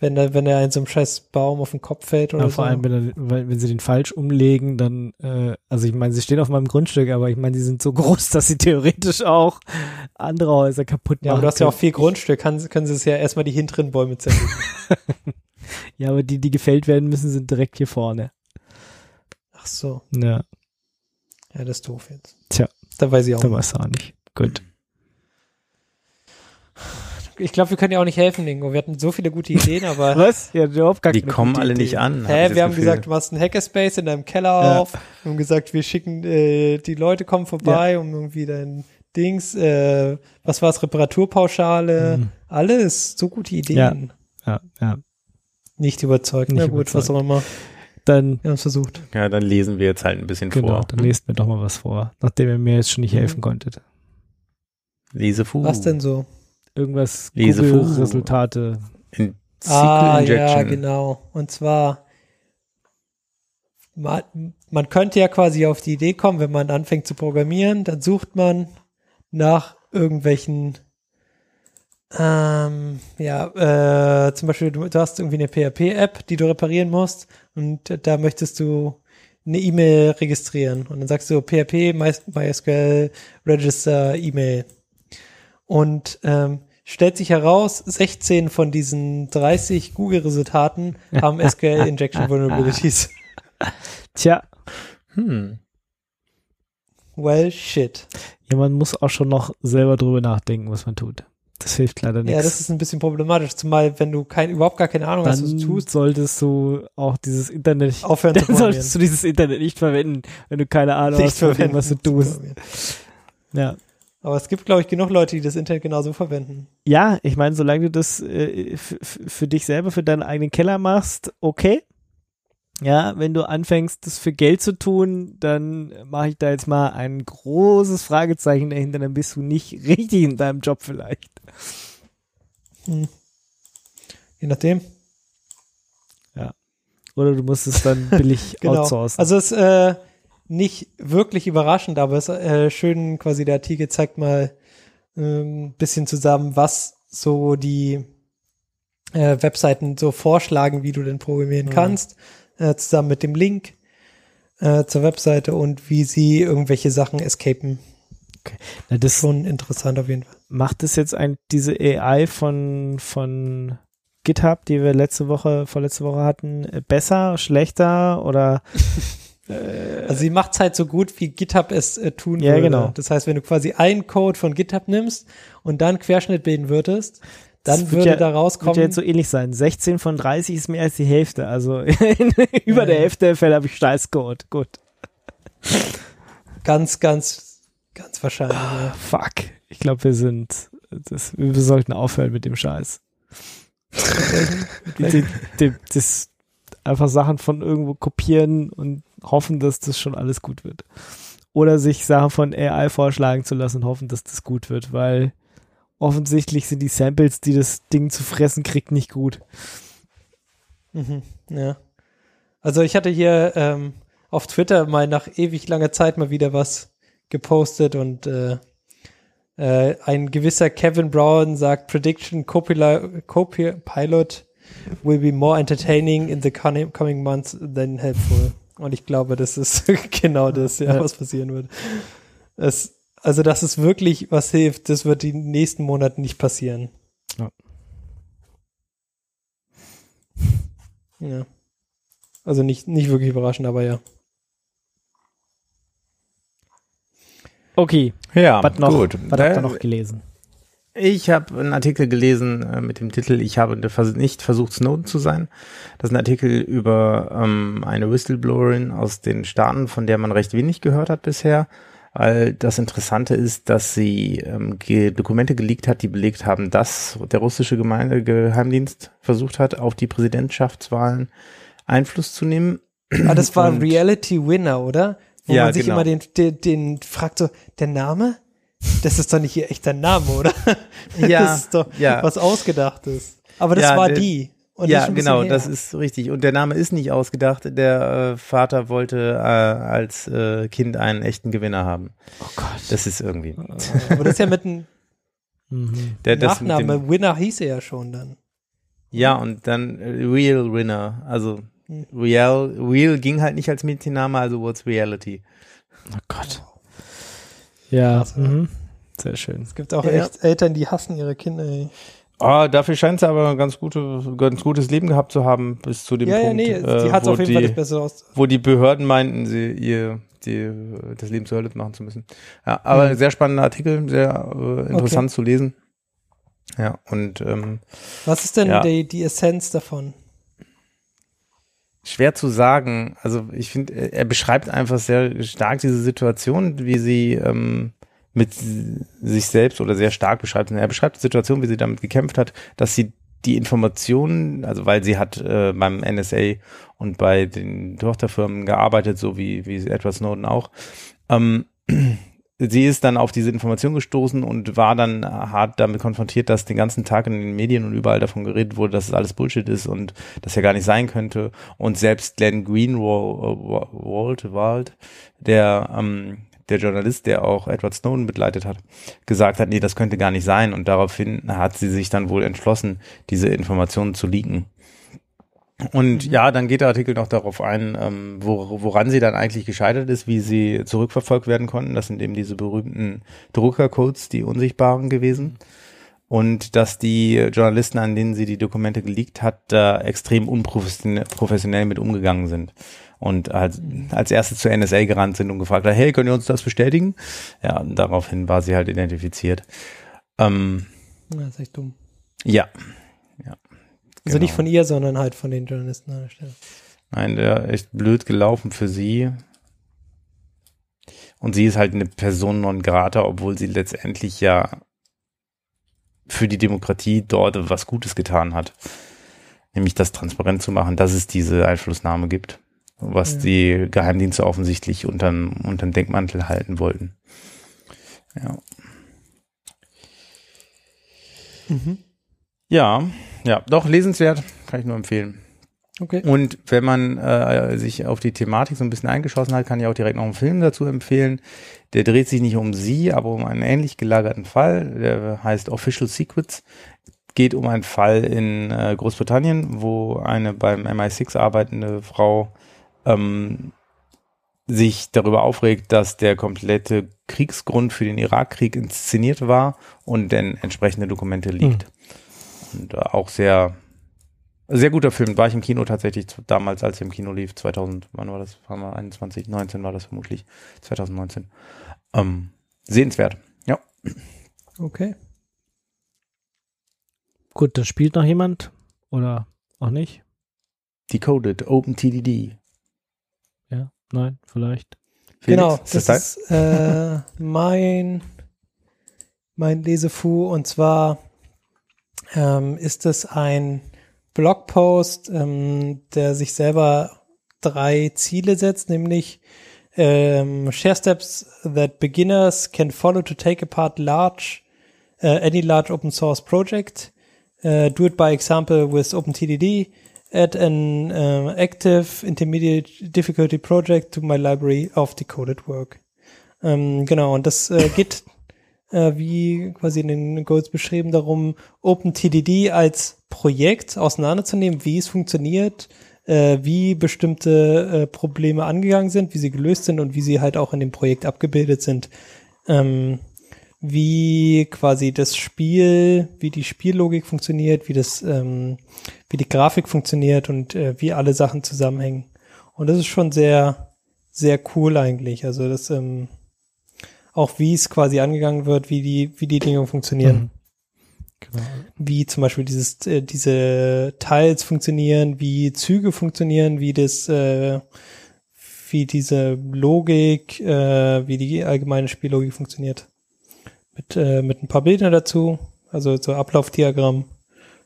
wenn er, wenn er in so einem scheiß Baum auf den Kopf fällt oder ja, vor so. allem, wenn, er, wenn sie den falsch umlegen, dann, äh, also ich meine, sie stehen auf meinem Grundstück, aber ich meine, die sind so [LAUGHS] groß, dass sie theoretisch auch andere Häuser kaputt machen. Ja, aber du hast können. ja auch viel Grundstück, kann, können sie es ja erstmal die hinteren Bäume zerlegen. [LAUGHS] ja, aber die, die gefällt werden müssen, sind direkt hier vorne. Ach so. Ja. Ja, das ist doof jetzt. Tja. Da weiß ich auch. Da weiß ich auch nicht. Gut ich glaube, wir können ja auch nicht helfen, Ingo. Wir hatten so viele gute Ideen, aber. [LAUGHS] Was? Ja, überhaupt gar Die kommen alle Idee. nicht an. Hä, wir haben Gefühl. gesagt, du machst einen Hackerspace in deinem Keller ja. auf. Wir haben gesagt, wir schicken, äh, die Leute kommen vorbei, ja. um irgendwie dein Dings, äh, was war's, Reparaturpauschale, mhm. alles, so gute Ideen. Ja, ja. ja. Nicht überzeugt. Nicht Na gut, überzeugt. was auch immer. Dann, wir haben es versucht. Ja, dann lesen wir jetzt halt ein bisschen genau, vor. Genau, dann lest mir doch mal was vor, nachdem ihr mir jetzt schon nicht mhm. helfen konntet. Lesefu. Was denn so? irgendwas Google-Resultate. In ah, ja, genau. Und zwar, man, man könnte ja quasi auf die Idee kommen, wenn man anfängt zu programmieren, dann sucht man nach irgendwelchen ähm, ja, äh, zum Beispiel, du, du hast irgendwie eine PHP-App, die du reparieren musst und da möchtest du eine E-Mail registrieren und dann sagst du PHP, MySQL, Register, E-Mail und ähm, stellt sich heraus, 16 von diesen 30 Google-Resultaten haben SQL-Injection [LAUGHS] Vulnerabilities. Tja. Hm. Well, shit. Ja, man muss auch schon noch selber drüber nachdenken, was man tut. Das hilft leider nichts. Ja, das ist ein bisschen problematisch, zumal wenn du kein, überhaupt gar keine Ahnung hast, was du tust. solltest du auch dieses Internet aufhören zu [LAUGHS] Dann solltest du dieses Internet nicht verwenden, wenn du keine Ahnung nicht hast, was du tust. Ja. Aber es gibt, glaube ich, genug Leute, die das Internet genauso verwenden. Ja, ich meine, solange du das äh, für dich selber, für deinen eigenen Keller machst, okay. Ja, wenn du anfängst, das für Geld zu tun, dann mache ich da jetzt mal ein großes Fragezeichen dahinter, dann bist du nicht [LAUGHS] richtig in deinem Job vielleicht. Hm. Je nachdem. Ja. Oder du musst es dann [LAUGHS] billig genau. outsourcen. Also es, äh, nicht wirklich überraschend, aber es ist äh, schön, quasi der Artikel zeigt mal ein ähm, bisschen zusammen, was so die äh, Webseiten so vorschlagen, wie du denn programmieren mhm. kannst, äh, zusammen mit dem Link äh, zur Webseite und wie sie irgendwelche Sachen escapen. Okay. Na, das schon interessant auf jeden Fall. Macht es jetzt ein, diese AI von, von GitHub, die wir letzte Woche, vorletzte Woche hatten, äh, besser, schlechter oder [LAUGHS] äh, also sie macht es halt so gut, wie GitHub es äh, tun ja, würde. Genau. Das heißt, wenn du quasi einen Code von GitHub nimmst und dann Querschnitt bilden würdest, dann würde ja, da rauskommen. Wird ja jetzt so ähnlich sein. 16 von 30 ist mehr als die Hälfte. Also [LAUGHS] über ja. der Hälfte der Fälle habe ich Scheißcode. Gut. Ganz, ganz, ganz wahrscheinlich. Ah, ja. Fuck. Ich glaube, wir sind, das, wir sollten aufhören mit dem Scheiß. die, die, das einfach Sachen von irgendwo kopieren und hoffen, dass das schon alles gut wird. Oder sich Sachen von AI vorschlagen zu lassen und hoffen, dass das gut wird, weil offensichtlich sind die Samples, die das Ding zu fressen kriegt, nicht gut. Mhm, ja. Also ich hatte hier ähm, auf Twitter mal nach ewig langer Zeit mal wieder was gepostet und äh, äh, ein gewisser Kevin Brown sagt Prediction Copilot will be more entertaining in the coming months than helpful. Und ich glaube, das ist [LAUGHS] genau das, ja, was passieren wird. Es, also, dass es wirklich was hilft, das wird die nächsten Monate nicht passieren. Ja. ja. Also nicht, nicht wirklich überraschend, aber ja. Okay. Ja, was noch, gut. Was habt ihr noch gelesen? Ich habe einen Artikel gelesen äh, mit dem Titel Ich habe nicht versucht, Snowden zu sein. Das ist ein Artikel über ähm, eine Whistleblowerin aus den Staaten, von der man recht wenig gehört hat bisher. Weil das Interessante ist, dass sie ähm, ge Dokumente geleakt hat, die belegt haben, dass der russische Gemeinde Geheimdienst versucht hat, auf die Präsidentschaftswahlen Einfluss zu nehmen. Ah, das war Und, Reality Winner, oder? Wo ja, man sich genau. immer den, den, den fragt so, der Name? Das ist doch nicht ihr echter Name, oder? Ja. Das ist doch ja. was Ausgedachtes. Aber das ja, war die. Und ja, genau, das ist richtig. Und der Name ist nicht ausgedacht. Der äh, Vater wollte äh, als äh, Kind einen echten Gewinner haben. Oh Gott. Das ist irgendwie. Aber das ist ja mit einem [LAUGHS] mhm. der, Nachname. Dem, Winner hieß er ja schon dann. Ja, und dann äh, Real Winner. Also hm. Real, Real ging halt nicht als Mädchenname, also what's Reality. Oh Gott. Ja, also, mhm. sehr schön. Es gibt auch ja. echt Eltern, die hassen ihre Kinder. Ey. Ah, dafür scheint sie aber ein ganz, gute, ganz gutes Leben gehabt zu haben, bis zu dem ja, Punkt. Ja, nee, äh, hat auf jeden die, Fall das Bessere aus. Wo die Behörden meinten, sie ihr die, das Leben zur Hölle machen zu müssen. Ja, aber mhm. sehr spannender Artikel, sehr äh, interessant okay. zu lesen. Ja, und ähm, Was ist denn ja. die, die Essenz davon? Schwer zu sagen. Also ich finde, er beschreibt einfach sehr stark diese Situation, wie sie ähm, mit sich selbst oder sehr stark beschreibt. Er beschreibt die Situation, wie sie damit gekämpft hat, dass sie die Informationen, also weil sie hat äh, beim NSA und bei den Tochterfirmen gearbeitet, so wie, wie Edward Snowden auch, ähm, [CLEARS THROAT] sie ist dann auf diese Information gestoßen und war dann hart damit konfrontiert, dass den ganzen Tag in den Medien und überall davon geredet wurde, dass es alles Bullshit ist und das ja gar nicht sein könnte. Und selbst Glenn Greenwald, Wald, der ähm, der Journalist, der auch Edward Snowden begleitet hat, gesagt hat, nee, das könnte gar nicht sein. Und daraufhin hat sie sich dann wohl entschlossen, diese Informationen zu leaken. Und mhm. ja, dann geht der Artikel noch darauf ein, ähm, wo, woran sie dann eigentlich gescheitert ist, wie sie zurückverfolgt werden konnten. Das sind eben diese berühmten Druckercodes, die unsichtbaren gewesen. Und dass die Journalisten, an denen sie die Dokumente geleakt hat, da extrem unprofessionell mit umgegangen sind. Und als, als erstes zur NSA gerannt sind und gefragt hat, hey, können ihr uns das bestätigen? Ja, und daraufhin war sie halt identifiziert. Ähm, das ist echt dumm. Ja, also nicht genau. von ihr, sondern halt von den Journalisten an der Stelle. Nein, der echt blöd gelaufen für sie. Und sie ist halt eine Person non grata, obwohl sie letztendlich ja für die Demokratie dort was Gutes getan hat. Nämlich das transparent zu machen, dass es diese Einflussnahme gibt. Was ja. die Geheimdienste offensichtlich unterm, unterm Denkmantel halten wollten. Ja. Mhm. Ja, ja, doch lesenswert, kann ich nur empfehlen. Okay. Und wenn man äh, sich auf die Thematik so ein bisschen eingeschossen hat, kann ich auch direkt noch einen Film dazu empfehlen. Der dreht sich nicht um sie, aber um einen ähnlich gelagerten Fall. Der heißt Official Secrets. Geht um einen Fall in äh, Großbritannien, wo eine beim MI6 arbeitende Frau ähm, sich darüber aufregt, dass der komplette Kriegsgrund für den Irakkrieg inszeniert war und denn entsprechende Dokumente liegt. Hm. Und äh, auch sehr sehr guter Film. War ich im Kino tatsächlich damals, als er im Kino lief. 2000, wann war das? Waren wir 21, 19 war das vermutlich. 2019. Ähm, sehenswert. Ja. Okay. Gut, das spielt noch jemand oder auch nicht? Decoded, OpenTDD. Nein, vielleicht. Felix, genau, das, das ist äh, mein, mein Lesefu und zwar ähm, ist es ein Blogpost, ähm, der sich selber drei Ziele setzt, nämlich ähm, Share Steps that beginners can follow to take apart large, uh, any large open source project. Uh, do it by example with OpenTDD. Add an uh, active intermediate difficulty project to my library of decoded work. Ähm, genau, und das äh, geht äh, wie quasi in den Goals beschrieben darum, OpenTDD als Projekt auseinanderzunehmen, wie es funktioniert, äh, wie bestimmte äh, Probleme angegangen sind, wie sie gelöst sind und wie sie halt auch in dem Projekt abgebildet sind. Ähm, wie quasi das Spiel, wie die Spiellogik funktioniert, wie das, ähm, wie die Grafik funktioniert und äh, wie alle Sachen zusammenhängen. Und das ist schon sehr, sehr cool eigentlich. Also das, ähm, auch wie es quasi angegangen wird, wie die, wie die Dinge funktionieren. Mhm. Genau. Wie zum Beispiel dieses, äh, diese Teils funktionieren, wie Züge funktionieren, wie das, äh, wie diese Logik, äh, wie die allgemeine Spiellogik funktioniert. Mit, äh, mit ein paar Bildern dazu, also so Ablaufdiagramm.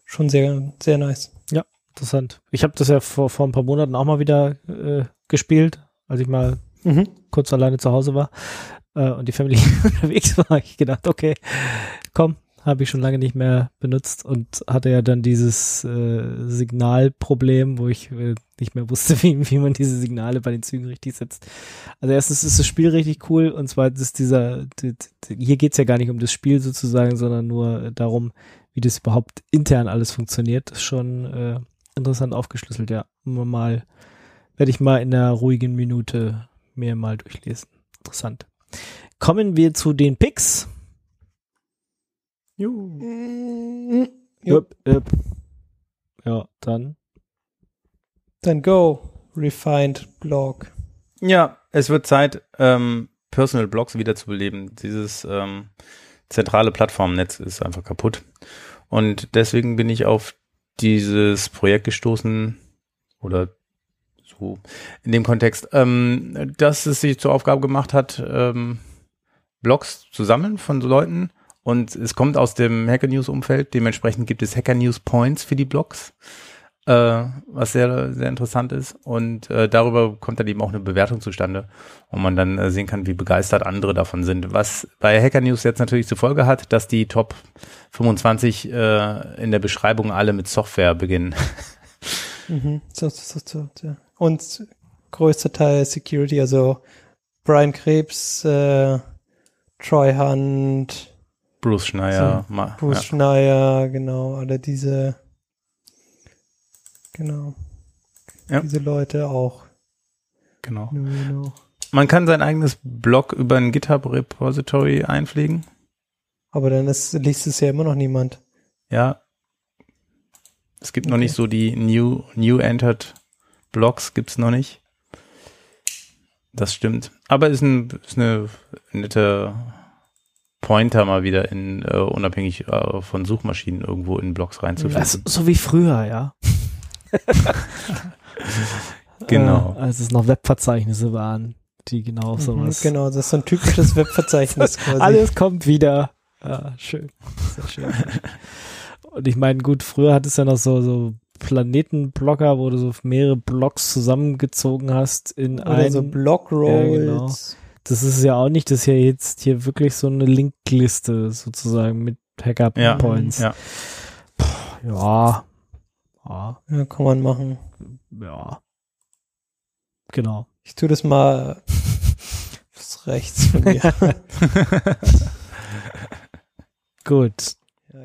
Schon sehr, sehr nice. Ja, interessant. Ich habe das ja vor, vor ein paar Monaten auch mal wieder äh, gespielt, als ich mal mhm. kurz alleine zu Hause war äh, und die Familie [LAUGHS] unterwegs war. Ich gedacht, okay, komm, habe ich schon lange nicht mehr benutzt und hatte ja dann dieses äh, Signalproblem, wo ich äh, nicht mehr wusste, [LAUGHS] wie, wie man diese Signale bei den Zügen richtig setzt. Also erstens ist das Spiel richtig cool und zweitens ist dieser, die, die, hier geht's ja gar nicht um das Spiel sozusagen, sondern nur darum, wie das überhaupt intern alles funktioniert. Das ist schon äh, interessant aufgeschlüsselt, ja. Mal werde ich mal in einer ruhigen Minute mir mal durchlesen. Interessant. Kommen wir zu den Picks. Juhu. Mm, jupp. Jupp, Ja, dann. Dann go, refined blog. Ja, es wird Zeit, ähm, Personal Blogs wieder zu beleben. Dieses ähm, zentrale Plattformnetz ist einfach kaputt. Und deswegen bin ich auf dieses Projekt gestoßen oder so in dem Kontext, ähm, dass es sich zur Aufgabe gemacht hat, ähm, Blogs zu sammeln von Leuten, und es kommt aus dem Hacker News Umfeld. Dementsprechend gibt es Hacker News Points für die Blogs, äh, was sehr, sehr interessant ist. Und äh, darüber kommt dann eben auch eine Bewertung zustande, wo man dann äh, sehen kann, wie begeistert andere davon sind. Was bei Hacker News jetzt natürlich zur Folge hat, dass die Top 25 äh, in der Beschreibung alle mit Software beginnen. [LAUGHS] Mhm. So, so, so, so. Und größter Teil Security, also Brian Krebs, äh, Troy Hunt, Bruce Schneier. So, Bruce ja. Schneier, genau, alle diese, genau. Ja. Diese Leute auch. Genau. genau. Man kann sein eigenes Blog über ein GitHub-Repository einpflegen. Aber dann ist, liest es ja immer noch niemand. Ja. Es gibt okay. noch nicht so die New, New Entered Blogs, gibt's noch nicht. Das stimmt. Aber ist, ein, ist eine nette Pointer mal wieder in uh, unabhängig uh, von Suchmaschinen irgendwo in Blogs reinzufinden. So, so wie früher, ja. [LAUGHS] genau. Äh, als es noch Webverzeichnisse waren, die genau mhm, sowas. Genau, das ist so ein typisches Webverzeichnis [LAUGHS] quasi. Alles kommt wieder. Ja, schön. Sehr schön. Und ich meine, gut, früher hat es ja noch so, so Planetenblocker, wo du so mehrere Blocks zusammengezogen hast in Oder ein, so Blockrolls. Ja, genau das ist ja auch nicht, das ist ja jetzt hier wirklich so eine Linkliste sozusagen mit Hacker-Points. Ja, ja. ja. Ja. ja, kann man machen. Ja. Genau. Ich tue das mal [LAUGHS] rechts von mir. [LAUGHS] Gut. Ja,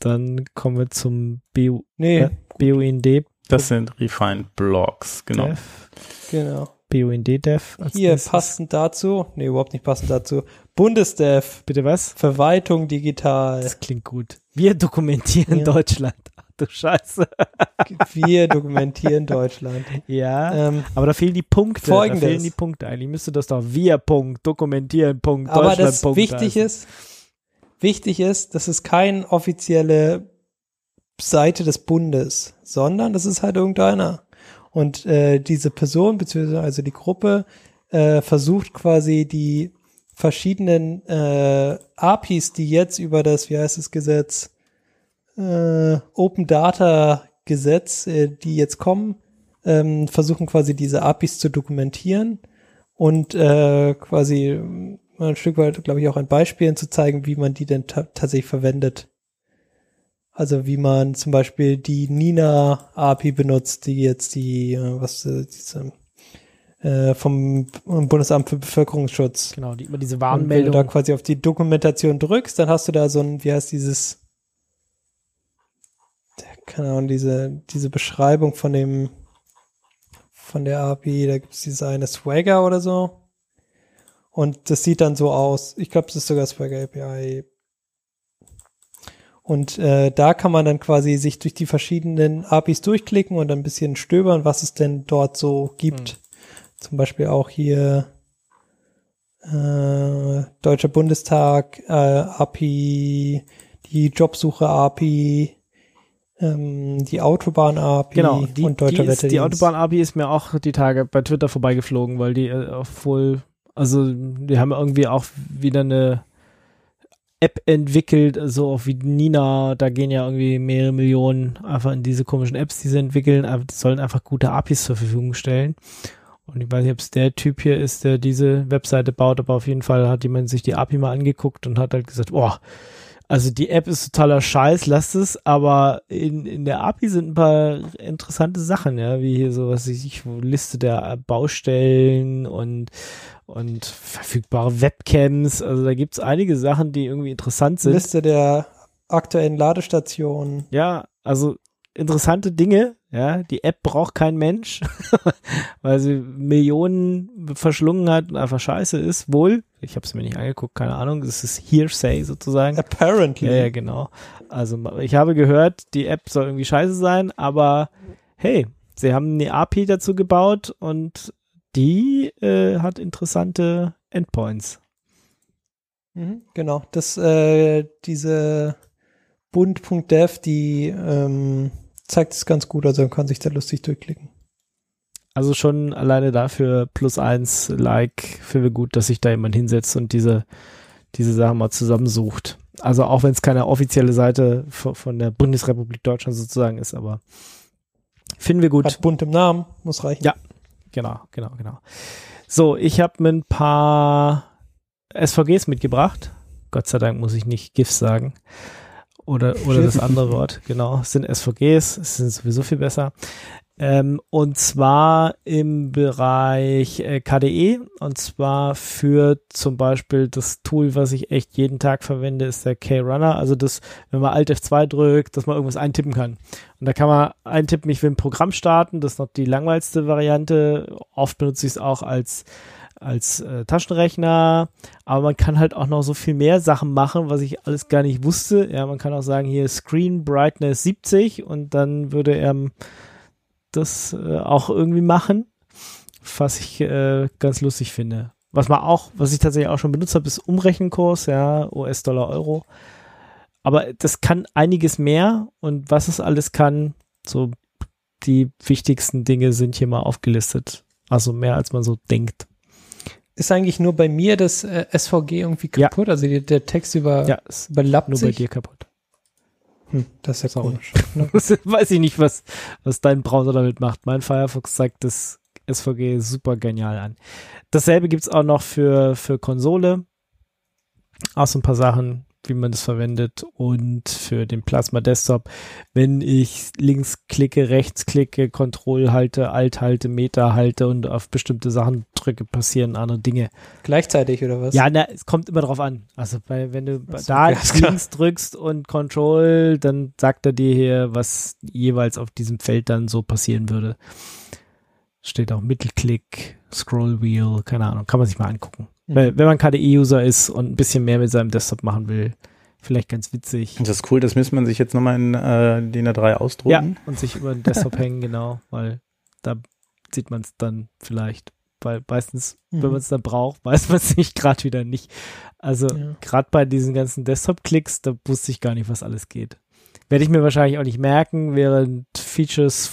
Dann kommen wir zum BU, nee. äh, BUND. Das sind Refined Blocks, genau. Dev. Genau. BUND Dev. Hier, nächstes. passend dazu, nee, überhaupt nicht passend dazu. Bundesdev. Bitte was? Verwaltung digital. Das klingt gut. Wir dokumentieren ja. Deutschland. [LAUGHS] Du Scheiße. Wir dokumentieren Deutschland. Ja, ähm, aber da fehlen die Punkte. Folgendes. Da fehlen die Punkte. Eigentlich müsste das doch wir Punkt, dokumentieren Punkt, aber Deutschland das Punkt wichtig ist, wichtig ist, das ist keine offizielle Seite des Bundes, sondern das ist halt irgendeiner. Und äh, diese Person, beziehungsweise also die Gruppe, äh, versucht quasi die verschiedenen äh, APIs, die jetzt über das, wie heißt das Gesetz, äh, Open Data Gesetz, äh, die jetzt kommen, ähm, versuchen quasi diese APIs zu dokumentieren und äh, quasi ein Stück weit, glaube ich, auch an Beispielen zu zeigen, wie man die denn ta tatsächlich verwendet. Also wie man zum Beispiel die Nina API benutzt, die jetzt die, äh, was äh, diese äh, vom Bundesamt für Bevölkerungsschutz. Genau, die immer diese Warnmeldung. wenn du da quasi auf die Dokumentation drückst, dann hast du da so ein, wie heißt dieses, keine Ahnung, diese, diese Beschreibung von dem, von der API, da gibt es diese eine Swagger oder so. Und das sieht dann so aus. Ich glaube, es ist sogar Swagger API. Und äh, da kann man dann quasi sich durch die verschiedenen APIs durchklicken und ein bisschen stöbern, was es denn dort so gibt. Hm. Zum Beispiel auch hier äh, Deutscher Bundestag äh, API, die Jobsuche API, ähm, die Autobahn-API genau, die, und Deutscher die, die Autobahn-API ist mir auch die Tage bei Twitter vorbeigeflogen, weil die äh, wohl also die haben irgendwie auch wieder eine App entwickelt, so auch wie Nina, da gehen ja irgendwie mehrere Millionen einfach in diese komischen Apps, die sie entwickeln, die sollen einfach gute APIs zur Verfügung stellen. Und ich weiß nicht, ob es der Typ hier ist, der diese Webseite baut, aber auf jeden Fall hat jemand sich die API mal angeguckt und hat halt gesagt, boah, also die App ist totaler Scheiß, lasst es, aber in, in der API sind ein paar interessante Sachen, ja, wie hier so was ich, Liste der Baustellen und und verfügbare Webcams. Also da gibt's einige Sachen, die irgendwie interessant sind. Liste der aktuellen Ladestationen. Ja, also interessante Dinge. Ja, die App braucht kein Mensch, [LAUGHS] weil sie Millionen verschlungen hat und einfach scheiße ist. Wohl, ich habe es mir nicht angeguckt, keine Ahnung. Das ist Hearsay sozusagen. Apparently. Ja, ja, genau. Also ich habe gehört, die App soll irgendwie scheiße sein, aber hey, sie haben eine API dazu gebaut und die äh, hat interessante Endpoints. Mhm, genau, das äh, diese Bund.dev, die ähm, zeigt es ganz gut, also man kann sich da lustig durchklicken. Also schon alleine dafür plus eins Like finden wir gut, dass sich da jemand hinsetzt und diese, diese Sachen mal zusammensucht. Also auch wenn es keine offizielle Seite von der Bundesrepublik Deutschland sozusagen ist, aber finden wir gut. Hat bunt im Namen, muss reichen. Ja, genau, genau, genau. So, ich habe mir ein paar SVGs mitgebracht. Gott sei Dank muss ich nicht GIFs sagen. Oder, oder das [LAUGHS] andere Wort, genau. Es sind SVGs, es sind sowieso viel besser. Ähm, und zwar im Bereich äh, KDE und zwar für zum Beispiel das Tool, was ich echt jeden Tag verwende, ist der K-Runner. Also das, wenn man Alt F2 drückt, dass man irgendwas eintippen kann. Und da kann man eintippen, ich will ein Programm starten, das ist noch die langweiligste Variante. Oft benutze ich es auch als als äh, Taschenrechner, aber man kann halt auch noch so viel mehr Sachen machen, was ich alles gar nicht wusste. Ja, man kann auch sagen, hier Screen Brightness 70 und dann würde er das äh, auch irgendwie machen, was ich äh, ganz lustig finde. Was man auch, was ich tatsächlich auch schon benutzt habe, ist Umrechenkurs, ja, US-Dollar, Euro. Aber das kann einiges mehr und was es alles kann, so die wichtigsten Dinge sind hier mal aufgelistet. Also mehr als man so denkt. Ist eigentlich nur bei mir das äh, SVG irgendwie kaputt? Ja. Also die, der Text über, ja, überlappt nur sich? bei dir kaputt. Hm, das ist ja komisch. [LAUGHS] Weiß ich nicht, was, was dein Browser damit macht. Mein Firefox zeigt das SVG super genial an. Dasselbe gibt es auch noch für, für Konsole. Auch so ein paar Sachen. Wie man das verwendet und für den Plasma Desktop, wenn ich links klicke, rechts klicke, Control halte, Alt halte, Meta halte und auf bestimmte Sachen drücke, passieren andere Dinge. Gleichzeitig oder was? Ja, na, es kommt immer drauf an. Also bei, wenn du so, da [LAUGHS] ja, links drückst und Control, dann sagt er dir hier, was jeweils auf diesem Feld dann so passieren würde. Steht auch Mittelklick, Scroll Wheel, keine Ahnung, kann man sich mal angucken. Mhm. Weil, wenn man KDE-User ist und ein bisschen mehr mit seinem Desktop machen will, vielleicht ganz witzig. Das ist cool, das müsste man sich jetzt nochmal in äh, DIN A3 ausdrucken. Ja, und sich über den Desktop [LAUGHS] hängen, genau, weil da sieht man es dann vielleicht. Weil meistens, mhm. wenn man es dann braucht, [LAUGHS] weiß man es nicht gerade wieder nicht. Also ja. gerade bei diesen ganzen Desktop-Klicks, da wusste ich gar nicht, was alles geht. Werde ich mir wahrscheinlich auch nicht merken, während Features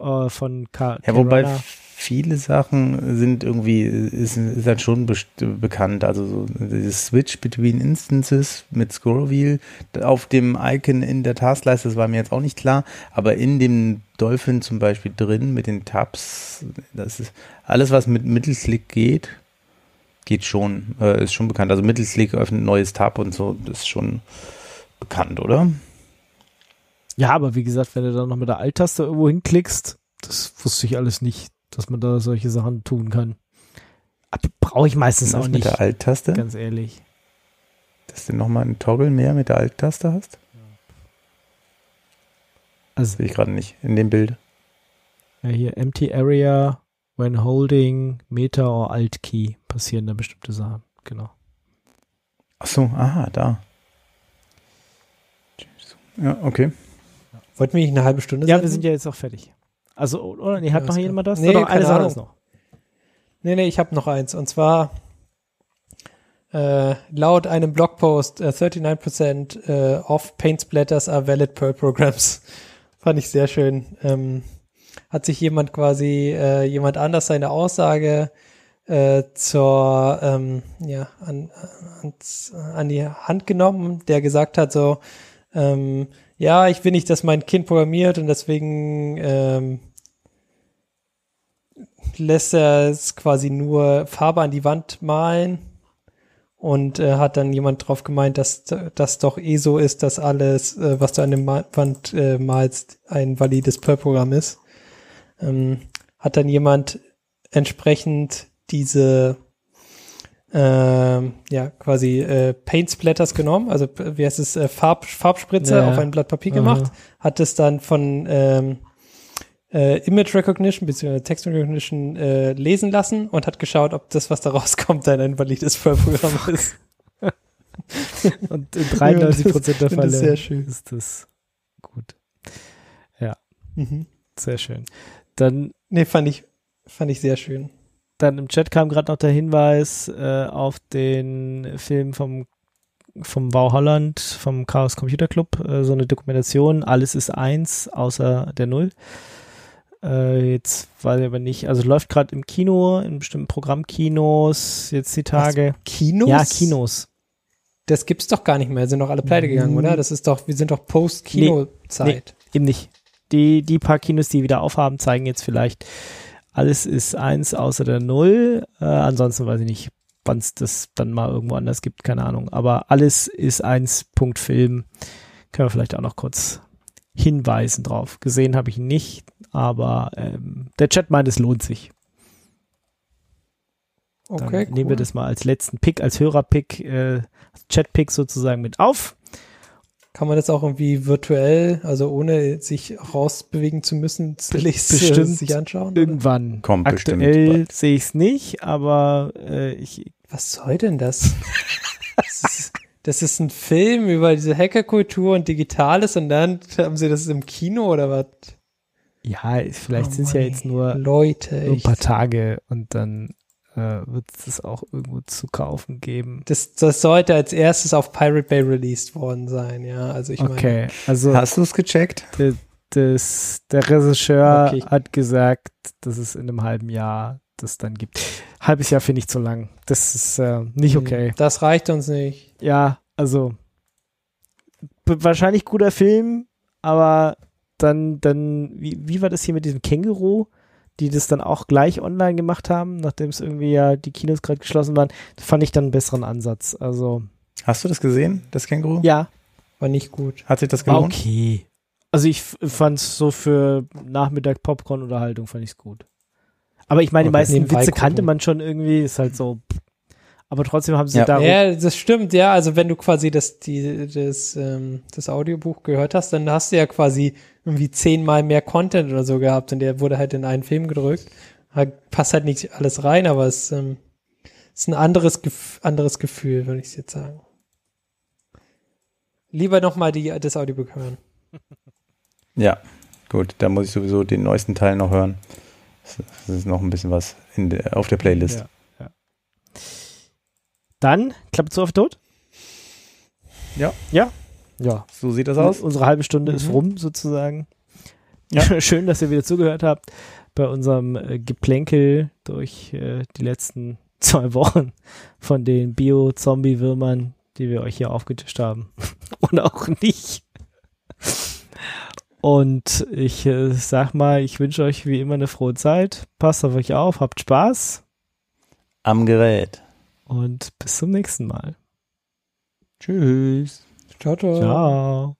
äh, von K Ja, wobei viele Sachen sind irgendwie, ist, ist halt schon be bekannt. Also so dieses Switch between Instances mit Scroll Wheel auf dem Icon in der Taskleiste, das war mir jetzt auch nicht klar, aber in dem Dolphin zum Beispiel drin mit den Tabs, das ist alles, was mit Mittelklick geht, geht schon, äh, ist schon bekannt. Also Mittelklick öffnet neues Tab und so, das ist schon bekannt, oder? Ja, aber wie gesagt, wenn du dann noch mit der Alt-Taste irgendwo hinklickst, das wusste ich alles nicht, dass man da solche Sachen tun kann. Brauche ich meistens auch nicht. Mit der Alt-Taste? Ganz ehrlich. Dass du nochmal einen Toggle mehr mit der Alt-Taste hast? Also, sehe ich gerade nicht in dem Bild. Ja, hier Empty Area, when holding Meta or Alt Key passieren da bestimmte Sachen. Genau. Ach so, aha, da. Ja, okay. Wollten wir nicht eine halbe Stunde Ja, wir sind ja jetzt auch fertig. Also, oder? Nee, hat ja, noch jemand das? Nee, oder eine Sache ist noch. Nee, nee, ich habe noch eins. Und zwar äh, laut einem Blogpost äh, 39% äh, of Paint Splatters are valid Perl Programs. [LAUGHS] Fand ich sehr schön. Ähm, hat sich jemand quasi, äh, jemand anders seine Aussage äh, zur, ähm, ja, an, an, an die Hand genommen, der gesagt hat so, ähm, ja, ich will nicht, dass mein Kind programmiert und deswegen ähm, lässt er es quasi nur Farbe an die Wand malen und äh, hat dann jemand drauf gemeint, dass das doch eh so ist, dass alles, äh, was du an der Wand äh, malst, ein valides Perl-Programm ist. Ähm, hat dann jemand entsprechend diese ähm, ja, quasi äh, Paint Splatters genommen, also wie heißt es, äh, Farb, Farbspritzer ja. auf ein Blatt Papier gemacht, Aha. hat es dann von ähm, äh, Image Recognition bzw. Text Recognition äh, lesen lassen und hat geschaut, ob das, was da [LAUGHS] rauskommt, dann ein valides Programm ist. [LAUGHS] und in 93 Prozent der Fälle ist, ist das gut. Ja, mhm. sehr schön. Dann nee, fand ich fand ich sehr schön dann im Chat kam gerade noch der Hinweis äh, auf den Film vom vom Wow Holland, vom Chaos Computer Club, äh, so eine Dokumentation, alles ist eins, außer der Null. Äh, jetzt weiß ich aber nicht, also läuft gerade im Kino, in bestimmten Programmkinos, jetzt die Tage. Was, Kinos? Ja, Kinos. Das gibt's doch gar nicht mehr, sind doch alle pleite gegangen, mm. oder? Das ist doch, wir sind doch Post-Kino-Zeit. Nee, nee, eben nicht. Die, die paar Kinos, die wieder aufhaben, zeigen jetzt vielleicht alles ist eins außer der Null. Äh, ansonsten weiß ich nicht, wann es das dann mal irgendwo anders gibt, keine Ahnung. Aber alles ist eins Punkt Film. Können wir vielleicht auch noch kurz hinweisen drauf. Gesehen habe ich ihn nicht, aber ähm, der Chat meint, es lohnt sich. Okay, Dann cool. nehmen wir das mal als letzten Pick, als Hörerpick, äh, Chat-Pick sozusagen mit auf. Kann man das auch irgendwie virtuell, also ohne sich rausbewegen zu müssen, bestimmt sich anschauen? Irgendwann. Kommt Aktuell sehe ich es nicht, aber äh, ich. Was soll denn das? das, ist, das ist ein Film über diese Hackerkultur und Digitales und dann haben sie das im Kino oder was? Ja, vielleicht oh sind es ja jetzt nur, Leute, nur ein paar Tage und dann wird es auch irgendwo zu kaufen geben. Das, das sollte als erstes auf Pirate Bay released worden sein, ja. Also ich okay, meine. also hast du es gecheckt? Der, das, der Regisseur okay. hat gesagt, dass es in einem halben Jahr das dann gibt. Halbes Jahr finde ich zu lang. Das ist äh, nicht hm, okay. Das reicht uns nicht. Ja, also wahrscheinlich guter Film, aber dann, dann, wie, wie war das hier mit diesem Känguru? Die das dann auch gleich online gemacht haben, nachdem es irgendwie ja die Kinos gerade geschlossen waren, fand ich dann einen besseren Ansatz. Also Hast du das gesehen, das Känguru? Ja. War nicht gut. Hat sich das gelohnt? okay. Also ich fand es so für Nachmittag Popcorn-Unterhaltung fand ich es gut. Aber ich meine, die meisten Witze kannte man schon irgendwie, ist halt so. Aber trotzdem haben sie ja. da. Ja, das stimmt, ja. Also wenn du quasi das, die, das, ähm, das Audiobuch gehört hast, dann hast du ja quasi irgendwie zehnmal mehr Content oder so gehabt und der wurde halt in einen Film gedrückt. Passt halt nicht alles rein, aber es ähm, ist ein anderes, anderes Gefühl, würde ich jetzt sagen. Lieber nochmal das Audiobook hören. [LAUGHS] Ja, gut, da muss ich sowieso den neuesten Teil noch hören. Das ist noch ein bisschen was der, auf der Playlist. Ja, ja. Dann, Klappe zu auf Tod? Ja. Ja? Ja. So sieht das aus. Unsere halbe Stunde mhm. ist rum, sozusagen. Ja. [LAUGHS] Schön, dass ihr wieder zugehört habt bei unserem äh, Geplänkel durch äh, die letzten [LAUGHS] zwei Wochen von den Bio-Zombie-Würmern, die wir euch hier aufgetischt haben. [LAUGHS] Und auch nicht. Und ich äh, sag mal, ich wünsche euch wie immer eine frohe Zeit. Passt auf euch auf, habt Spaß. Am Gerät. Und bis zum nächsten Mal. Tschüss. Ciao, ciao. Ciao.